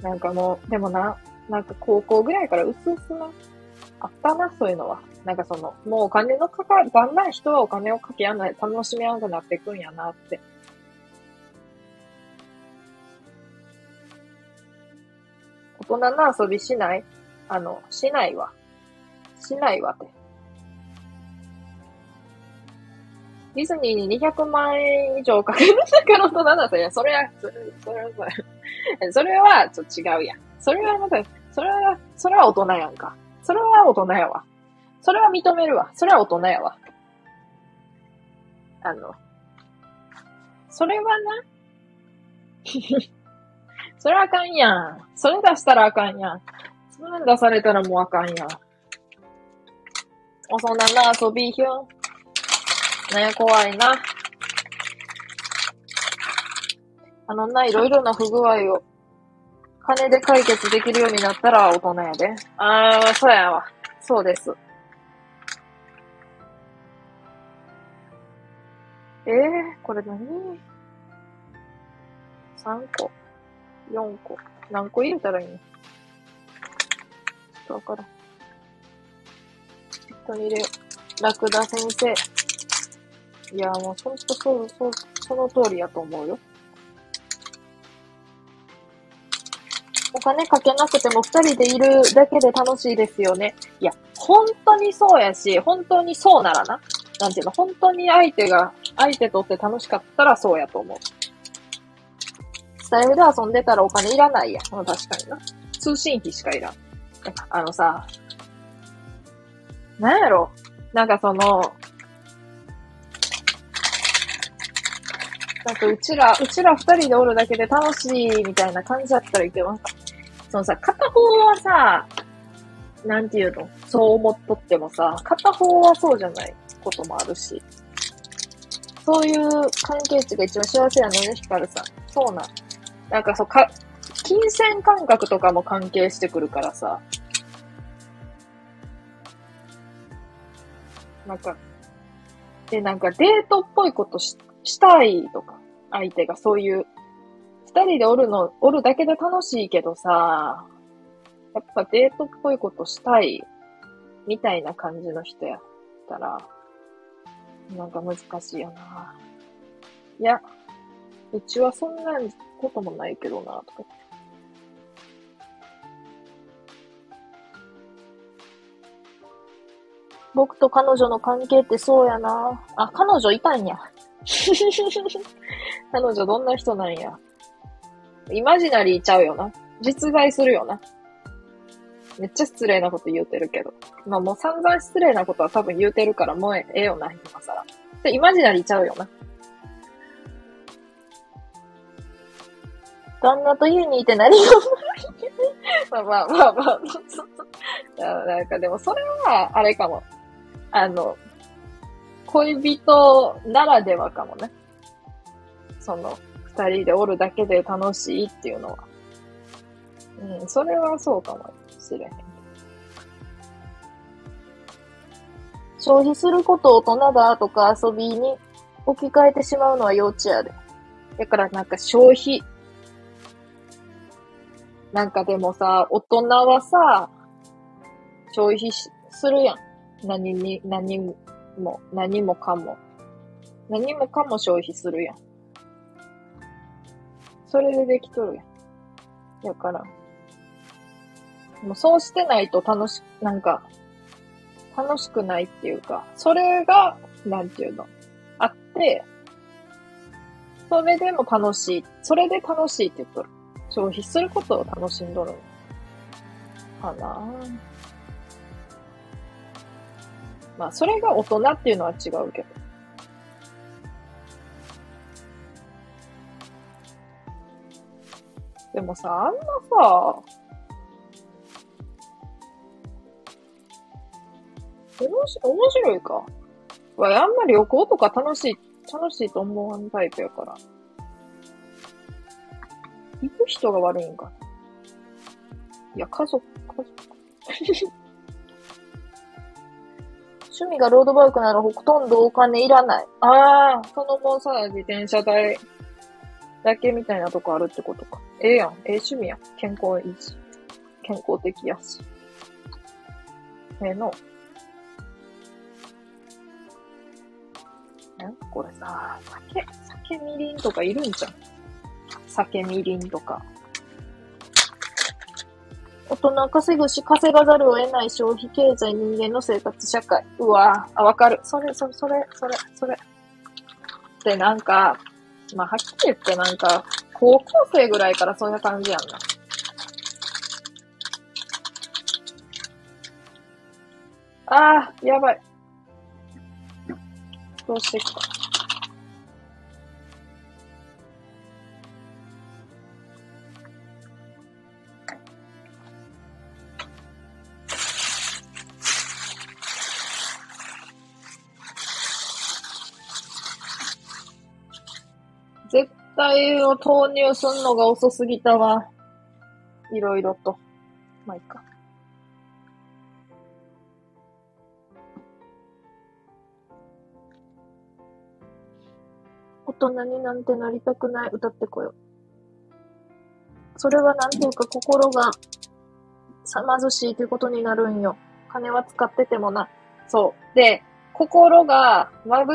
なんかもう、でもな、なんか高校ぐらいからうすうすな、あったな、そういうのは。なんかその、もうお金のかかる、だんだん人はお金をかけやんない、楽しめやんくなっていくんやなって。大人の遊びしない？あの、しないわ。しないわって。ディズニーに200万円以上かけるんだから大人なんだよ。それは、それ、それは、それは、ちょっと違うやん。それはまた、それは、それは大人やんか。それは大人やわ。それは認めるわ。それは大人やわ。あの、それはな、それはあかんやん。それ出したらあかんやん。そん出されたらもうあかんやん。お、そんなな、遊びひゅん。ね怖いな。あのな、いろいろな不具合を、金で解決できるようになったら大人やで。あー、そうやわ。そうです。えー、これ何 ?3 個？4個？何個入れたらいいの？ちょっとわからん。適当に入れよう。ラクダ先生。いや、もうほんとそう、そう、その通りやと思うよ。お金かけなくても二人でいるだけで楽しいですよね。いや、本当にそうやし、本当にそうならな。なんていうの、本当に相手が、相手とって楽しかったらそうやと思う。スタイルで遊んでたらお金いらないや。確かにな。通信費しかいらん。あのさ、なんやろ？なんかその、なんかうちら、うちら二人でおるだけで楽しいみたいな感じだったらいけますか？そのさ、片方はさ、なんていうの？そう思っとってもさ、片方はそうじゃないこともあるし。そういう関係値が一番幸せやのね、ヒカルさん。そうなん。なんかそう、か、金銭感覚とかも関係してくるからさ。なんか、で、なんかデートっぽいことししたいとか、相手がそういう、二人でおるの、おるだけで楽しいけどさ、やっぱデートっぽいことしたい、みたいな感じの人やったら、なんか難しいよな。いや、うちはそんなこともないけどな、とか。僕と彼女の関係ってそうやな。あ、彼女いたんや。彼女どんな人なんや。イマジナリーちゃうよな。実在するよな。めっちゃ失礼なこと言うてるけど。まあもう散々失礼なことは多分言うてるからもうええよな、今更。で、イマジナリーちゃうよな。旦那と家にいて何が まあまあまあまあ。なんかでもそれは、あれかも。あの、恋人ならではかもね。その、二人でおるだけで楽しいっていうのは。うん、それはそうかもしれへん。消費することを大人だとか遊びに置き換えてしまうのは幼稚やで。だからなんか消費。なんかでもさ、大人はさ、消費するやん。何に、何も、何もかも。何もかも消費するやん。それでできとるやん。やから。もうそうしてないと楽し、なんか、楽しくないっていうか、それが、なんていうの。あっ、て、それでも楽しい。それで楽しいって言っとる。消費することを楽しんどる。かなぁまあ、それが大人っていうのは違うけど。でもさ、あんなさ、おもし面白いか？わ、あんまり旅行とか楽しい、楽しいと思わんタイプやから。行く人が悪いんか。いや、家族、家族。趣味がロードバイクならほとんどお金いらない。ああ、そのもうさ、自転車代だけみたいなとこあるってことか。ええやん。ええ趣味やん。健康いいし。健康的やし。ええの。なんかこれさ、酒、酒みりんとかいるんじゃん。酒みりんとか。大人稼ぐし稼がざるを得ない消費経済人間の生活社会。うわ、あ、わかる。それ、それ、それ、それ、それ。で、なんか、まあ、はっきり言ってなんか、高校生ぐらいからそんな感じやんな。ああ、やばい。どうしていくか。絶対を投入すんのが遅すぎたわ。いろいろと。まあ、いいか。大人になんてなりたくない。歌ってこよう。それはなんていうか心がさ貧しいということになるんよ。金は使っててもな。そう。で、心が貧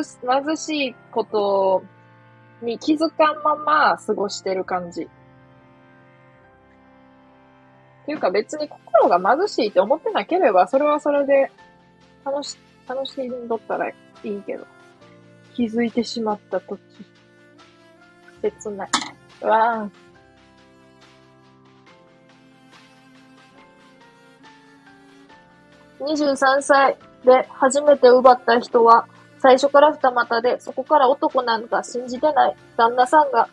貧しいことに気づかんまま過ごしてる感じ。っていうか別に心が貧しいって思ってなければ、それはそれで楽し、楽しんどったらいいけど。気づいてしまった時。切ない。うわぁ。23歳で初めて奪った人は、最初から二股で、そこから男なんか信じてない。旦那さんが、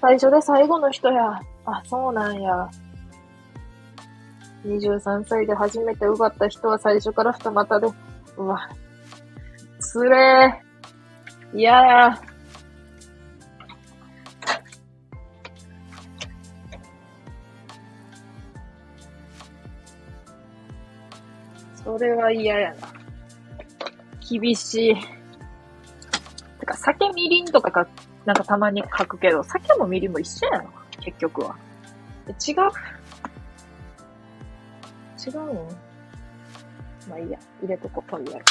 最初で最後の人や。あ、そうなんや。23歳で初めて奪った人は最初から二股で、うわ、つれー。いやや。それは嫌やな。厳しい。てか、酒みりんとかか、なんかたまに書くけど、酒もみりんも一緒やな。結局は。違う？違うの？まあいいや。入れとこ、とりあえ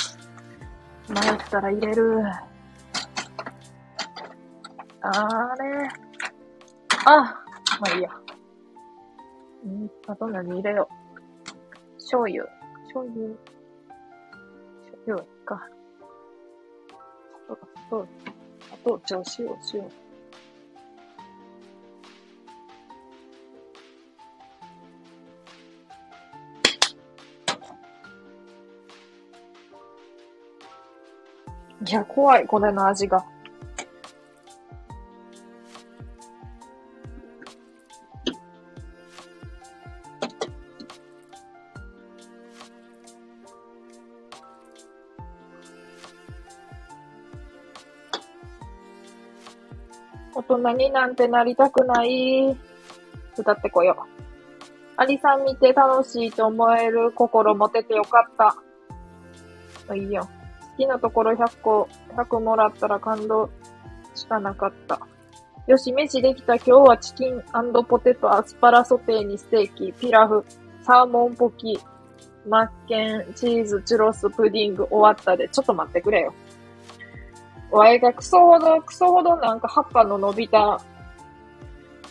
ず。迷ったら入れる。あれ。あ、まあいいや。んあと何入れよう。醤油。醤油。醤油か。あと、あと、じゃあ塩、塩。いや、怖い、これの味が。大人になんてなりたくない。歌ってこよう。アリさん見て楽しいと思える心持ててよかった。いいよ。好きなところ100個、100もらったら感動しかなかった。よし、飯できた。今日はチキンポテト、アスパラソテーにステーキ、ピラフ、サーモンポキ、マッケン、チーズ、チュロス、プディング終わったで。ちょっと待ってくれよ。わいがクソほど、クソほどなんか葉っぱの伸びた、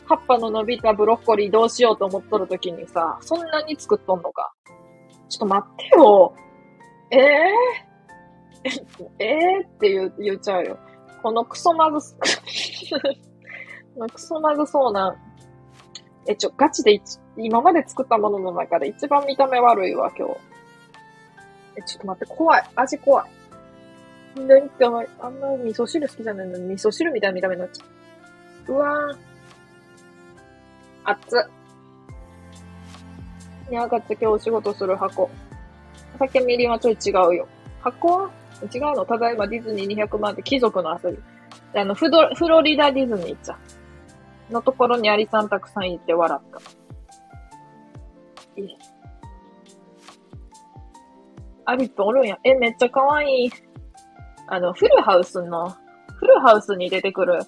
葉っぱの伸びたブロッコリーどうしようと思っとるときにさ、そんなに作っとんのか。ちょっと待ってよ。え えー、ええ、って言う、言っちゃうよ。このクソまず、クソまずそうな、え、ちょ、ガチで一今まで作ったものの中で一番見た目悪いわ、今日。え、ちょっと待って、怖い。味怖い。なんか、あんま味噌汁好きじゃないのに、味噌汁みたいな見た目になっちゃう。うわぁ。熱っ。いや、ガチ今日お仕事する箱。酒みりんはちょい違うよ。箱は違うの？ただいまディズニー200万って貴族の遊び。であの、フド、フロリダディズニー行っちゃう。のところにアリさんたくさんいて笑った。いい。アリっておるんや。え、めっちゃ可愛い。あの、フルハウスの、フルハウスに出てくる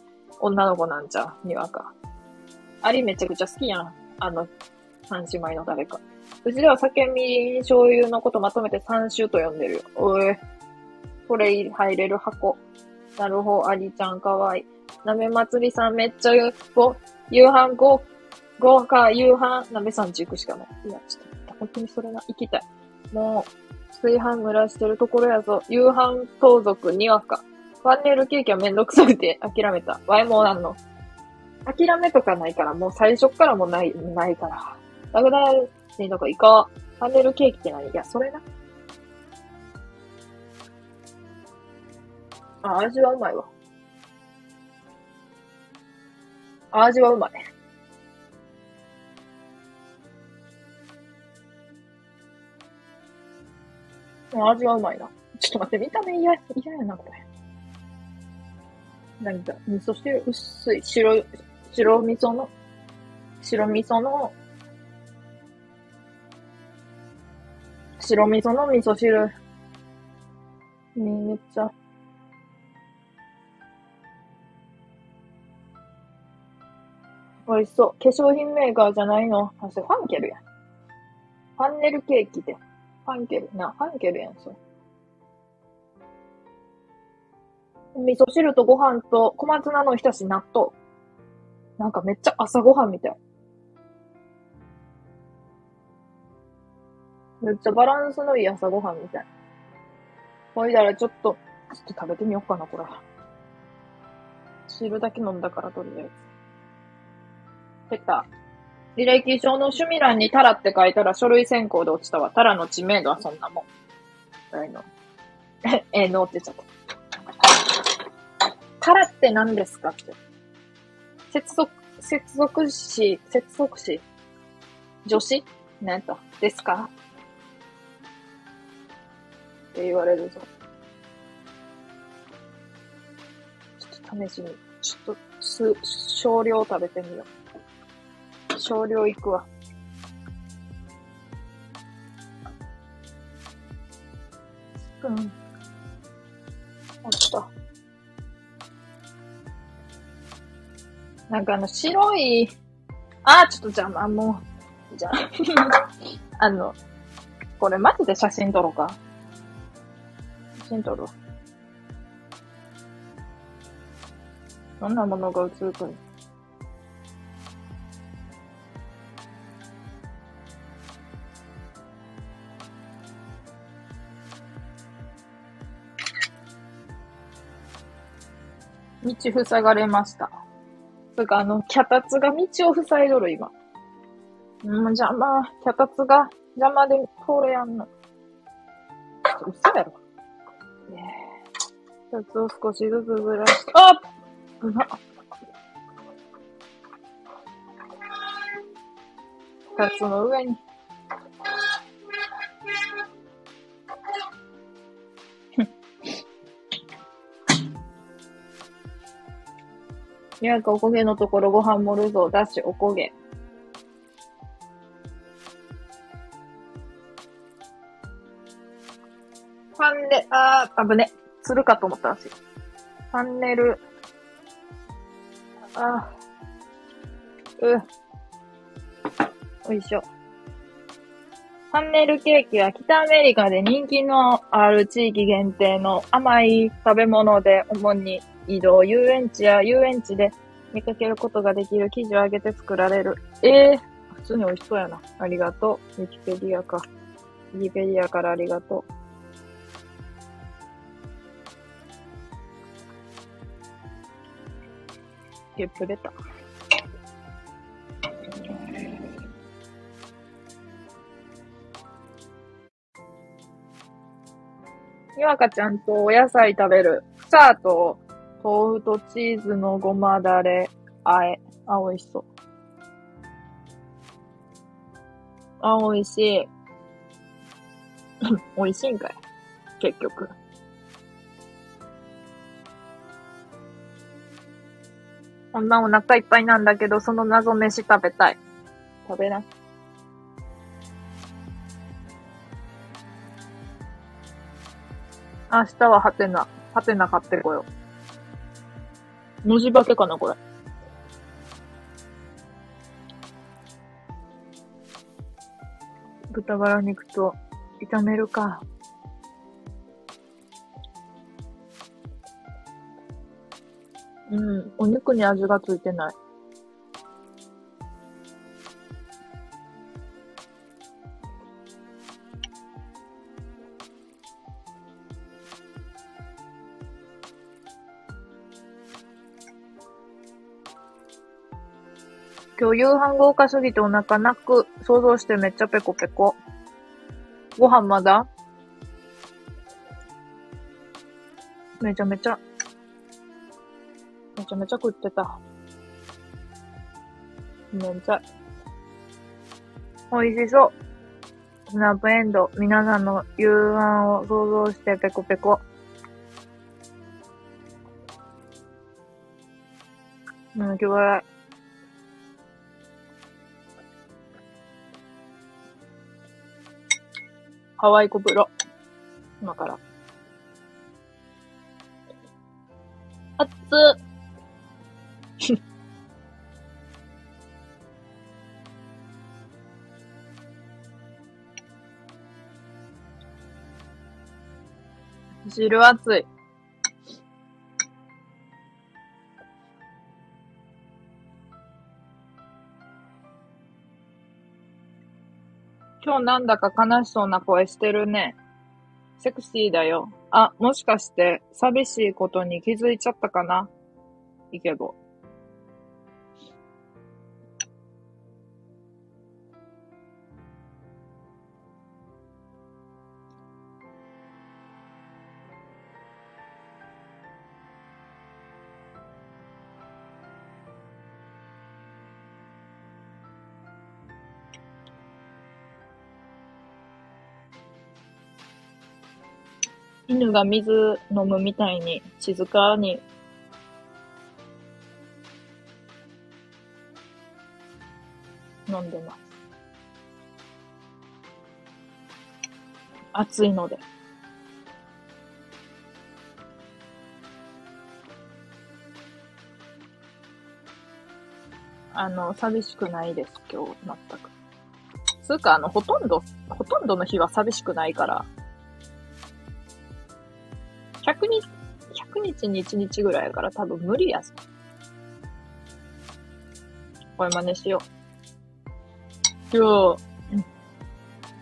女の子なんちゃにわか。アリめちゃくちゃ好きやん。あの、三姉妹の誰か。うちでは酒みりん醤油のことまとめて三種と呼んでるよ。おい。これ入れる箱。なるほど、アリちゃんかわいい。なめ祭りさんめっちゃご、夕飯ご、ごか、夕飯、なめさんち行くしかない。いや、ちょっと、本当にそれな、行きたい。もう、炊飯蒸らしてるところやぞ。夕飯盗賊にわか。ファンネルケーキはめんどくさくて諦めた。ワイもうなんの。諦めとかないから、もう最初からもない、ないから。だからねなんかイカ、ファンネルケーキって何いや、それな。あ、味はうまいわ。味はうまい。味はうまいな。ちょっと待って、見た目嫌、嫌やな、これ。なんか、味噌汁、薄い、白、白味噌の、白味噌の、白味噌の味噌汁。めっちゃ。美味しそう。化粧品メーカーじゃないの。あ、それファンケルや。ファンネルケーキで。ファンケル。な、ファンケルやん、それ。味噌汁とご飯と小松菜のひたし納豆。なんかめっちゃ朝ごはんみたい。めっちゃバランスのいい朝ごはんみたい。ほいだらちょっと、ちょっと食べてみようかな、これ。汁だけ飲んだからとりあえず。ペタ。履歴書の趣味欄にタラって書いたら書類選考で落ちたわ。タラの知名度はそんなもん。えの。え、えのって言っちゃった。タラって何ですかって。接続、接続詞、接続詞女子何やったですか？って言われるぞ。ちょっと試しに、ちょっと、す、少量食べてみよう。少量いくわ。スプーン。あった。なんかあの、白い、あー、ちょっと邪魔、もう、じゃあ、あの、これマジで写真撮ろうか。写真撮るわ。どんなものが映るか道塞がれました。つか、あの、脚立が道を塞いどる、今。うん、邪魔、脚立が邪魔で通れやんの。嘘やろ。シャツを少しずつずらして、あっうま二つの上に。やかおこげのところご飯盛るぞ。だし、おこげ。ファンで、あー、あぶね。するかと思ったらしい。チャンネル、あー、う、おいしょ。チャンネルケーキは北アメリカで人気のある地域限定の甘い食べ物で主に移動、遊園地や遊園地で見かけることができる生地を揚げて作られる。ええー、普通に美味しそうやな。ありがとう。ウィキペディアか。ウィキペディアからありがとう。ゲップ出た。にわかちゃんとお野菜食べる。草と豆腐とチーズのごまだれ、あえ。あ、美味しそう。あ、美味しい。美味しいんかい？結局。こんなお腹いっぱいなんだけど、その謎飯食べたい。食べな。明日はハテナ、ハテナ買ってこよう。文字化けかな、これ。豚バラ肉と炒めるか。うん、お肉に味がついてない。今日夕飯豪華すぎてお腹なく、想像してめっちゃペコペコ。ご飯まだ？めちゃめちゃ、めちゃめちゃ食ってた。めんちゃ。美味しそう。スナップエンド、皆さんの夕飯を想像してペコペコ。うん、今日はハワイコ風呂。今から。あっ。汁熱い。今日なんだか悲しそうな声してるね。セクシーだよ。あ、もしかして寂しいことに気づいちゃったかな？イケボ。犬が水飲むみたいに静かに飲んでます。暑いので。あの、寂しくないです、今日、全く。つうか、あの、ほとんど、ほとんどの日は寂しくないから、100日、100日に1日ぐらいやから多分無理やぞ。これ真似しよう。今日、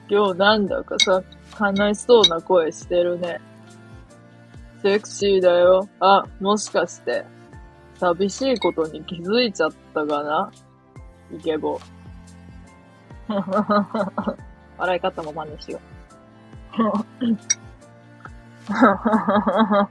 今日なんだかさ、悲しそうな声してるね。セクシーだよ。あ、もしかして、寂しいことに気づいちゃったかな？イケボ。笑い方も真似しよう。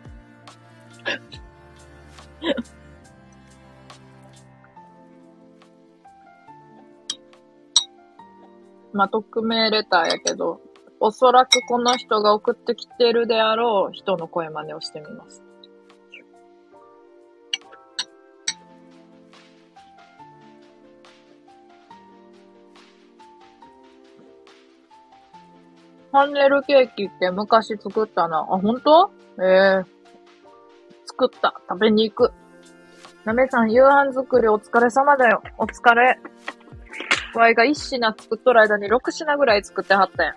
まあ、匿名レターやけど、おそらくこの人が送ってきてるであろう人の声真似をしてみます。ハンネルケーキって昔作ったな。あ、本当？ええー、作った。食べに行く。なめさん、夕飯作りお疲れ様だよ。お疲れ。わいが一品作っとる間に六品ぐらい作ってはったやん。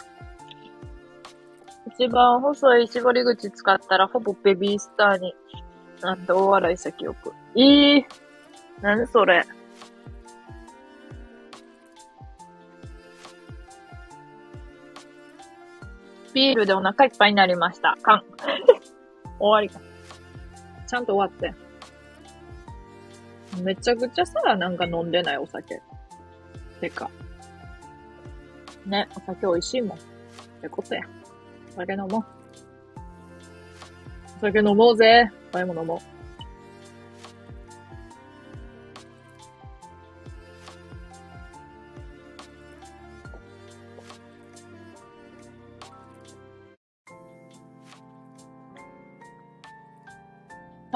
一番細い絞り口使ったらほぼベビースターになんて大笑いした記憶。いい。何それ？ビールでお腹いっぱいになりました。かん。終わりか。ちゃんと終わって。めちゃくちゃさ、なんか飲んでないお酒。てか。ね、お酒美味しいもん。ってことや。お酒飲もう。お酒飲もうぜ。前も飲もう。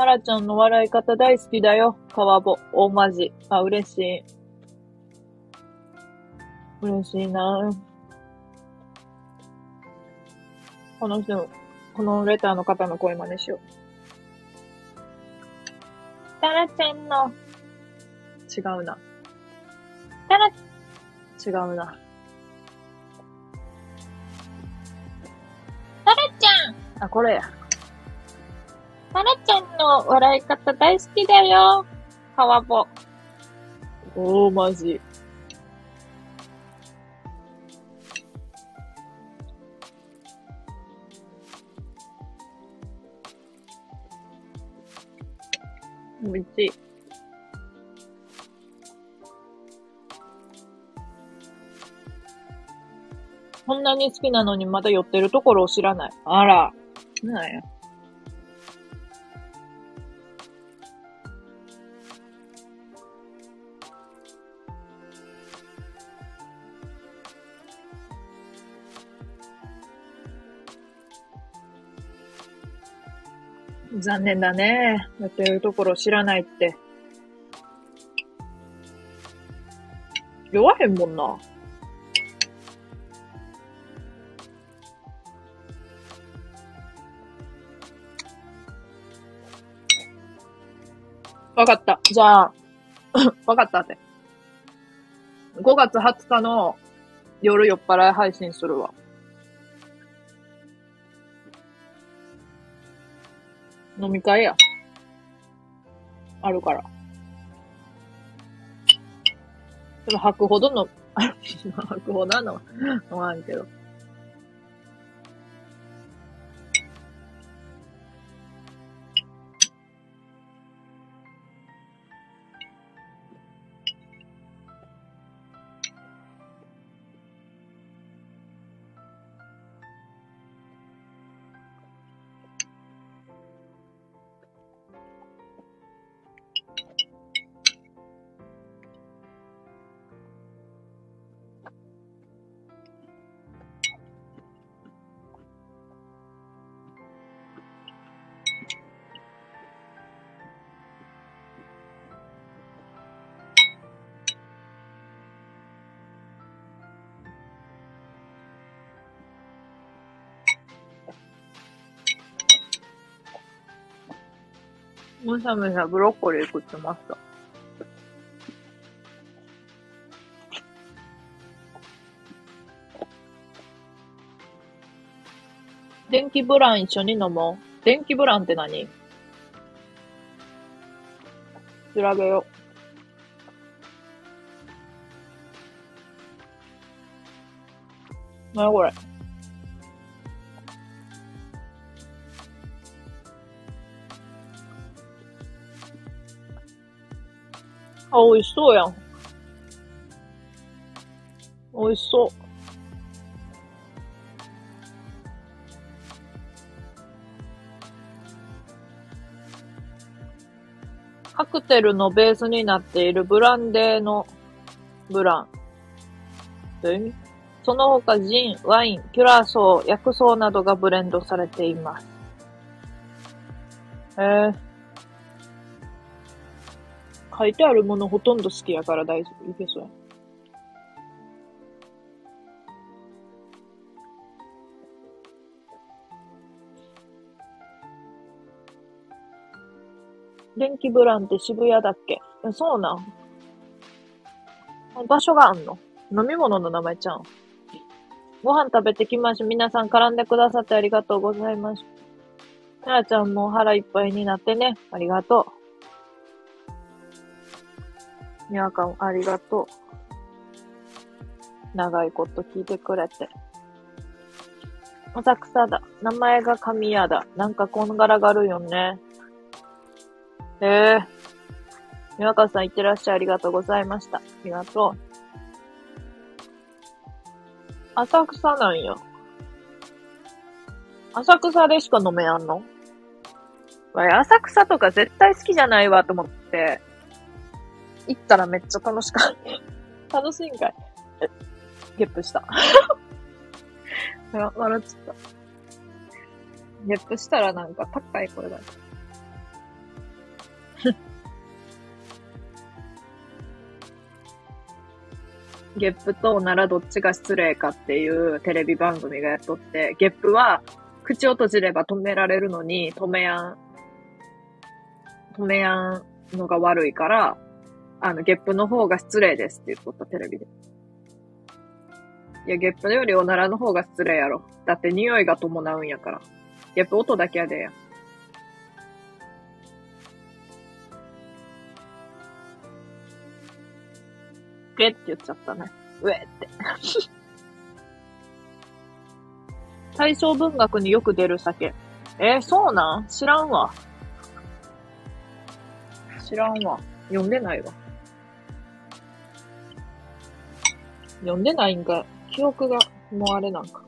タラちゃんの笑い方大好きだよ。川ぼ、大マジ。あ、嬉しい。嬉しいなこの人、このレターの方の声真似しよう。タラちゃんの、違うな。タラ、違うな。タラちゃんあ、これや。タラちゃんの笑い方大好きだよ。川ぼ。おー、マジ。美味しい。こんなに好きなのにまだ寄ってるところを知らない。あら。なんや。残念だね。やってるところ知らないって。弱へんもんな。わかった。じゃあ、わかったって。5月20日の夜酔っ払い配信するわ。飲み会や。あるから。でも吐くほどの、吐くほどなの 飲まんけど。むしゃむしゃブロッコリー食ってました。電気ブラン一緒に飲もう。電気ブランって何？調べよう。なにこれ？あ、美味しそうやん。美味しそう。カクテルのベースになっているブランデーのブラン。どういう意味？その他ジン、ワイン、キュラソー、薬草などがブレンドされています。えー、書いてあるものほとんど好きやから大丈夫。いけそうや。電気ブランって渋谷だっけ？そうなん。場所があんの？飲み物の名前ちゃん？ご飯食べてきましょう。皆さん絡んでくださってありがとうございます。たらちゃんも腹いっぱいになってね。ありがとう。にわかんありがとう。長いこと聞いてくれて。浅草だ。名前が神谷だ。なんかこんがらがるよね。ええ岩川さん、いってらっしゃい。ありがとうございました。ありがとう。浅草なんや。浅草でしか飲めやんの？わい浅草とか絶対好きじゃないわと思って、行ったらめっちゃ楽しかった。楽しいんかい。ゲップした。わ笑っちゃった。ゲップしたらなんか高い声だ。ゲップとならどっちが失礼かっていうテレビ番組がやっとって、ゲップは口を閉じれば止められるのに止めやん、止めやんのが悪いから、あの、ゲップの方が失礼ですって言っとったテレビで。いや、ゲップよりおならの方が失礼やろ。だって匂いが伴うんやから。ゲップ音だけやでや。ゲって言っちゃったね。うえって。対象文学によく出る酒。えーそうなん？知らんわ。知らんわ。読んでないわ。読んでないんか。記憶が、もうあれなんか。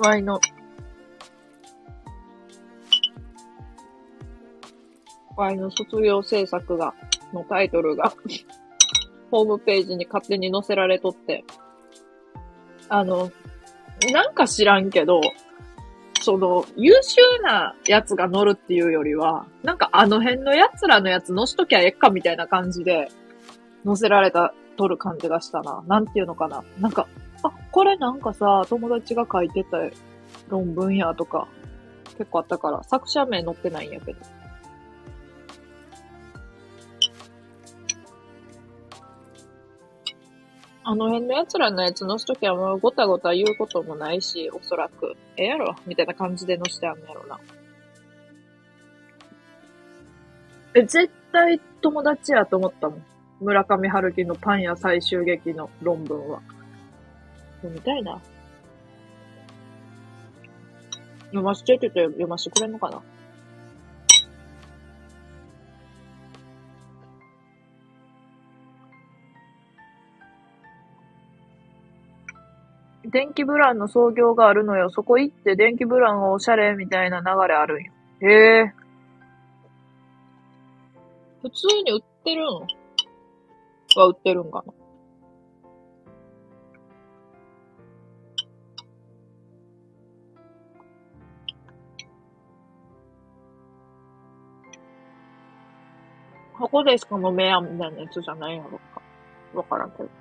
ワイの、ワイの卒業制作が、のタイトルが、ホームページに勝手に載せられとって、あの、なんか知らんけど、その、優秀なやつが乗るっていうよりは、なんかあの辺のやつらのやつ乗しときゃええかみたいな感じで、載せられた、撮る感じがしたな。なんていうのかな。なんか、あ、これなんかさ、友達が書いてた論文やとか、結構あったから、作者名載ってないんやけど。あの辺の奴らのやつ載すときはもうごたごた言うこともないし、おそらく、ええやろ？みたいな感じで載してあんのやろな。え、絶対友達やと思ったもん。村上春樹のパン屋最終劇の論文は。読みたいな。読ませてって言って読ませてくれんのかな？電気ブランの創業があるのよ。そこ行って電気ブランがおしゃれみたいな流れあるんよ。へえ。普通に売ってるのは売ってるんかな？ここでしか飲めやんみたいなやつじゃないやろか。わからんけど。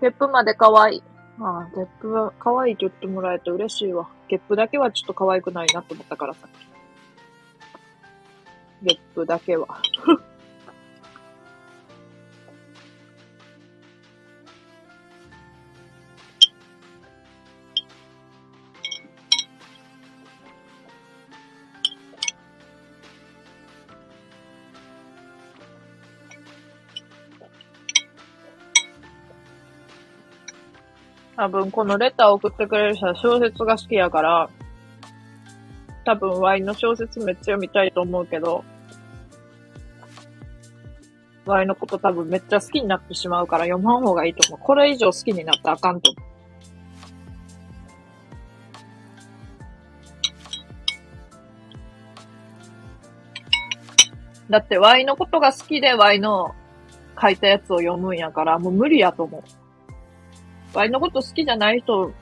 ゲップまで可愛い。ああ、ゲップは可愛いって言ってもらえて嬉しいわ。ゲップだけはちょっと可愛くないなと思ったからさ。ゲップだけは。多分このレターを送ってくれる人は小説が好きやから、多分ワイの小説めっちゃ読みたいと思うけど、ワイのこと多分めっちゃ好きになってしまうから読まん方がいいと思う。これ以上好きになったらあかんと思う。だって、ワイのことが好きで、ワイの書いたやつを読むんやから、もう無理やと思う。ワイのこと好きじゃない人、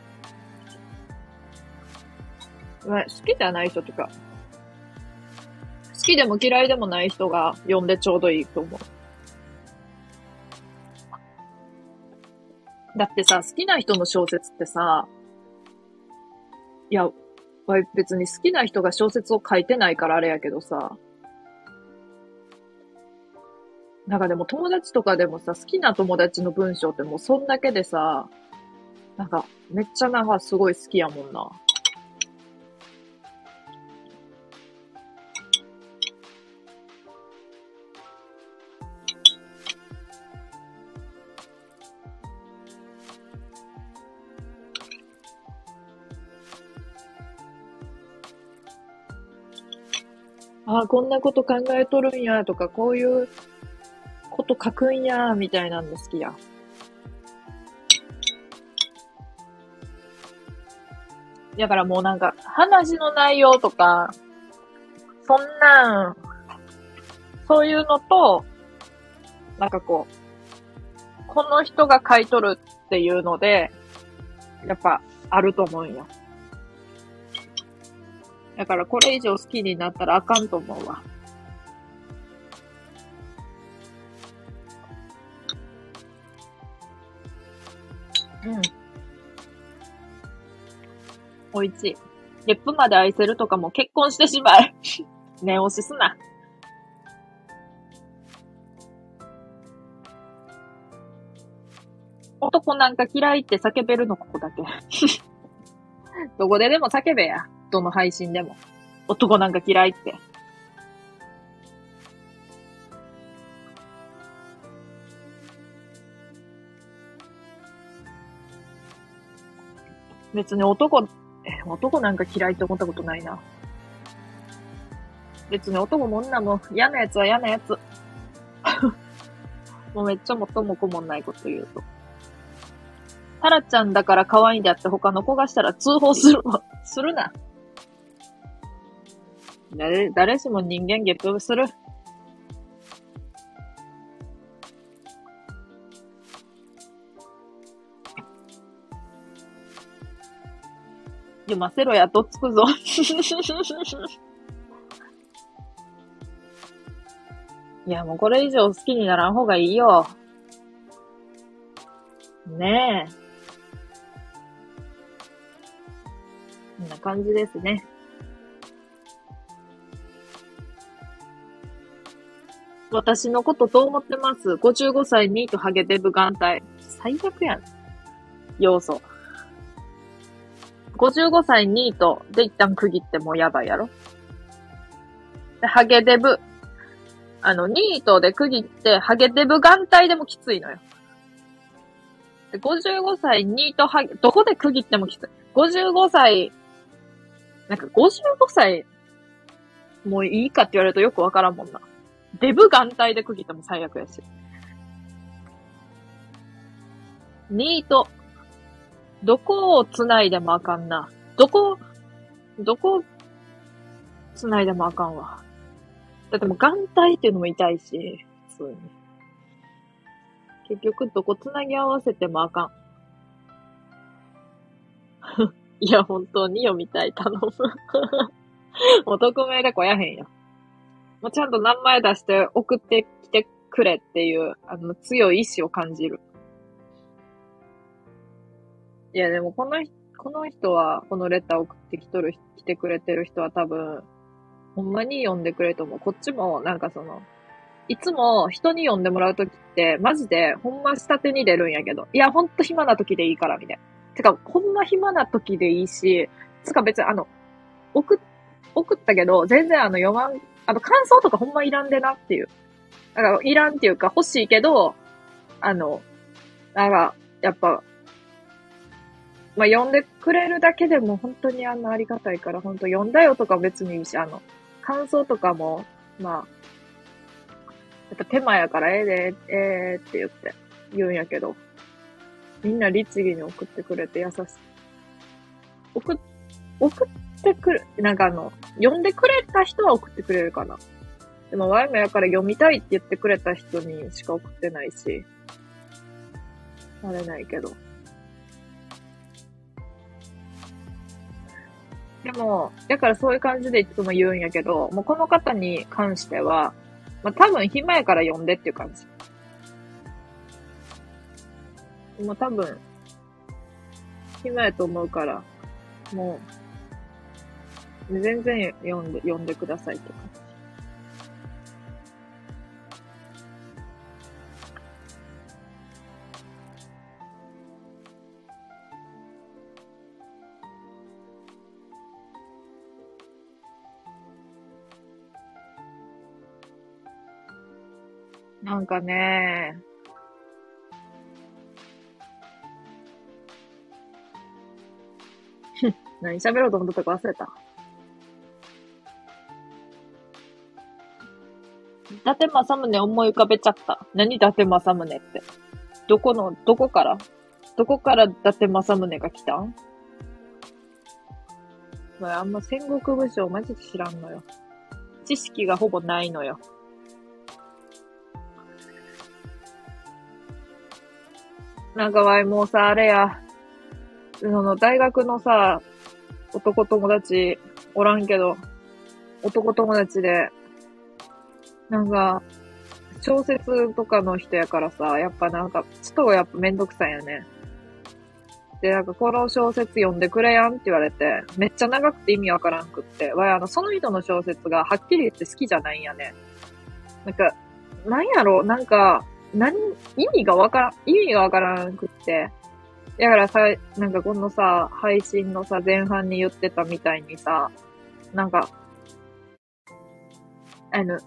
好きじゃない人とか、好きでも嫌いでもない人が読んでちょうどいいと思う。だってさ、好きな人の小説ってさ、いや、わい別に好きな人が小説を書いてないからあれやけどさ、なんかでも友達とかでもさ、好きな友達の文章ってもうそんだけでさ、なんか、めっちゃなんかすごい好きやもんな。ああ、こんなこと考えとるんやとか、こういうこと書くんやみたいなんで好きや。だからもうなんか、話の内容とか、そんなん、そういうのと、なんかこう、この人が書いとるっていうので、やっぱあると思うんや。だからこれ以上好きになったらあかんと思うわ。うん。美味しい。ゲップまで愛せるとかも結婚してしまえ。念押しすな。男なんか嫌いって叫べるのここだけ。どこででも叫べや。どの配信でも。男なんか嫌いって。別に男、え、男なんか嫌いって思ったことないな。別に男も女も嫌なやつは嫌なやつ。もうめっちゃ元も子もんないこと言うと。タラちゃんだから可愛いんであって他の子がしたら通報するわ。するな。誰、誰しも人間ゲップする。読ませろや、とっつくぞ。いや、もうこれ以上好きにならん方がいいよ。ねえ。こんな感じですね。私のことどう思ってます ?55 歳ニートハゲデブ眼帯。最悪やん。要素。55歳ニートで一旦区切ってもやばいやろで、ハゲデブ。あの、ニートで区切って、ハゲデブ眼帯でもきついのよ。で、55歳ニートハゲ、どこで区切ってもきつい。55歳なんか55歳、もういいかって言われるとよくわからんもんな。デブ眼帯で区切っても最悪やし。ニート。どこを繋いでもあかんな。どこ、どこ、繋いでもあかんわ。だってもう眼帯っていうのも痛いし、普通に。結局どこ繋ぎ合わせてもあかん。いや、本当に読みたい。頼む。もう匿名で来やへんよ。もうちゃんと名前出して送ってきてくれっていう、あの、強い意志を感じる。いや、でもこの、この人は、このレター送ってきとる、来てくれてる人は多分、ほんまに読んでくれると思う。こっちも、なんかその、いつも人に読んでもらうときって、マジで、ほんま下手に出るんやけど、いや、ほんと暇なときでいいから、みたいな。てか、ほんま暇な時でいいし、つか別にあの、送、送ったけど、全然あの読まん、あの感想とかほんまいらんでなっていう。だからいらんっていうか欲しいけど、あの、なんか、やっぱ、まあ、読んでくれるだけでも本当にあのありがたいから、本当読んだよとか別にいいし、あの、感想とかも、まあ、やっぱ手間やからええで、ええー、って言って言うんやけど、みんな律儀に送ってくれて優しい。送、送ってくる、なんかあの、読んでくれた人は送ってくれるかな。でも、ワイもやから読みたいって言ってくれた人にしか送ってないし、あれないけど。でも、だからそういう感じでいつも言うんやけど、もうこの方に関しては、まあ多分暇やから呼んでっていう感じ。もう多分、暇やと思うから、もう、全然呼んで、呼んでくださいって感なんかね、何喋ろうと思ったか忘れた。伊達政宗思い浮かべちゃった。何伊達政宗って。どこの、どこから？どこから伊達政宗が来た？ん、あんま戦国武将マジで知らんのよ。知識がほぼないのよ。なんかわいもうさ、あれや、その大学のさ、男友達おらんけど、男友達で、なんか、小説とかの人やからさ、やっぱなんか、ちょっとやっぱめんどくさいよね。で、なんか、この小説読んでくれやんって言われて、めっちゃ長くて意味わからんくって、わい、あの、その人の小説がはっきり言って好きじゃないんやね。なんか、なんやろ、なんか、何、意味がわからん、意味がわからんくって。だからさ、なんかこのさ、配信のさ、前半に言ってたみたいにさ、なんか、あの、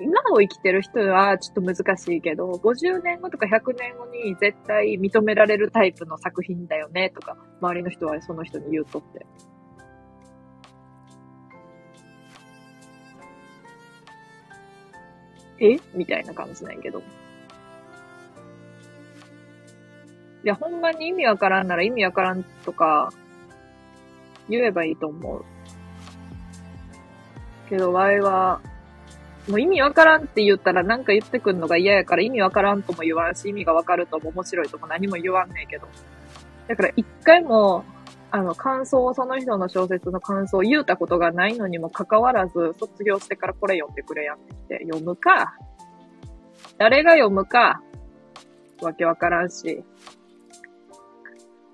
今を生きてる人はちょっと難しいけど、50年後とか100年後に絶対認められるタイプの作品だよね、とか、周りの人はその人に言うとって。え？みたいな感じなんやけど。いや、ほんまに意味わからんなら意味わからんとか、言えばいいと思う。けど、ワイは、もう意味わからんって言ったらなんか言ってくんのが嫌やから意味わからんとも言わんし、意味がわかるとも面白いとも何も言わんねんけど。だから一回も、あの、感想を、その人の小説の感想を言うたことがないのにもかかわらず、卒業してからこれ読んでくれやってきて、読むか。誰が読むか。わけわからんし。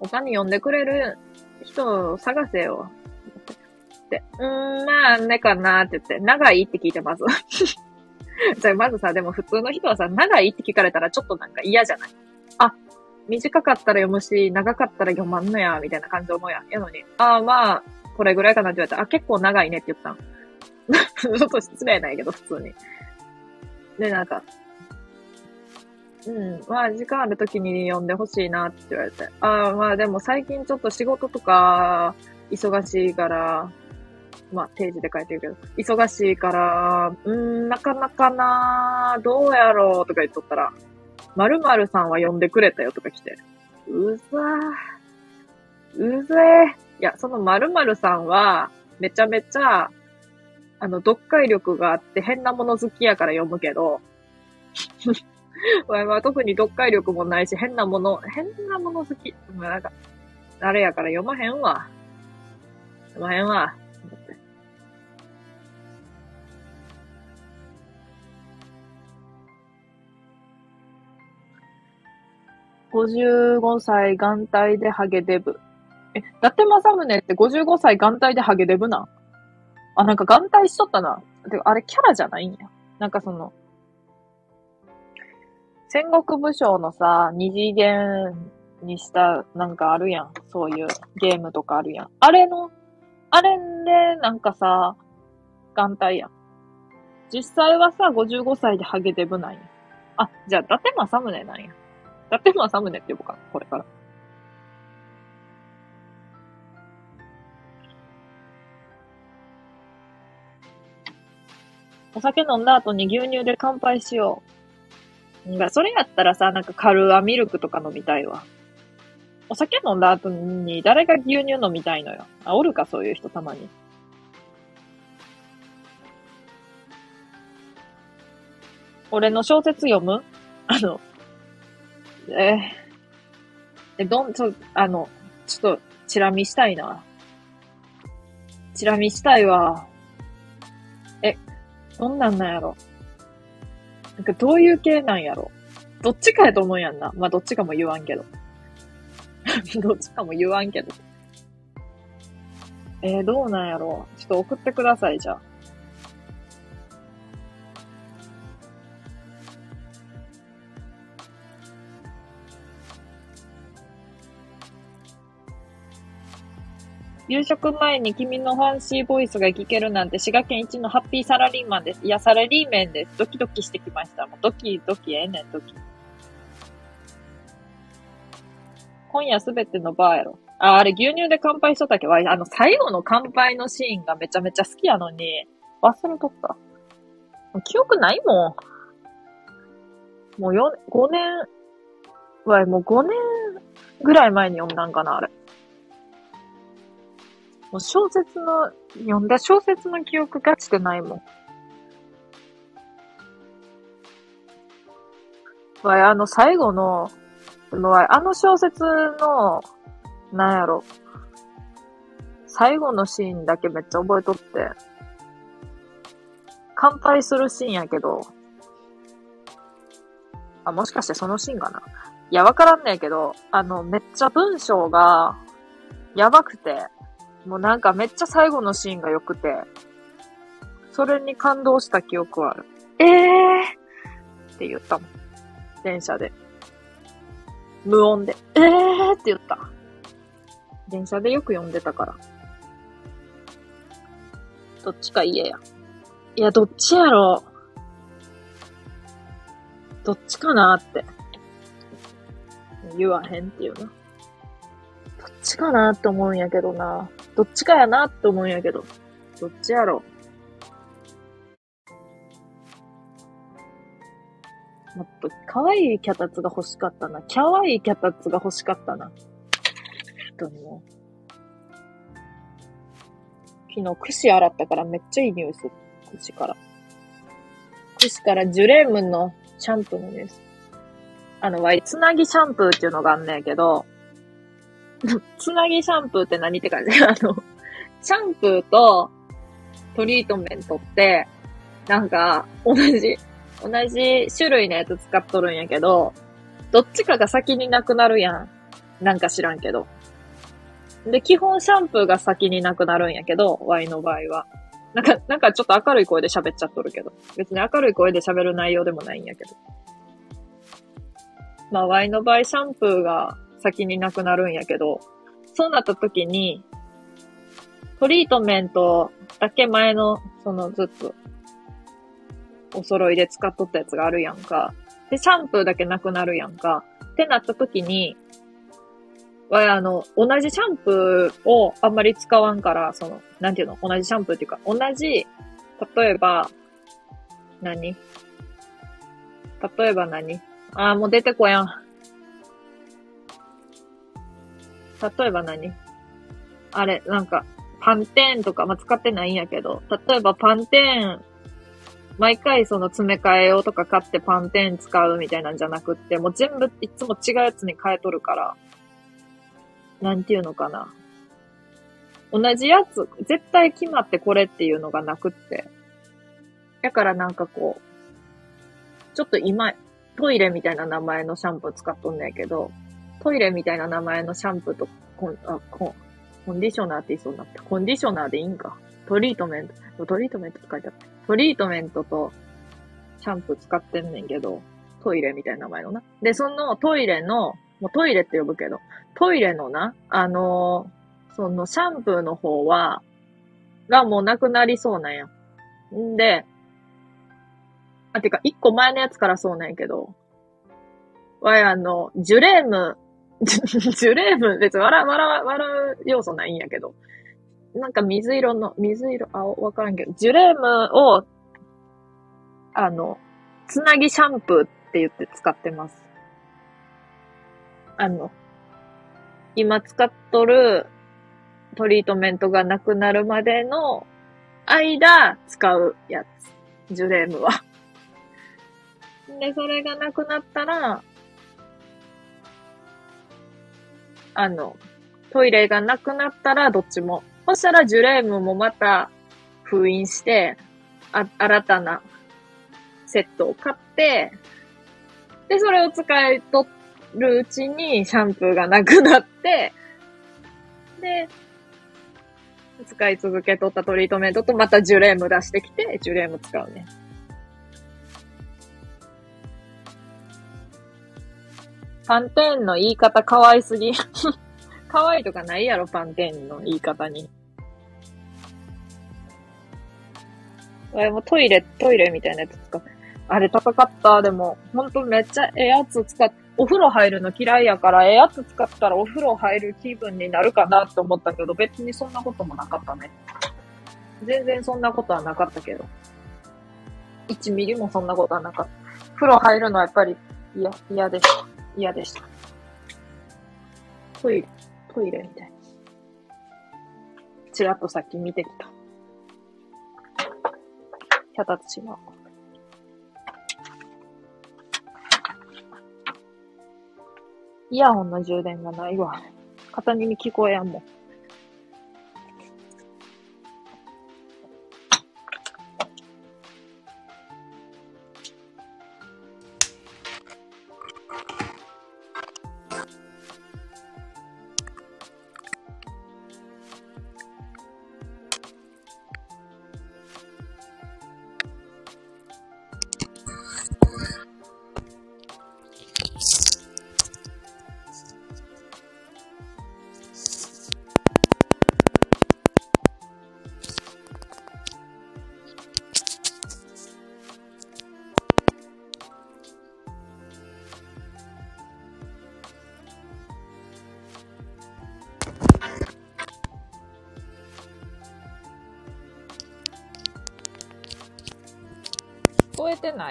他に読んでくれる人を探せよ。って、うーん、まあ、ねかなって言って、長いって聞いてます。じゃあ、まずさ、でも普通の人はさ、長いって聞かれたらちょっとなんか嫌じゃない？あ、短かったら読むし、長かったら読まんのや、みたいな感じ思うやん。やのに、ああ、まあ、これぐらいかなって言われた、あ、結構長いねって言ったん。ちょっと失礼なんやけど、普通に。で、なんか、うん、まあ、時間ある時に読んでほしいなって言われて。ああ、まあでも最近ちょっと仕事とか、忙しいから、まあ、定時で書いてるけど、忙しいから、うん、なかなかなどうやろうとか言っとったら、〇〇さんは呼んでくれたよとか来て、うざー、うぜー。いや、その〇〇さんは、めちゃめちゃ、あの、読解力があって変なもの好きやから読むけど、わいは特に読解力もないし、変なもの、変なもの好き。まあなんか、あれやから読まへんわ。読まへんわ。55歳元旦でハゲデブ。え、伊達政宗って55歳元旦でハゲデブなん？あ、なんか元旦しとったな。てかあれキャラじゃないんや。なんかその、戦国武将のさ、二次元にしたなんかあるやん。そういうゲームとかあるやん。あれの、あれでなんかさ、元旦やん。実際はさ、55歳でハゲデブなんや。あ、じゃあ、伊達政宗なんや。伊達政宗って呼ぶかな、これから。お酒飲んだ後に牛乳で乾杯しよう。なんかそれやったらさ、なんかカルアミルクとか飲みたいわ。お酒飲んだ後に誰が牛乳飲みたいのよ。あ、おるか、そういう人たまに。俺の小説読む？あの、えーえ、どん、ちょ、あの、ちょっと、チラ見したいな。チラ見したいわ。え、どんなんなんやろ？なんかどういう系なんやろ。どっちかやと思うやんな。まあ、どっちかも言わんけど。どっちかも言わんけど。えー、どうなんやろ。ちょっと送ってください、じゃあ。夕食前に君のファンシーボイスが聞けるなんて滋賀県一のハッピーサラリーマンです。いや、サラリーメンです。ドキドキしてきました。もうドキドキええねん、ドキ。今夜すべてのバーやろ。あ、あれ牛乳で乾杯しとったっけ？わいあの、最後の乾杯のシーンがめちゃめちゃ好きやのに、忘れとった。記憶ないもん。もう4、5年、わい、もう5年ぐらい前に読んだんかな、あれ。もう小説の、読んだ小説の記憶がしてないもん。わい、あの最後の、わい、あの小説の、なんやろ。最後のシーンだけめっちゃ覚えとって。乾杯するシーンやけど、あ、もしかしてそのシーンかないや、わからんねんけど、あの、めっちゃ文章が、やばくて、もうなんかめっちゃ最後のシーンが良くて、それに感動した記憶はある。ええーって言ったもん。電車で。無音で、ええーって言った。電車でよく読んでたから。どっちか言えや。いや、どっちやろう。どっちかなって。言わへんっていうな。どっちかなって思うんやけどな。どっちかやなって思うんやけど。どっちやろ。もっと可愛いキャタツが欲しかったな。可愛いキャタツが欲しかったな。本当にも。昨日串洗ったからめっちゃいい匂いする。串から。串からジュレームのシャンプーの匂いする。あの、わい、つなぎシャンプーっていうのがあんねんけど、つなぎシャンプーって何って感じ？あの、シャンプーとトリートメントって、なんか、同じ、同じ種類のやつ使っとるんやけど、どっちかが先になくなるやん。なんか知らんけど。で、基本シャンプーが先になくなるんやけど、Y の場合は。なんか、なんかちょっと明るい声で喋っちゃっとるけど。別に明るい声で喋る内容でもないんやけど。まあ、Y の場合シャンプーが先になくなるんやけど、そうなった時に、トリートメントだけ前の、そのずっと、お揃いで使っとったやつがあるやんか。で、シャンプーだけなくなるやんか。ってなった時に、は、あの、同じシャンプーをあんまり使わんから、その、なんていうの？同じシャンプーっていうか、同じ、例えば、何？例えば何？あー、もう出てこやん。例えば何？あれ、なんか、パンテーンとか、まあ、使ってないんやけど、例えばパンテーン、毎回その詰め替え用とか買ってパンテーン使うみたいなんじゃなくって、もう全部いつも違うやつに変えとるから、なんていうのかな。同じやつ、絶対決まってこれっていうのがなくって。だからなんかこう、ちょっと今、トイレみたいな名前のシャンプー使っとんねんけど、トイレみたいな名前のシャンプーとコン、あ、コン、コンディショナーって言いそうになった。コンディショナーでいいんか。トリートメント、トリートメントって書いてあった。トリートメントとシャンプー使ってんねんけど、トイレみたいな名前のな。で、そのトイレの、もうトイレって呼ぶけど、トイレのな、あのー、そのシャンプーの方は、がもうなくなりそうなんや。んで、あ、てか、一個前のやつからそうなんやけど、わい、あの、ジュレーム、ジュレーム、別に笑、笑、笑う要素ないんやけど、なんか水色の、水色、あ、わからんけど、ジュレームを、あの、つなぎシャンプーって言って使ってます。あの、今使っとるトリートメントがなくなるまでの間使うやつ。ジュレームは。で、それがなくなったら、あの、トイレがなくなったらどっちも。そしたらジュレームもまた封印して、あ、新たなセットを買って、で、それを使い取るうちにシャンプーがなくなって、で、使い続けとったトリートメントとまたジュレーム出してきて、ジュレーム使うね。パンテーンの言い方可愛すぎ。可愛いとかないやろ、パンテーンの言い方に。あれもトイレ、トイレみたいなやつ使う。あれ高かった。でも、ほんとめっちゃええやつ使っお風呂入るの嫌いやから、ええやつ使ったらお風呂入る気分になるかなって思ったけど、別にそんなこともなかったね。全然そんなことはなかったけど。1ミリもそんなことはなかった。風呂入るのはやっぱり嫌、嫌でした。嫌でした。トイレ、トイレみたいな。ちらっとさっき見てきた。脚立違う。イヤホンの充電がないわ。片耳聞こえやんもん。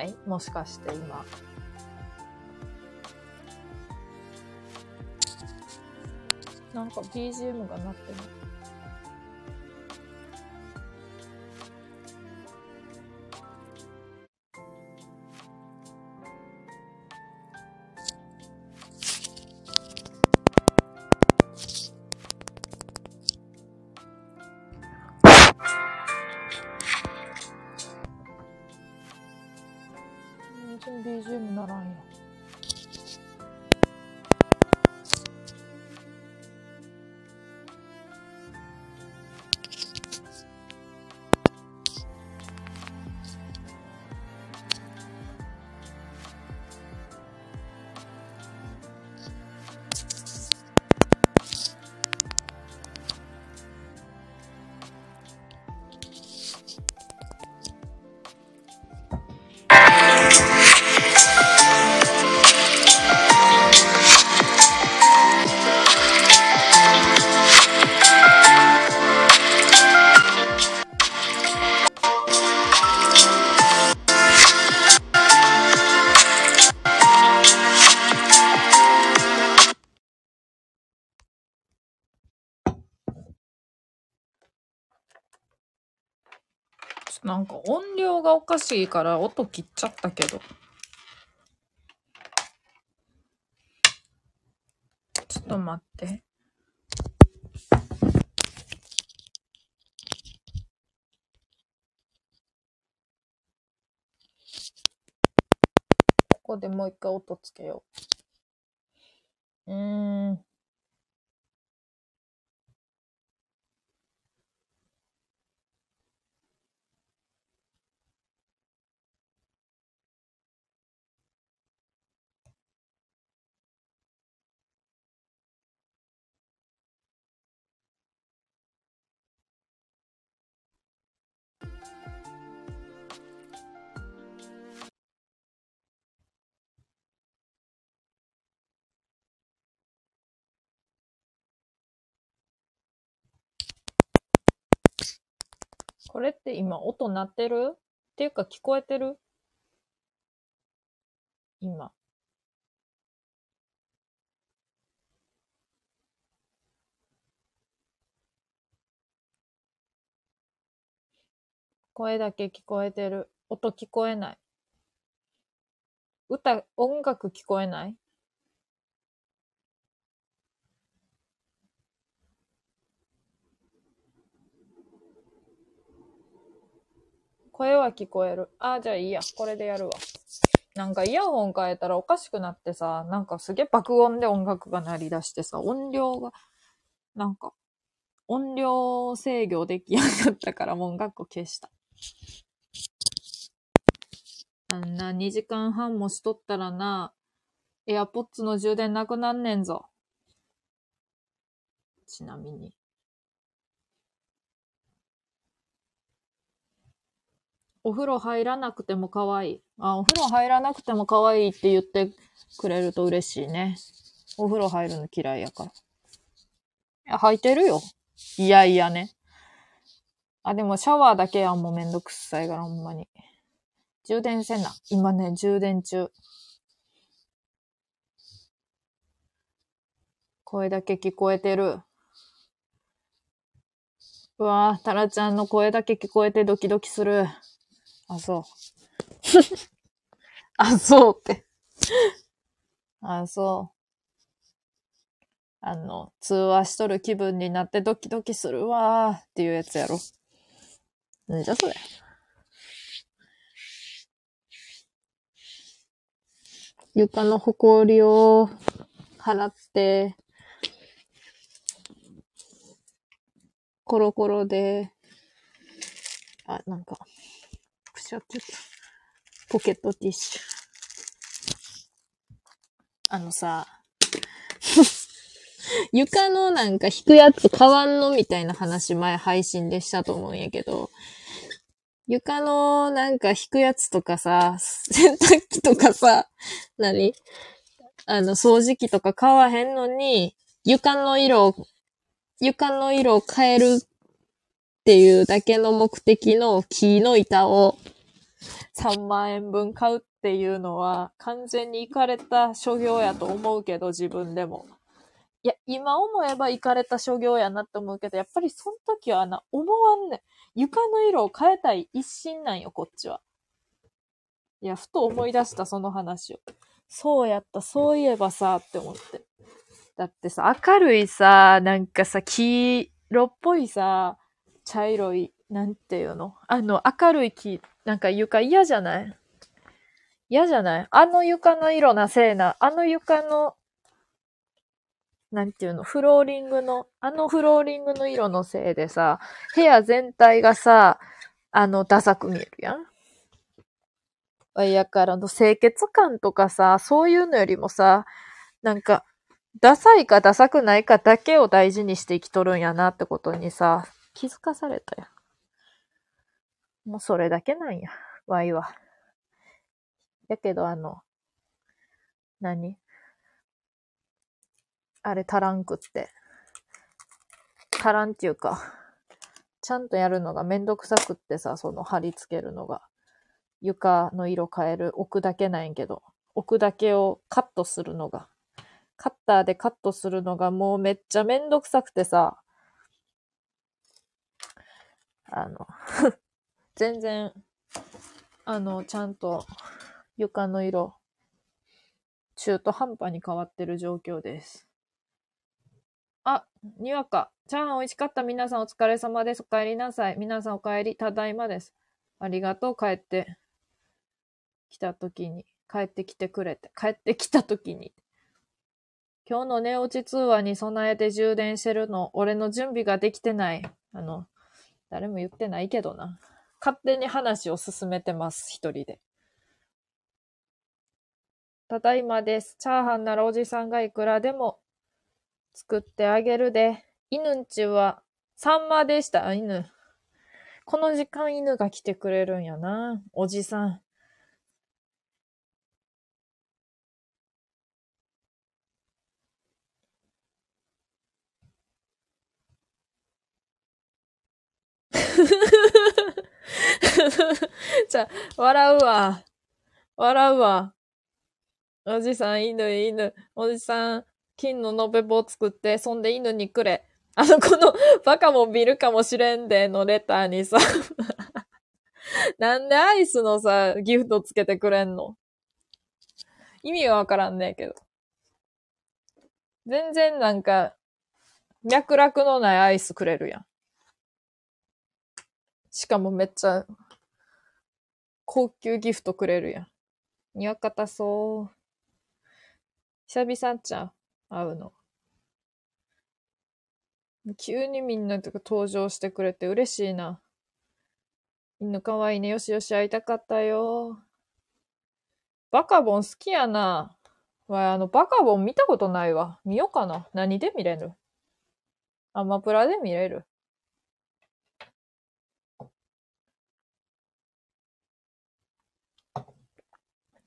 ない？もしかして今。なんか BGM が鳴ってない。量がおかしいから音切っちゃったけど。ちょっと待って。ここでもう一回音つけよ。うれって今音鳴ってる？っていうか聞こえてる？今。声だけ聞こえてる。音聞こえない。歌、音楽聞こえない？声は聞こえる。ああ、じゃあいいや。これでやるわ。なんかイヤホン変えたらおかしくなってさ、なんかすげえ爆音で音楽が鳴り出してさ、音量が、なんか、音量制御できやんかったからもう音楽を消した。あんな2時間半もしとったらな、エアポッツの充電なくなんねんぞ。ちなみに。お風呂入らなくても可愛い。あ、お風呂入らなくても可愛いって言ってくれると嬉しいね。お風呂入るの嫌いやから。いや、入ってるよ。いやいやね。あ、でもシャワーだけはもめんどくさいから、ほんまに。充電せんな。今ね、充電中。声だけ聞こえてる。うわぁ、タラちゃんの声だけ聞こえてドキドキする。あ、そう。あ、そうって。あ、そう。あの、通話しとる気分になってドキドキするわーっていうやつやろ。なんじゃそれ。床のほこりを払って、コロコロで、あ、なんか、くしゃってた。ポケットティッシュ。あのさ、床のなんか引くやつ変わんのみたいな話前配信でしたと思うんやけど、床のなんか引くやつとかさ、洗濯機とかさ、何？あの、掃除機とか買わへんのに、床の色を、床の色を変えるっていうだけの目的の木の板を3万円分買うっていうのは完全に行かれた所業やと思うけど、自分でも。いや、今思えば行かれた所業やなって思うけど、やっぱりその時はな、思わんね。床の色を変えたい一心なんよ、こっちは。いや、ふと思い出した、その話を。そうやった、そういえばさ、って思って。だってさ、明るいさ、なんかさ、黄色っぽいさ、茶色い、なんていうの？あの、明るい木、なんか床嫌じゃない？嫌じゃない？あの床の色なせいな、あの床の、なんていうの、フローリングの、あのフローリングの色のせいでさ、部屋全体がさ、あの、ダサく見えるやん。やからの清潔感とかさ、そういうのよりもさ、なんか、ダサいかダサくないかだけを大事にして生きとるんやなってことにさ、気づかされたやん。もうそれだけなんや、ワイは。やけどあの、何？あれ足らんくって。足らんっていうか、ちゃんとやるのがめんどくさくってさ、その貼り付けるのが。床の色変える、置くだけなんやけど、置くだけをカットするのが。カッターでカットするのがもうめっちゃめんどくさくてさ、あの、全然、あの、ちゃんと床の色、中途半端に変わってる状況です。あ、にわか。チャーハン美味しかった。皆さんお疲れ様です。お帰りなさい。皆さんお帰り。ただいまです。ありがとう。帰ってきたときに。帰ってきてくれて。帰ってきたときに。今日の寝落ち通話に備えて充電してるの。俺の準備ができてない。あの、誰も言ってないけどな。勝手に話を進めてます。一人で。ただいまです。チャーハンならおじさんがいくらでも作ってあげるで。犬んちは、サンマでした。犬。この時間犬が来てくれるんやな。おじさん。じゃ、笑うわ。笑うわ。おじさん、犬、犬。おじさん、金の延べ棒作って、そんで犬にくれ。あの、この、バカも見るかもしれんでのレターにさ、なんでアイスのさ、ギフトつけてくれんの？意味がわからんねえけど。全然なんか、脈絡のないアイスくれるやん。しかもめっちゃ、高級ギフトくれるやん。にわかたそう。久々ちゃう会うの。急にみんなとか登場してくれて嬉しいな。犬かわいいね。よしよし会いたかったよ。バカボン好きやな。わあの、バカボン見たことないわ。見ようかな。何で見れる？アマプラで見れる？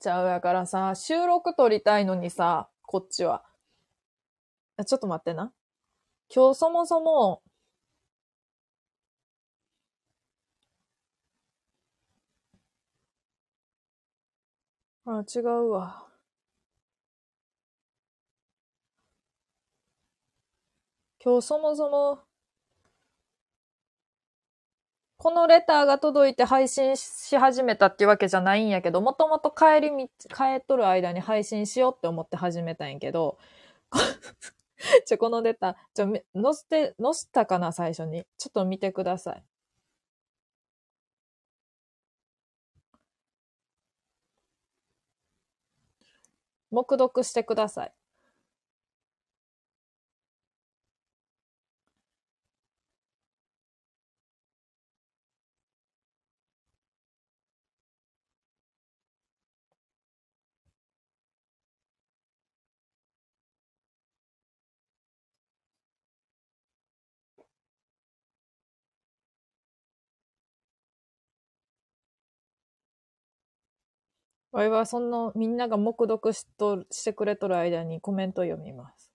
ちゃうやからさ、収録撮りたいのにさ、こっちは。ちょっと待ってな。今日そもそも、あ、違うわ。今日そもそも、このレターが届いて配信し始めたっていうわけじゃないんやけど、もともと帰り道、帰っとる間に配信しようって思って始めたんやけど、ちょ、このレター、ちょ、め載せて、載せたかな、最初に。ちょっと見てください。黙読してください。わいはそのみんなが黙読しとしてくれとる間にコメント読みます。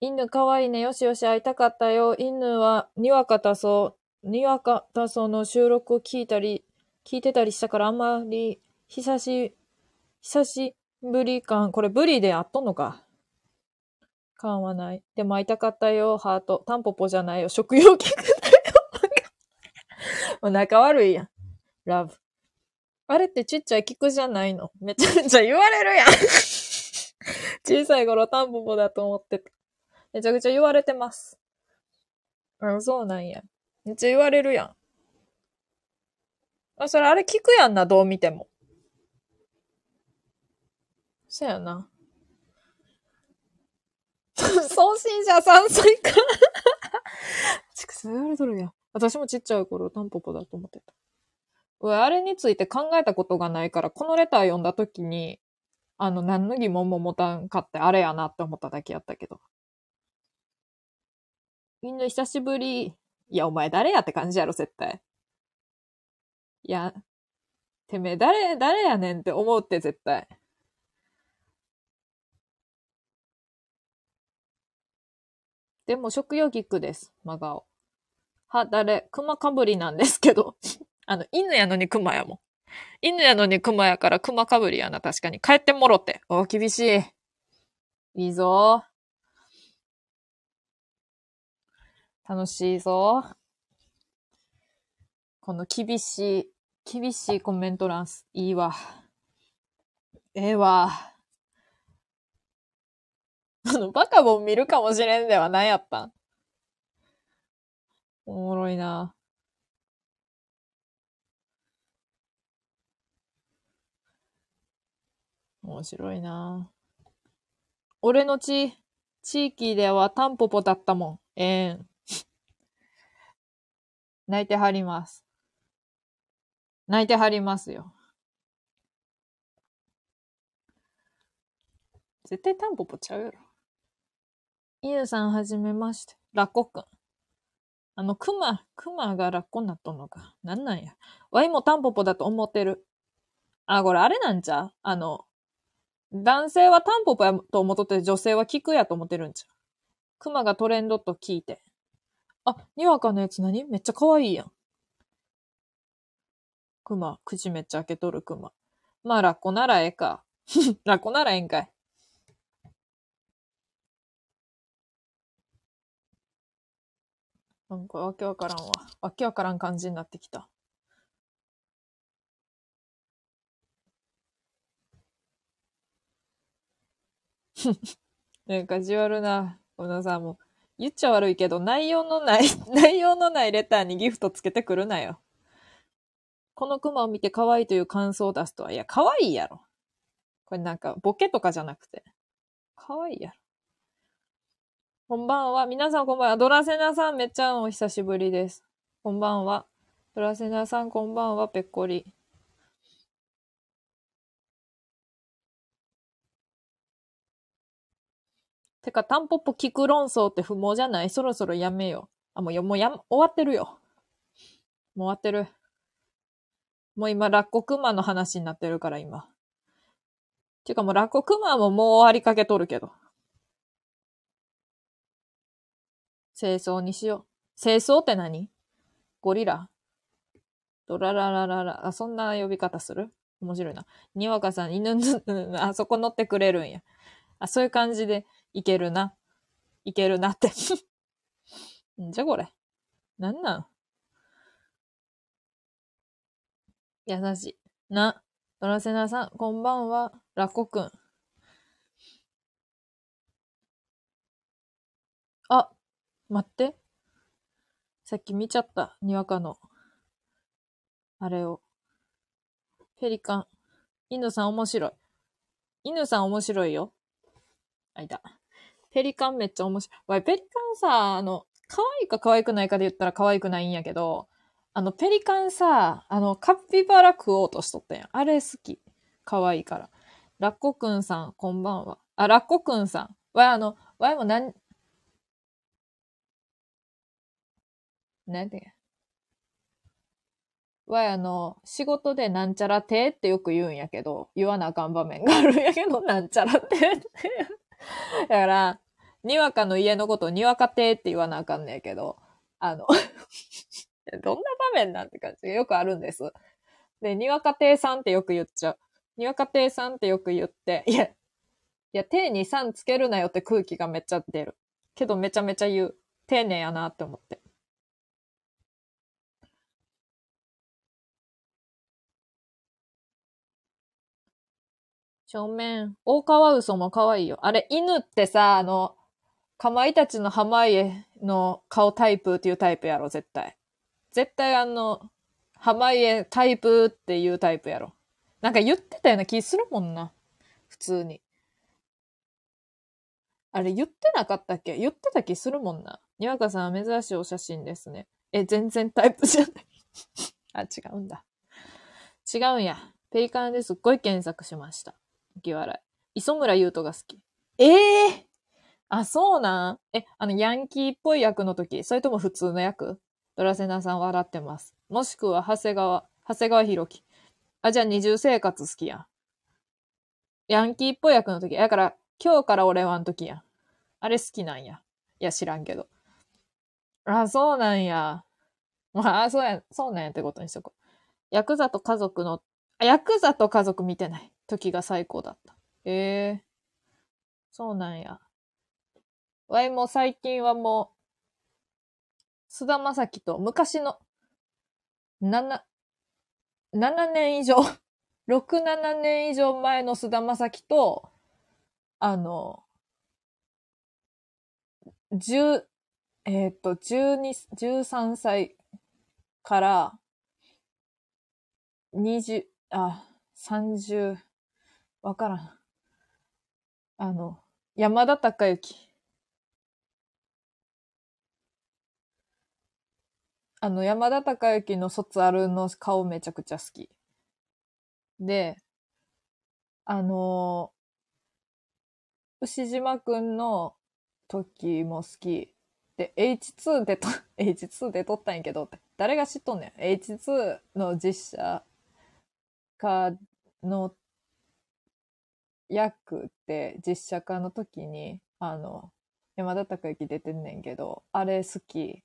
犬かわいいね。よしよし会いたかったよ。犬はにわかたそう、にわかたそうの収録を聞いたり、聞いてたりしたからあんまり久し、久しぶり感、これブリであっとんのか。感はない。でも会いたかったよ。ハート。タンポポじゃないよ。食用菊だよ。仲悪いやん。ラブ。あれってちっちゃい菊じゃないの？めちゃめちゃ言われるやん。小さい頃タンポポだと思ってた。めちゃくちゃ言われてます。あ、そうなんや。めっちゃ言われるやん。あ、それあれ聞くやんな、どう見ても。そやな。送信者3歳か。ちくそう言われとるやん。私もちっちゃい頃タンポポだと思ってた。俺、あれについて考えたことがないから、このレター読んだときに、あの、何の疑問も持たんかって、あれやなって思っただけやったけど。みんな久しぶり。いや、お前誰やって感じやろ、絶対。いや、てめえ誰、誰やねんって思うって、絶対。でも、食用菊です、真顔。は、誰、熊かぶりなんですけど。あの、犬やのに熊やもん。犬やのに熊やから熊かぶりやな、確かに。帰ってもろって。お厳しい。いいぞ。楽しいぞ。この厳しい、厳しいコメント欄す、いいわ。ええわ。あの、バカボン見るかもしれんでは何やったんおもろいな。面白いな俺の地、地域ではタンポポだったもん。ええん。泣いてはります。泣いてはりますよ。絶対タンポポちゃうやろ。犬さんはじめまして。ラッコくん。あの、クマ、クマがラッコになっとんのか。なんなんや。ワイもタンポポだと思ってる。あ、これあれなんちゃう？あの、男性はタンポポやと思っとて女性はキクやと思ってるんちゃう？クマがトレンドと聞いて。あ、にわかのやつ何？めっちゃ可愛いやん。クマ、口めっちゃ開けとるクマ。まあ、ラッコならええか。ラッコならええんかい。なんかわけわからんわ。わけわからん感じになってきた。なんかじわるな。このさん、も、言っちゃ悪いけど、内容のない、内容のないレターにギフトつけてくるなよ。このクマを見て可愛いという感想を出すとは、いや、可愛いやろ。これなんか、ボケとかじゃなくて。可愛いやろ。こんばんは。皆さんこんばんは。ドラセナさんめっちゃお久しぶりです。こんばんは。ドラセナさんこんばんは。ぺっこり。てか、タンポポ聞く論争って不毛じゃない？そろそろやめよ。あ、もうよ、もうや、終わってるよ。もう終わってる。もう今、ラッコクマの話になってるから、今。てかもう、ラッコクマももう終わりかけとるけど。清掃にしよう。清掃って何？ゴリラ？ドラララララ。あ、そんな呼び方する？面白いな。にわかさん、犬、あそこ乗ってくれるんや。あ、そういう感じでいけるな。いけるなって。んじゃこれ。なんなん？優しい。な。ドラセナさん、こんばんは。ラコくん。あ、待って。さっき見ちゃった。にわかの。あれを。ペリカン。犬さん面白い。犬さん面白いよ。あ、いた。ペリカンめっちゃ面白い。わい、ペリカンさ、あの、可愛いか可愛くないかで言ったら可愛くないんやけど、あの、ペリカンさ、あの、カピバラ食おうとしとったやん。あれ好き。可愛いから。ラッコくんさん、こんばんは。あ、ラッコくんさん。わい、あの、わいもなん、なんてわい、あの、仕事でなんちゃら亭ってよく言うんやけど、言わなあかん場面があるんやけど、なんちゃら亭って。だから、にわかの家のことをにわか亭って言わなあかんねんけど、あの、どんな場面なんて感じがよくあるんです。で、にわか亭さんってよく言っちゃう。にわか亭さんってよく言って、いや、いや、亭にさんつけるなよって空気がめっちゃ出る。けどめちゃめちゃ言う。丁寧やなって思って。正面。大川嘘も可愛いよ。あれ、犬ってさ、あの、かまいたちの濱家の顔タイプっていうタイプやろ、絶対。絶対あの、濱家タイプっていうタイプやろ。なんか言ってたような気するもんな。普通に。あれ言ってなかったっけ？言ってた気するもんな。にわかさんは珍しいお写真ですね。え、全然タイプじゃない。あ、違うんだ。違うんや。ペリカンですっごい検索しました。浮笑い。磯村優斗が好き。ええー、あ、そうなん？え、あの、ヤンキーっぽい役の時、それとも普通の役？ドラセナさん笑ってます。もしくは、長谷川、長谷川博己。あ、じゃあ二重生活好きやん。ヤンキーっぽい役の時。だから、今日から俺はん時やん。あれ好きなんや。いや、知らんけど。あ、そうなんや。まあ、そうや、そうなんやってことにしとこう。ヤクザと家族の、あ、ヤクザと家族見てない時が最高だった。ええー、そうなんや。わいも最近はもう、菅田将暉と昔の、7、7年以上、6、7年以上前の菅田将暉と、あの、10、えっ、と、12、13歳から、20、あ、30、わからん。あの、山田孝之。あの、山田孝之の卒アルの顔めちゃくちゃ好き。で、あの牛島くんの時も好き。で、H2 でと、H2 で撮ったんやけど、誰が知っとんねん？H2 の実写化の役って実写化の時に、あの、山田孝之出てんねんけど、あれ好き。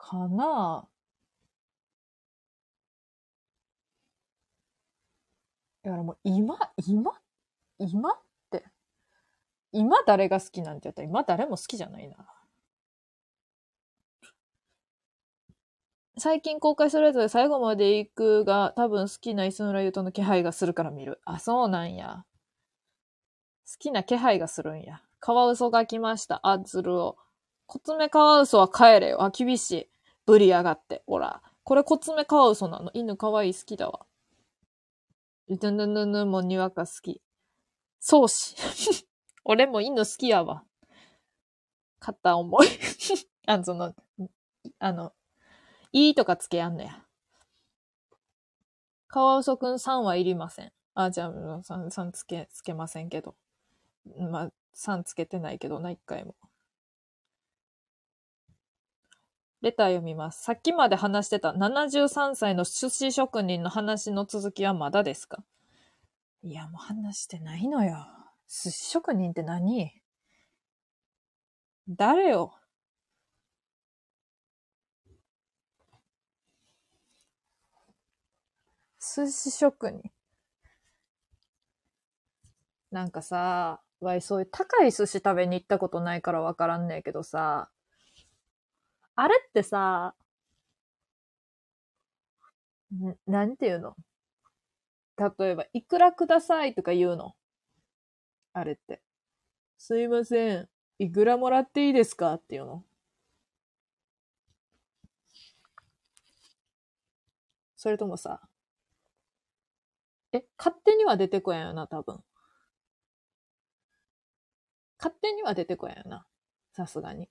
かなだからもう今、今、今って、今誰が好きなんて言ったら今誰も好きじゃないな。最近公開されたで最後まで行くが多分好きな磯村優斗の気配がするから見る。あ、そうなんや。好きな気配がするんや。カワウソが来ました。あ、ズルを。コツメカワウソは帰れよ。あ、厳しい。ブリ上がって。ほら。これコツメカワウソなの。犬かわいい好きだわ。ぬぬぬぬもにわか好き。そうし。俺も犬好きやわ。片思い。あの、その、あの、いいとかつけやんのや。カワウソくん3はいりません。あ、じゃあ、3、3つけ、つけませんけど。まあ、3つけてないけどな、一回も。レター読みます。さっきまで話してた73歳の寿司職人の話の続きはまだですか？いや、もう話してないのよ。寿司職人って何？誰よ寿司職人。なんかさ、わい、そういう高い寿司食べに行ったことないからわからんねえけどさ、あれってさ、んなんていうの？例えば、いくらくださいとか言うの？あれって。すいません。いくらもらっていいですかっていうの？それともさ、え、勝手には出てこやんよな、多分。勝手には出てこやんよな。さすがに。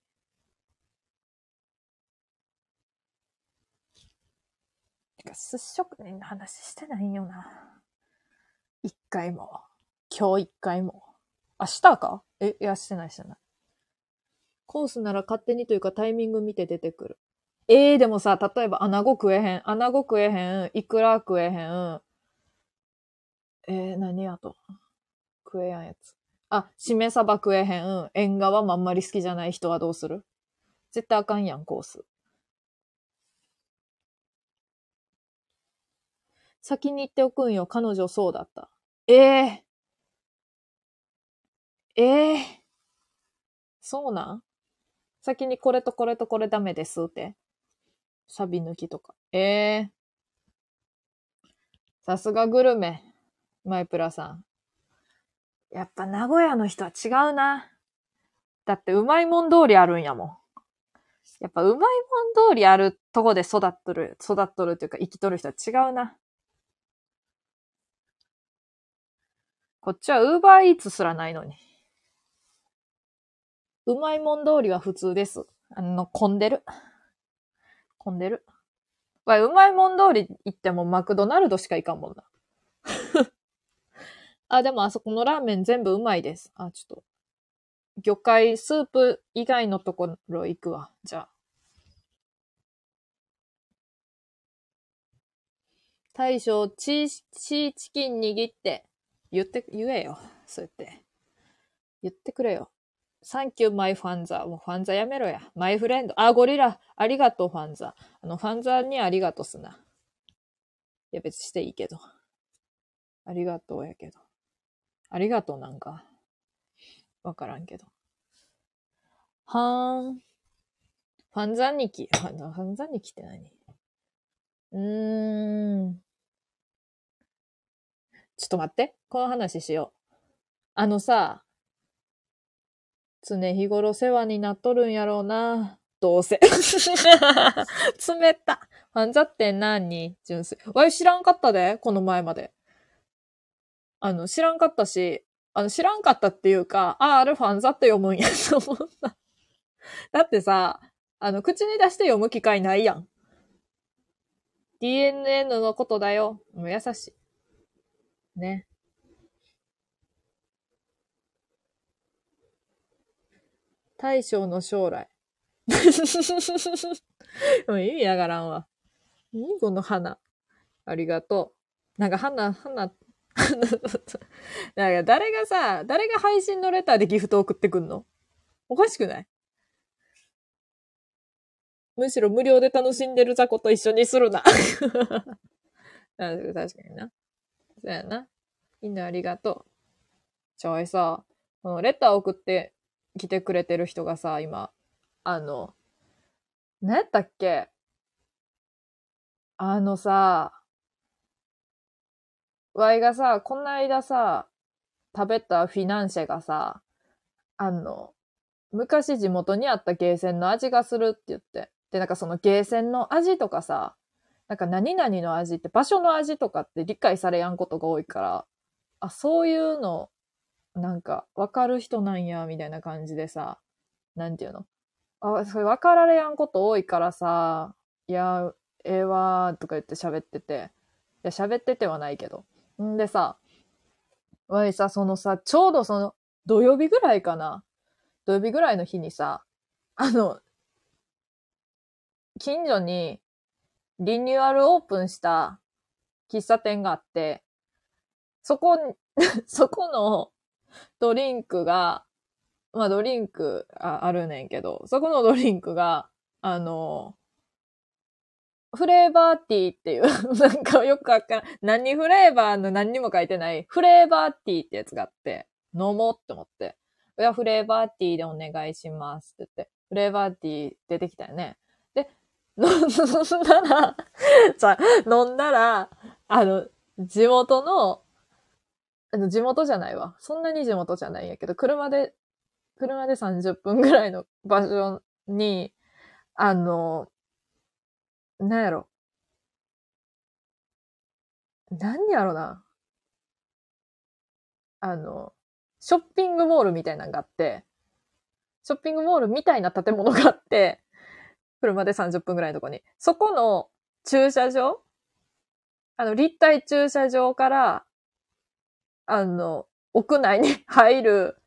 てか、寿司職人の話してないよな。一回も。今日一回も。明日か？え、いや、してないしてない。コースなら勝手にというかタイミング見て出てくる。ええでもさ、例えば、穴子食えへん、穴子食えへん、イクラ食えへん、えー、何やと？食えやんやつ。あ、しめ鯖食えへん、縁側もあんまり好きじゃない人はどうする？絶対あかんやん、コース。先に言っておくんよ、彼女そうだった。ええええそうなん？先にこれとこれとこれダメですって。サビ抜きとか。ええさすがグルメ。マイプラさん。やっぱ名古屋の人は違うな。だってうまいもん通りあるんやもん。やっぱうまいもん通りあるとこで育っとる、育っとるというか生きとる人は違うな。こっちはウーバーイーツすらないのに。うまいもん通りは普通です。あの、混んでる。混んでる。わい、うまいもん通り行ってもマクドナルドしか行かんもんな。あ、でもあそこのラーメン全部うまいです。あ、ちょっと。魚介スープ以外のところ行くわ。じゃあ。大将、チー、チーチキン握って。言って、言えよ。そうやって。言ってくれよ。サンキューマイファンザ。もうファンザやめろや。マイフレンド。あ、ゴリラ。ありがとうファンザ。あの、ファンザにありがとうすな。いや、別していいけど。ありがとうやけど。ありがとうなんか。わからんけど。はーん。ファンザニキ。ファンザニキって何？うーん。ちょっと待って。この話しよう。あのさ、常日頃世話になっとるんやろうな。どうせ。冷た。ファンザって何？純粋。わい知らんかったで、この前まで。あの、知らんかったし、あの、知らんかったっていうか、ああ、あれファンザって読むんやと思った。だってさ、あの、口に出して読む機会ないやん。DNN のことだよ。もう優しい。ね。大将の将来。もう意味わからんわ。何この花。ありがとう。なんか花、花、なんか誰がさ、誰が配信のレターでギフト送ってくんの？おかしくない？むしろ無料で楽しんでる雑魚と一緒にするな。確かにな。そうやな。みんなありがとう。ちょいさ、このレター送って来てくれてる人がさ、今、あの、何やったっけ？あのさ、ワイがさ、この間さ、食べたフィナンシェがさ、あの、昔地元にあったゲーセンの味がするって言って。で、なんかそのゲーセンの味とかさ、なんか何々の味って場所の味とかって理解されやんことが多いから、あ、そういうの、なんかわかる人なんや、みたいな感じでさ、なんていうの？あ、それ分かられやんこと多いからさ、いや、ええわーとか言って喋ってて。いや、喋っててはないけど。んでさ、わいさ、そのさ、ちょうどその、土曜日ぐらいかな？土曜日ぐらいの日にさ、あの、近所にリニューアルオープンした喫茶店があって、そこ、そこのドリンクが、まあドリンクああるねんけど、そこのドリンクが、あの、フレーバーティーっていう、なんかよくわからん、何フレーバーの何にも書いてない、フレーバーティーってやつがあって、飲もうって思って。いや、フレーバーティーでお願いしますって言って、フレーバーティー出てきたよね。飲んだら、さ、飲んだら、あの、地元の、あの、地元じゃないわ。そんなに地元じゃないんやけど、車で、車で30分ぐらいの場所に、あの、なんやろ。何やろな。あの、ショッピングモールみたいなのがあって、ショッピングモールみたいな建物があって、車で30分ぐらいのとこに。そこの駐車場あの、立体駐車場から、あの、屋内に 入る、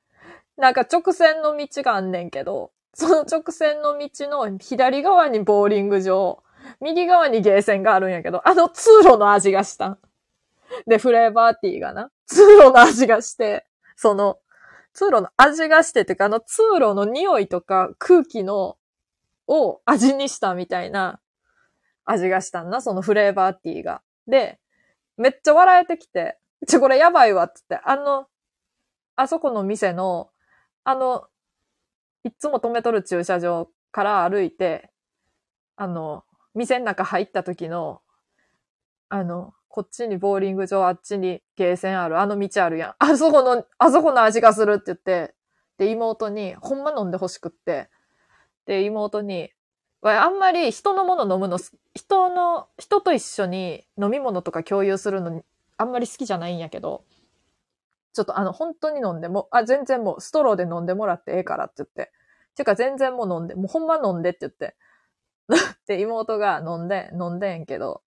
なんか直線の道があんねんけど、その直線の道の左側にボーリング場、右側にゲーセンがあるんやけど、あの通路の味がした。で、フレーバーティーがな、通路の味がして、その、通路の味がしてっていうか、あの通路の匂いとか空気の、を味にしたみたいな味がしたんな、そのフレーバーティーが。で、めっちゃ笑えてきて、ちょ、これやばいわっつって、あの、あそこの店の、あの、いつも止めとる駐車場から歩いて、あの、店の中入った時の、あの、こっちにボーリング場、あっちにゲーセンある、あの道あるやん。あそこの、あそこの味がするって言って、で、妹に、ほんま飲んで欲しくって、で、妹に、あんまり人のもの飲むの、人の、人と一緒に飲み物とか共有するのに、あんまり好きじゃないんやけど、ちょっとあの、本当に飲んでも、あ、全然もうストローで飲んでもらってええからって言って。てか全然もう飲んで、もうほんま飲んでって言って。で、妹が飲んで、飲んでんけど、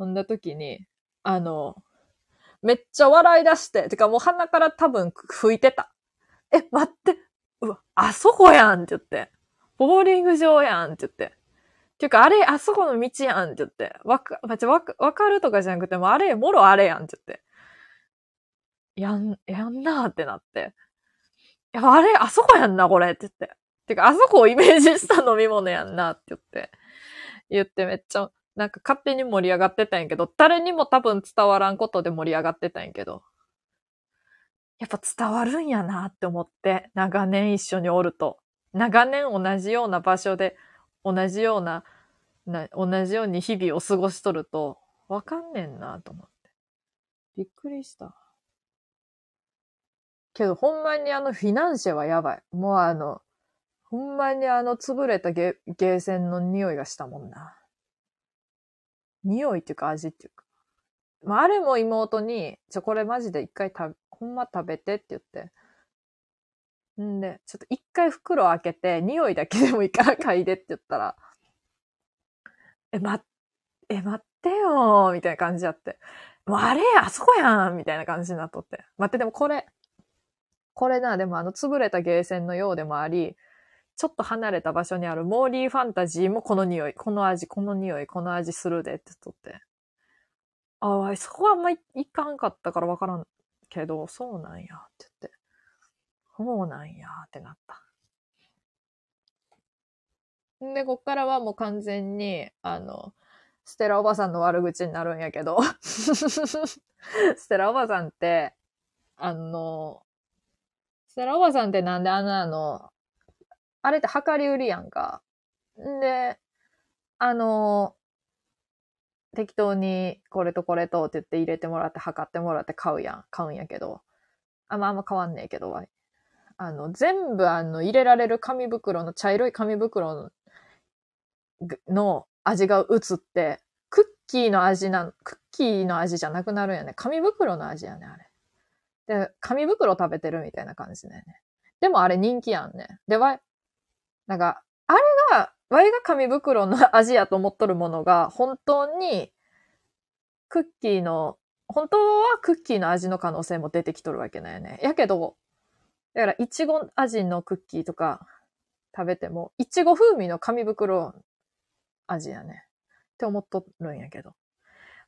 飲んだ時に、あの、めっちゃ笑い出して、てかもう鼻から多分吹いてた。え、待って、うわ、あそこやんって言って。ボーリング場やんって言って。ていうか、あれ、あそこの道やんって言って。わか、まちわか、わかるとかじゃなくても、あれ、もろあれやんって言って。やん、やんなーってなって。いや、あれ、あそこやんな、これって言って。てか、あそこをイメージした飲み物やんなって言って。言ってめっちゃ、なんか勝手に盛り上がってたんやけど、誰にも多分伝わらんことで盛り上がってたんやけど。やっぱ伝わるんやなって思って、長年一緒におると。長年同じような場所で、同じような、な同じように日々を過ごしとると、わかんねんなと思って。びっくりした。けど、ほんまにあのフィナンシェはやばい。もうあの、ほんまにあの潰れたゲゲーセンの匂いがしたもんな。匂いっていうか味っていうか。まあ、あれも妹に、ちょ、これマジで一回た、ほんま食べてって言って。んで、ちょっと一回袋開けて、匂いだけでもいいから嗅いでって言ったら、え、ま、え、待ってよーみたいな感じやって。もうあれあそこやんみたいな感じになっとって。待って、でもこれ、これな、でもあの潰れたゲーセンのようでもあり、ちょっと離れた場所にあるモーリーファンタジーもこの匂い、この味、この匂い、この味するでって言っとって。ああ、そこはあんまいいかんかったからわからんけど、そうなんやって言って。そうなんやーってなった。で、こっからはもう完全に、あの、ステラおばさんの悪口になるんやけど、ステラおばさんって、あの、ステラおばさんってなんであの、あの、あれって量り売りやんか。んで、あの、適当にこれとこれとって言って入れてもらって測ってもらって買うやん。買うんやけど。あんまあんま変わんねえけど、あの、全部あの、入れられる紙袋の、茶色い紙袋の、味が移って、クッキーの味なん、クッキーの味じゃなくなるんやね。紙袋の味やね、あれ。で、紙袋食べてるみたいな感じだよね。でもあれ人気やんね。で、わい、なんか、あれが、ワイが紙袋の味やと思っとるものが、本当に、クッキーの、本当はクッキーの味の可能性も出てきとるわけなんよね。やけど、だから、いちご味のクッキーとか食べても、いちご風味の紙袋味やね。って思っとるんやけど。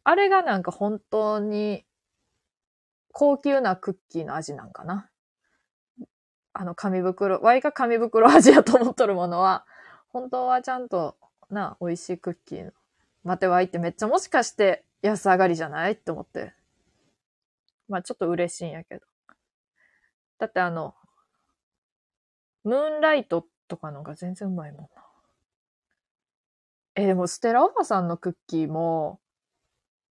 あれがなんか本当に高級なクッキーの味なんかな。あの紙袋、ワイが紙袋味やと思っとるものは、本当はちゃんとな、美味しいクッキーの待てわいってめっちゃもしかして安上がりじゃない？って思って。まあちょっと嬉しいんやけど。だってあの、ムーンライトとかのが全然うまいもんな。え、でもステラおばさんのクッキーも、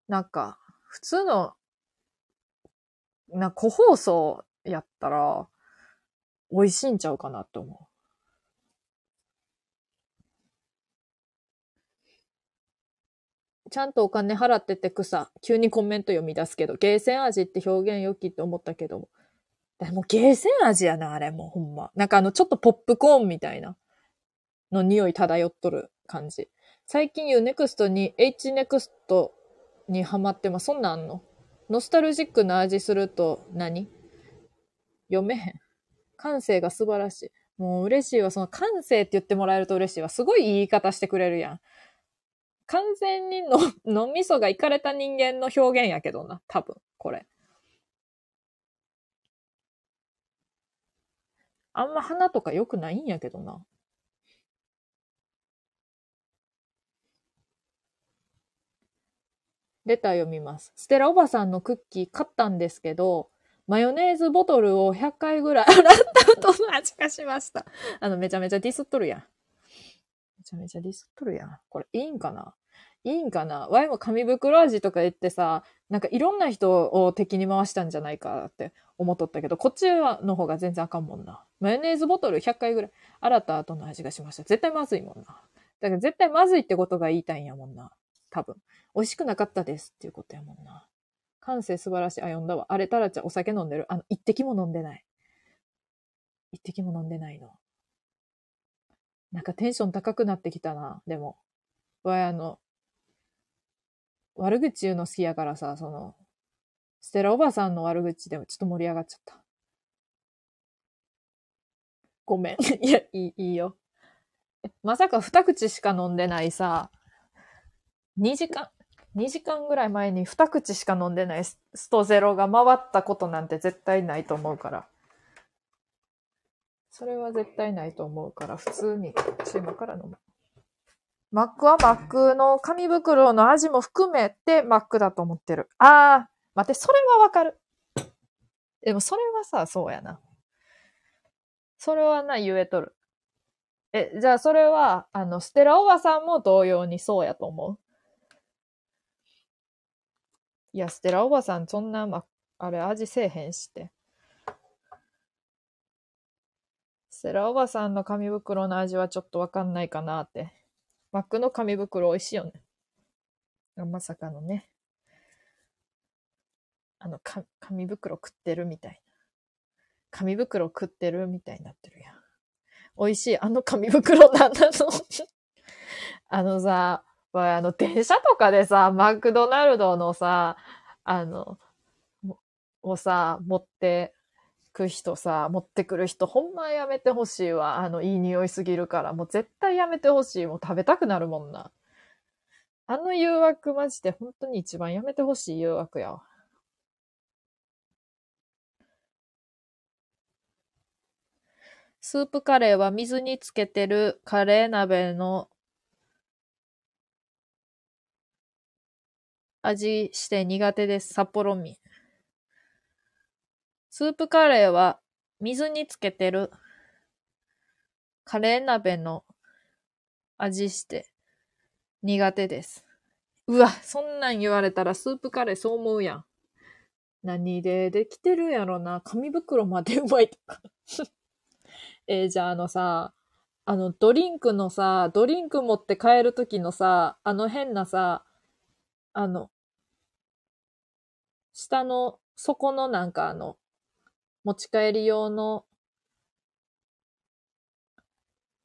なんか、普通の、な、個包装やったら、美味しいんちゃうかなって思う。ちゃんとお金払ってて草。急にコメント読み出すけど、ゲーセン味って表現良きって思ったけど、でもゲーセン味やな、あれもうほんま。なんかあの、ちょっとポップコーンみたいなの匂い漂っとる感じ。最近 UNEXT に HNEXT にハマってます。そんなんあんの？ノスタルジックな味すると何？読めへん。感性が素晴らしい。もう嬉しいわ。その感性って言ってもらえると嬉しいわ。すごい言い方してくれるやん。完全にの、脳みそがいかれた人間の表現やけどな。多分、これ。あんま鼻とか良くないんやけどな。レター読みます。ステラおばさんのクッキー買ったんですけど、マヨネーズボトルを100回ぐらい洗った後の味がしました。あの、めちゃめちゃディスっとるやん。めちゃめちゃディスっとるやん。これいいんかな？いいんかな？ワイも紙袋味とか言ってさ、なんかいろんな人を敵に回したんじゃないかって思っとったけど、こっちの方が全然あかんもんな。マヨネーズボトル100回ぐらい洗った後の味がしました。絶対まずいもんな。だから絶対まずいってことが言いたいんやもんな。多分。美味しくなかったですっていうことやもんな。感性素晴らしい。あ、読んだわ。あれ、タラちゃんお酒飲んでる？あの、一滴も飲んでない。一滴も飲んでないの。なんかテンション高くなってきたな。でも。わ、あの、悪口言うの好きやからさ、その、ステラおばさんの悪口でもちょっと盛り上がっちゃった。ごめん。いや、いい、いいよ。まさか二口しか飲んでないさ、2時間、2時間ぐらい前に二口しか飲んでないストゼロが回ったことなんて絶対ないと思うから。それは絶対ないと思うから、普通に、ちょ今から飲む。マックはマックの紙袋の味も含めてマックだと思ってる。あー、待って、それはわかる。でもそれはさ、そうやな。それはな、言えとる。え、じゃあそれは、あの、ステラおばさんも同様にそうやと思う？いや、ステラおばさん、そんな、ま、あれ、味せえへんして。ステラおばさんの紙袋の味はちょっとわかんないかなって。マックの紙袋美味しいよね。まさかのね。あの、か、紙袋食ってるみたいな。紙袋食ってるみたいになってるやん。美味しい。あの紙袋なんなの？あのさ、わあの、電車とかでさ、マクドナルドのさ、あの、をさ、持ってく人さ、持ってくる人、ほんまやめてほしいわ。あの、いい匂いすぎるから。もう絶対やめてほしい。もう食べたくなるもんな。あの誘惑マジで本当に一番やめてほしい誘惑やわ。スープカレーは水につけてるカレー鍋の味して苦手です。札幌民。スープカレーは水につけてるカレー鍋の味して苦手です。うわ、そんなん言われたらスープカレーそう思うやん。何でできてるやろな。紙袋までうまいとか。えーじゃああのさ、あのドリンクのさ、ドリンク持って帰るときのさ、あの変なさ、あの、下の底のなんかあの、持ち帰り用の、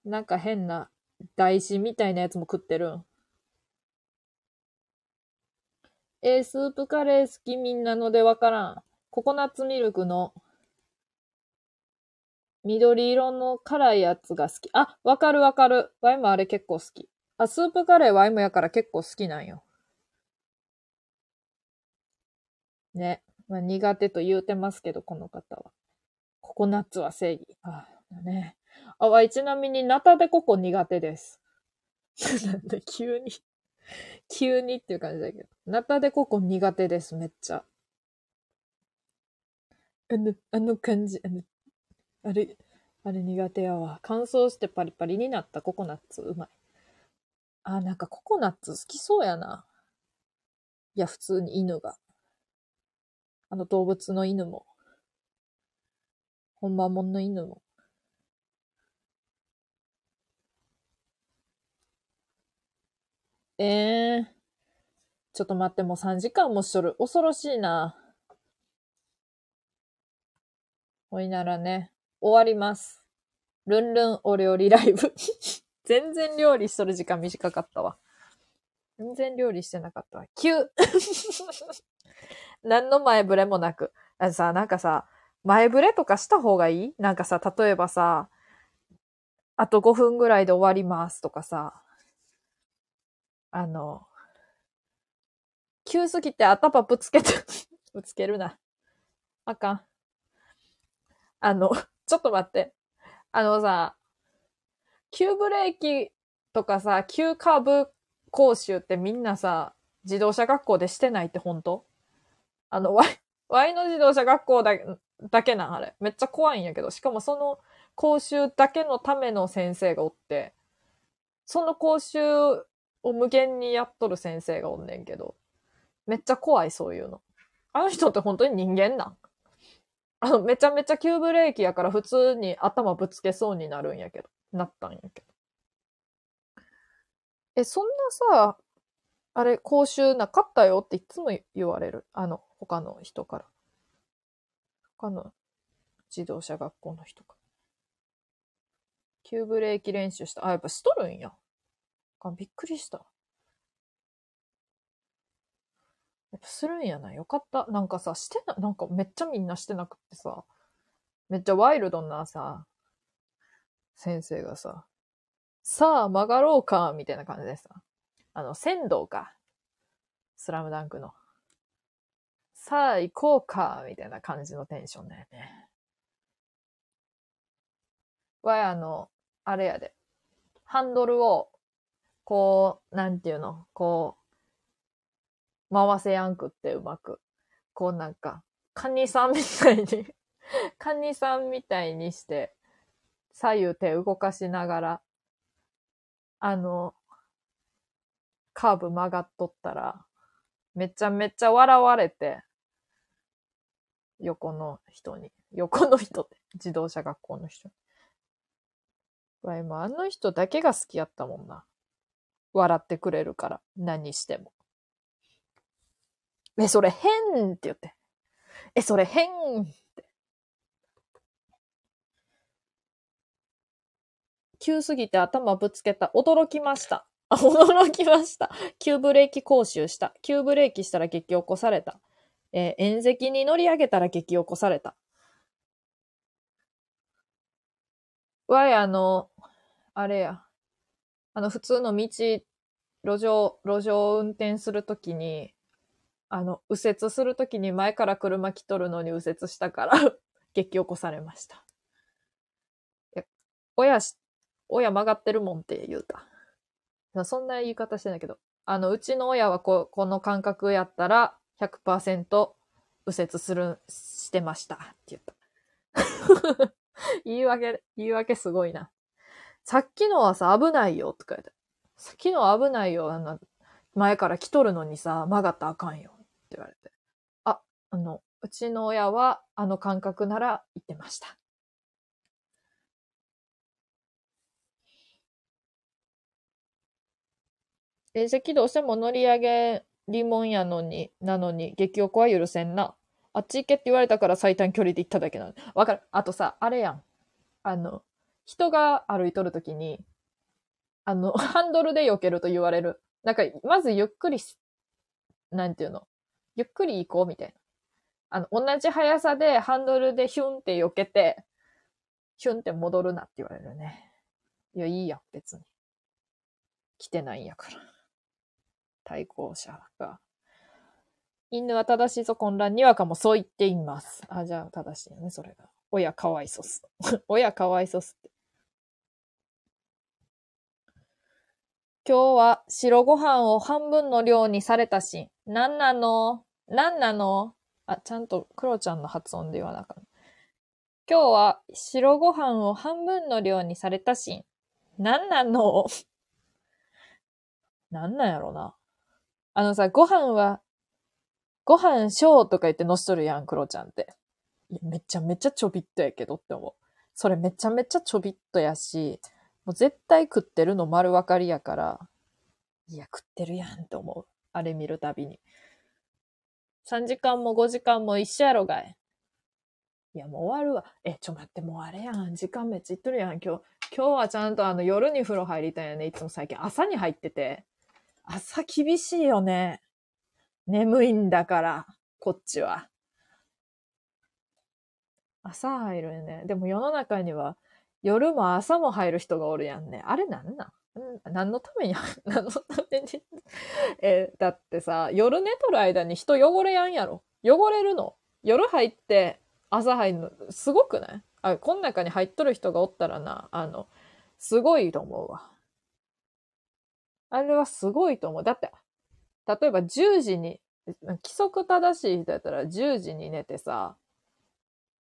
なんか変な台紙みたいなやつも食ってるん。えースープカレー好き？みんなのでわからん。ココナッツミルクの緑色の辛いやつが好き。あ、わかるわかる。ワイもあれ結構好き。あ、スープカレーワイもやから結構好きなんよ。ね。まあ、苦手と言うてますけど、この方は。ココナッツは正義。あ、ね。あ、わい、ちなみにナタデココ苦手です。なんで急に、急にっていう感じだけど。ナタデココ苦手です、めっちゃ。あの、あの感じ、あの、あれ、あれ苦手やわ。乾燥してパリパリになったココナッツ、うまい。あ、なんかココナッツ好きそうやな。いや、普通に犬が。あの動物の犬も。本場もんの犬も。ええー。ちょっと待って、もう3時間もしとる。恐ろしいな。ほいならね、終わります。ルンルンお料理ライブ。全然料理しとる時間短かったわ。全然料理してなかったわ。9! 何の前触れもなく。あのさ、なんかさ、前触れとかした方がいい？なんかさ、例えばさ、あと5分ぐらいで終わりますとかさ、あの、急すぎて頭ぶつけて、ぶつけるな。あかん。あの、ちょっと待って。あのさ、急ブレーキとかさ、急カーブ講習ってみんなさ、自動車学校でしてないって本当？あの、ワイ、ワイの自動車学校だだけなんあれ。めっちゃ怖いんやけど。しかもその講習だけのための先生がおって、その講習を無限にやっとる先生がおんねんけど、めっちゃ怖い、そういうの。あの人って本当に人間なん？あの、めちゃめちゃ急ブレーキやから普通に頭ぶつけそうになるんやけど。なったんやけど。え、そんなさ、あれ、講習なかったよっていつも言われる？あの、他の人から。他の自動車学校の人から。急ブレーキ練習した。あ、やっぱしとるんや。あ、びっくりした。やっぱするんやな。よかった。なんかさ、してな、なんかめっちゃみんなしてなくってさ、めっちゃワイルドなさ、先生がさ、さあ曲がろうか、みたいな感じでさ、あの、仙道か。スラムダンクの。さあ行こうか、みたいな感じのテンションだよね。わい、あの、あれやで。ハンドルを、こう、なんていうの、こう、回せやんくってうまく。こうなんか、カニさんみたいに カニさんみたいにして、左右手動かしながら、あの、カーブ曲がっとったら、めちゃめちゃ笑われて、横の人に。横の人って、自動車学校の人に。わい、もあの人だけが好きやったもんな。笑ってくれるから、何しても。え、それ変って言って。え、それ変って。急すぎて頭ぶつけた。驚きました。驚きました。急ブレーキ講習した。急ブレーキしたら激起こされた。えー縁石に乗り上げたら激起こされた。わい、あの、あれや。あの、普通の道、路上、路上運転するときに、あの、右折するときに前から車来とるのに右折したから、激起こされました。いや親し、親曲がってるもんって言うた。そんな言い方してないけど、あの、うちの親はここの感覚やったら100%右折する、してましたって言った。言い訳、言い訳すごいな。さっきのはさ、危ないよとか言って。さっきのは危ないよ。あの、前から来とるのにさ、曲がったらあかんよ。って言われて。あ、あの、うちの親はあの感覚なら言ってました。縁石どうしても乗り上げりもんやのに、なのに、激おこは許せんな。あっち行けって言われたから最短距離で行っただけなの。わかる？あとさ、あれやん。あの、人が歩いとるときに、あの、ハンドルで避けると言われる。なんか、まずゆっくりし、なんていうの？ゆっくり行こうみたいな。あの、同じ速さでハンドルでヒュンって避けて、ヒュンって戻るなって言われるね。いや、いいやん、別に。来てないんやから。対向車が。犬は正しいぞ混乱にわかもそう言っています。あ、じゃあ正しいよね、それが。親かわいそうっす。親かわいそうっすって。今日は白ご飯を半分の量にされたし、なんなの？なんなの？あ、ちゃんとクロちゃんの発音で言わなあかん。今日は白ご飯を半分の量にされたし、なんなの？なんなんやろな。あのさ、ご飯は、ご飯小とか言ってのしとるやん、クロちゃんって。いや、めちゃめちゃちょびっとやけどって思う。それめちゃめちゃちょびっとやし、もう絶対食ってるの丸分かりやから、いや、食ってるやんって思う。あれ見るたびに。3時間も5時間も一緒やろがい。いや、もう終わるわ。え、ちょ待って、もうあれやん。時間めっちゃいっとるやん。今日、今日はちゃんとあの夜に風呂入りたいよね。いつも最近朝に入ってて。朝厳しいよね。眠いんだから、こっちは。朝入るよね。でも世の中には夜も朝も入る人がおるやんね。あれなんなん？何のために何のために？えーだってさ、夜寝とる間に人汚れやんやろ。汚れるの。夜入って朝入るの、すごくない？あ、この中に入っとる人がおったらな、あの、すごいと思うわ。あれはすごいと思う。だって、例えば10時に、規則正しい人やったら10時に寝てさ、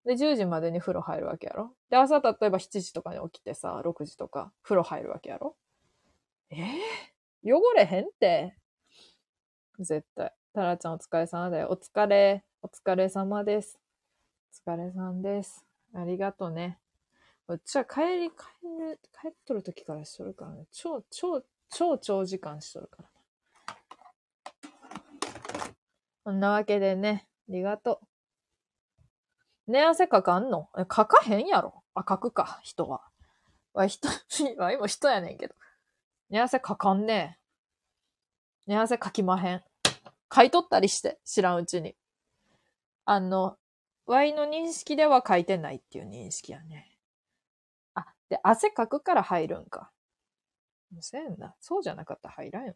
で、10時までに風呂入るわけやろで、朝例えば7時とかに起きてさ、6時とか風呂入るわけやろえー、汚れへんって。絶対。タラちゃんお疲れ様だよ。お疲れ。お疲れ様です。お疲れさんです。ありがとね。うちは帰り、帰る、帰っとる時からしとるからね。超、超、超長時間しとるからな。そんなわけでね、ありがとう。寝汗かかんの、かかへんやろ？あ、かくか、人は。わ、人、わいも人やねんけど。寝汗かかんねえ。寝汗かきまへん。かいとったりして、知らんうちに。あの、ワイの認識では書いてないっていう認識やね。あ、で、汗かくから入るんか。そうやんな。そうじゃなかったら入らんよ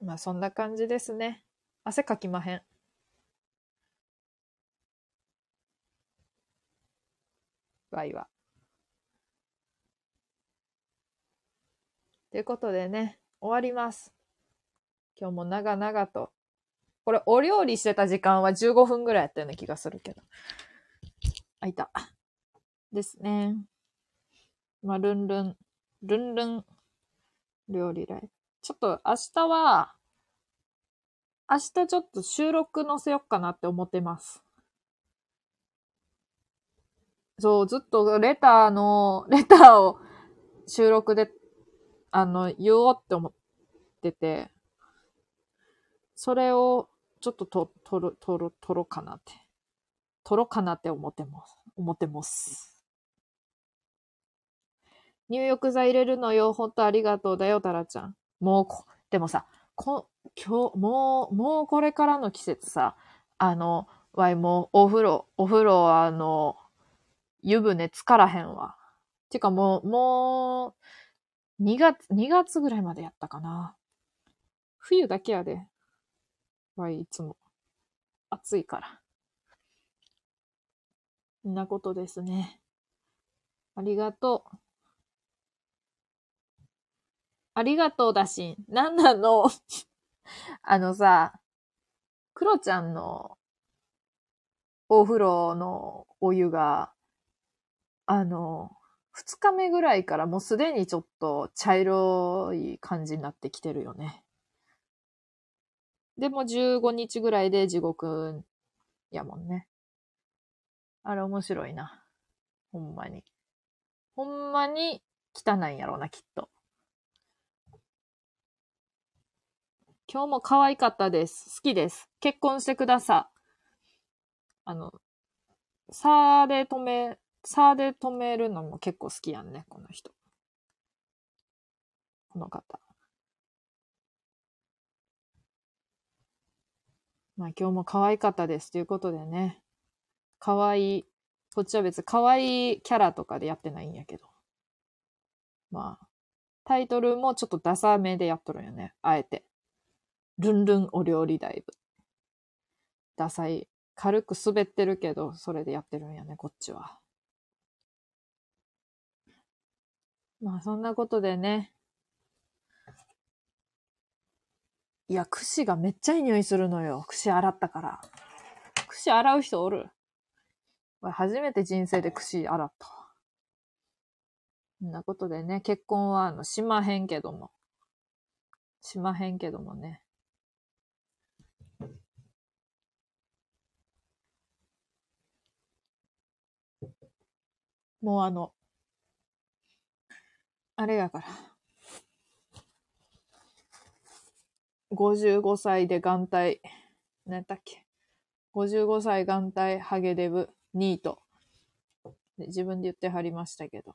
な。まあ、そんな感じですね。汗かきまへん。ワイは。ということでね、終わります。今日も長々と。これ、お料理してた時間は15分ぐらいやったような気がするけど。あ、いた。ですね。まあ、ルンルン、ルンルン、料理ライブ。ちょっと明日は、明日ちょっと収録載せよっかなって思ってます。そう、ずっとレターの、レターを収録で、あの、言おうって思ってて、それをちょっとと、とる、とる、とろかなって。とろかなって思ってます。思ってます。入浴剤入れるのよ。ほんとありがとうだよ、タラちゃん。もうこ、でもさ、こ、今日、もう、もうこれからの季節さ、あの、わいもうお風呂、お風呂は、あの、湯船つからへんわ。てかもう、もう、2月、2月ぐらいまでやったかな。冬だけやで。わい、いつも。暑いから。んなことですね。ありがとう。ありがとうだし、なんなの？あのさ、クロちゃんのお風呂のお湯が、あの、二日目ぐらいからもうすでにちょっと茶色い感じになってきてるよね。でも15日ぐらいで地獄やもんね。あれ面白いな。ほんまに。ほんまに汚いんやろうな、きっと。今日も可愛かったです。好きです。結婚してください。あの、サーで止め、サーで止めるのも結構好きやんね、この人。この方。まあ今日も可愛かったです。ということでね。可愛い、こっちは別に可愛いキャラとかでやってないんやけど。まあ、タイトルもちょっとダサめでやっとるよね。あえて。ルンルンお料理ライブ。ダサい。軽く滑ってるけど、それでやってるんやね、こっちは。まあそんなことでね。いや、串がめっちゃいい匂いするのよ。串洗ったから。串洗う人おる俺初めて人生で串洗った。そんなことでね、結婚はあの、しまへんけども。しまへんけどもね。もうあの、あれやから。55歳で眼帯、何やったっけ ?55 歳眼帯ハゲデブニート。自分で言ってはりましたけど。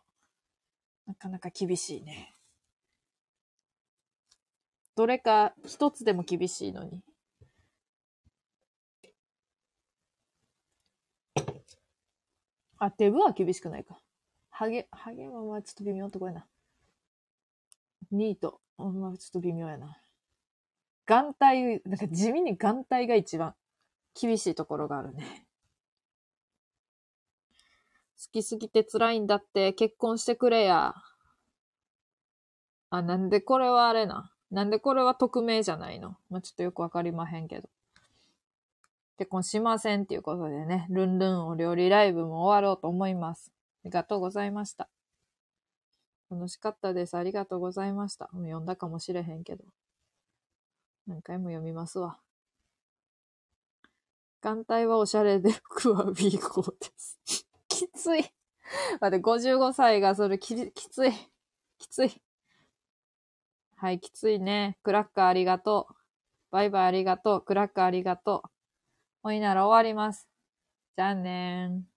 なかなか厳しいね。どれか一つでも厳しいのに。あ、デブは厳しくないか。ハゲ、ハゲはまあちょっと微妙なとこやな。ニート。まあちょっと微妙やな。眼帯、なんか地味に眼帯が一番厳しいところがあるね。好きすぎて辛いんだって結婚してくれや。あ、なんでこれはあれな。なんでこれは匿名じゃないのまあ、ちょっとよくわかりまへんけど。結婚しませんっていうことでね、ルンルンお料理ライブも終わろうと思います。ありがとうございました。楽しかったです。ありがとうございました。もう読んだかもしれへんけど。何回も読みますわ。眼帯はおしゃれで服は B 号です。きつい。待って、55歳がそれききつい。きつい。はい、きついね。クラッカーありがとう。バイバイありがとう。クラッカーありがとう。おいなら終わります。じゃんねー。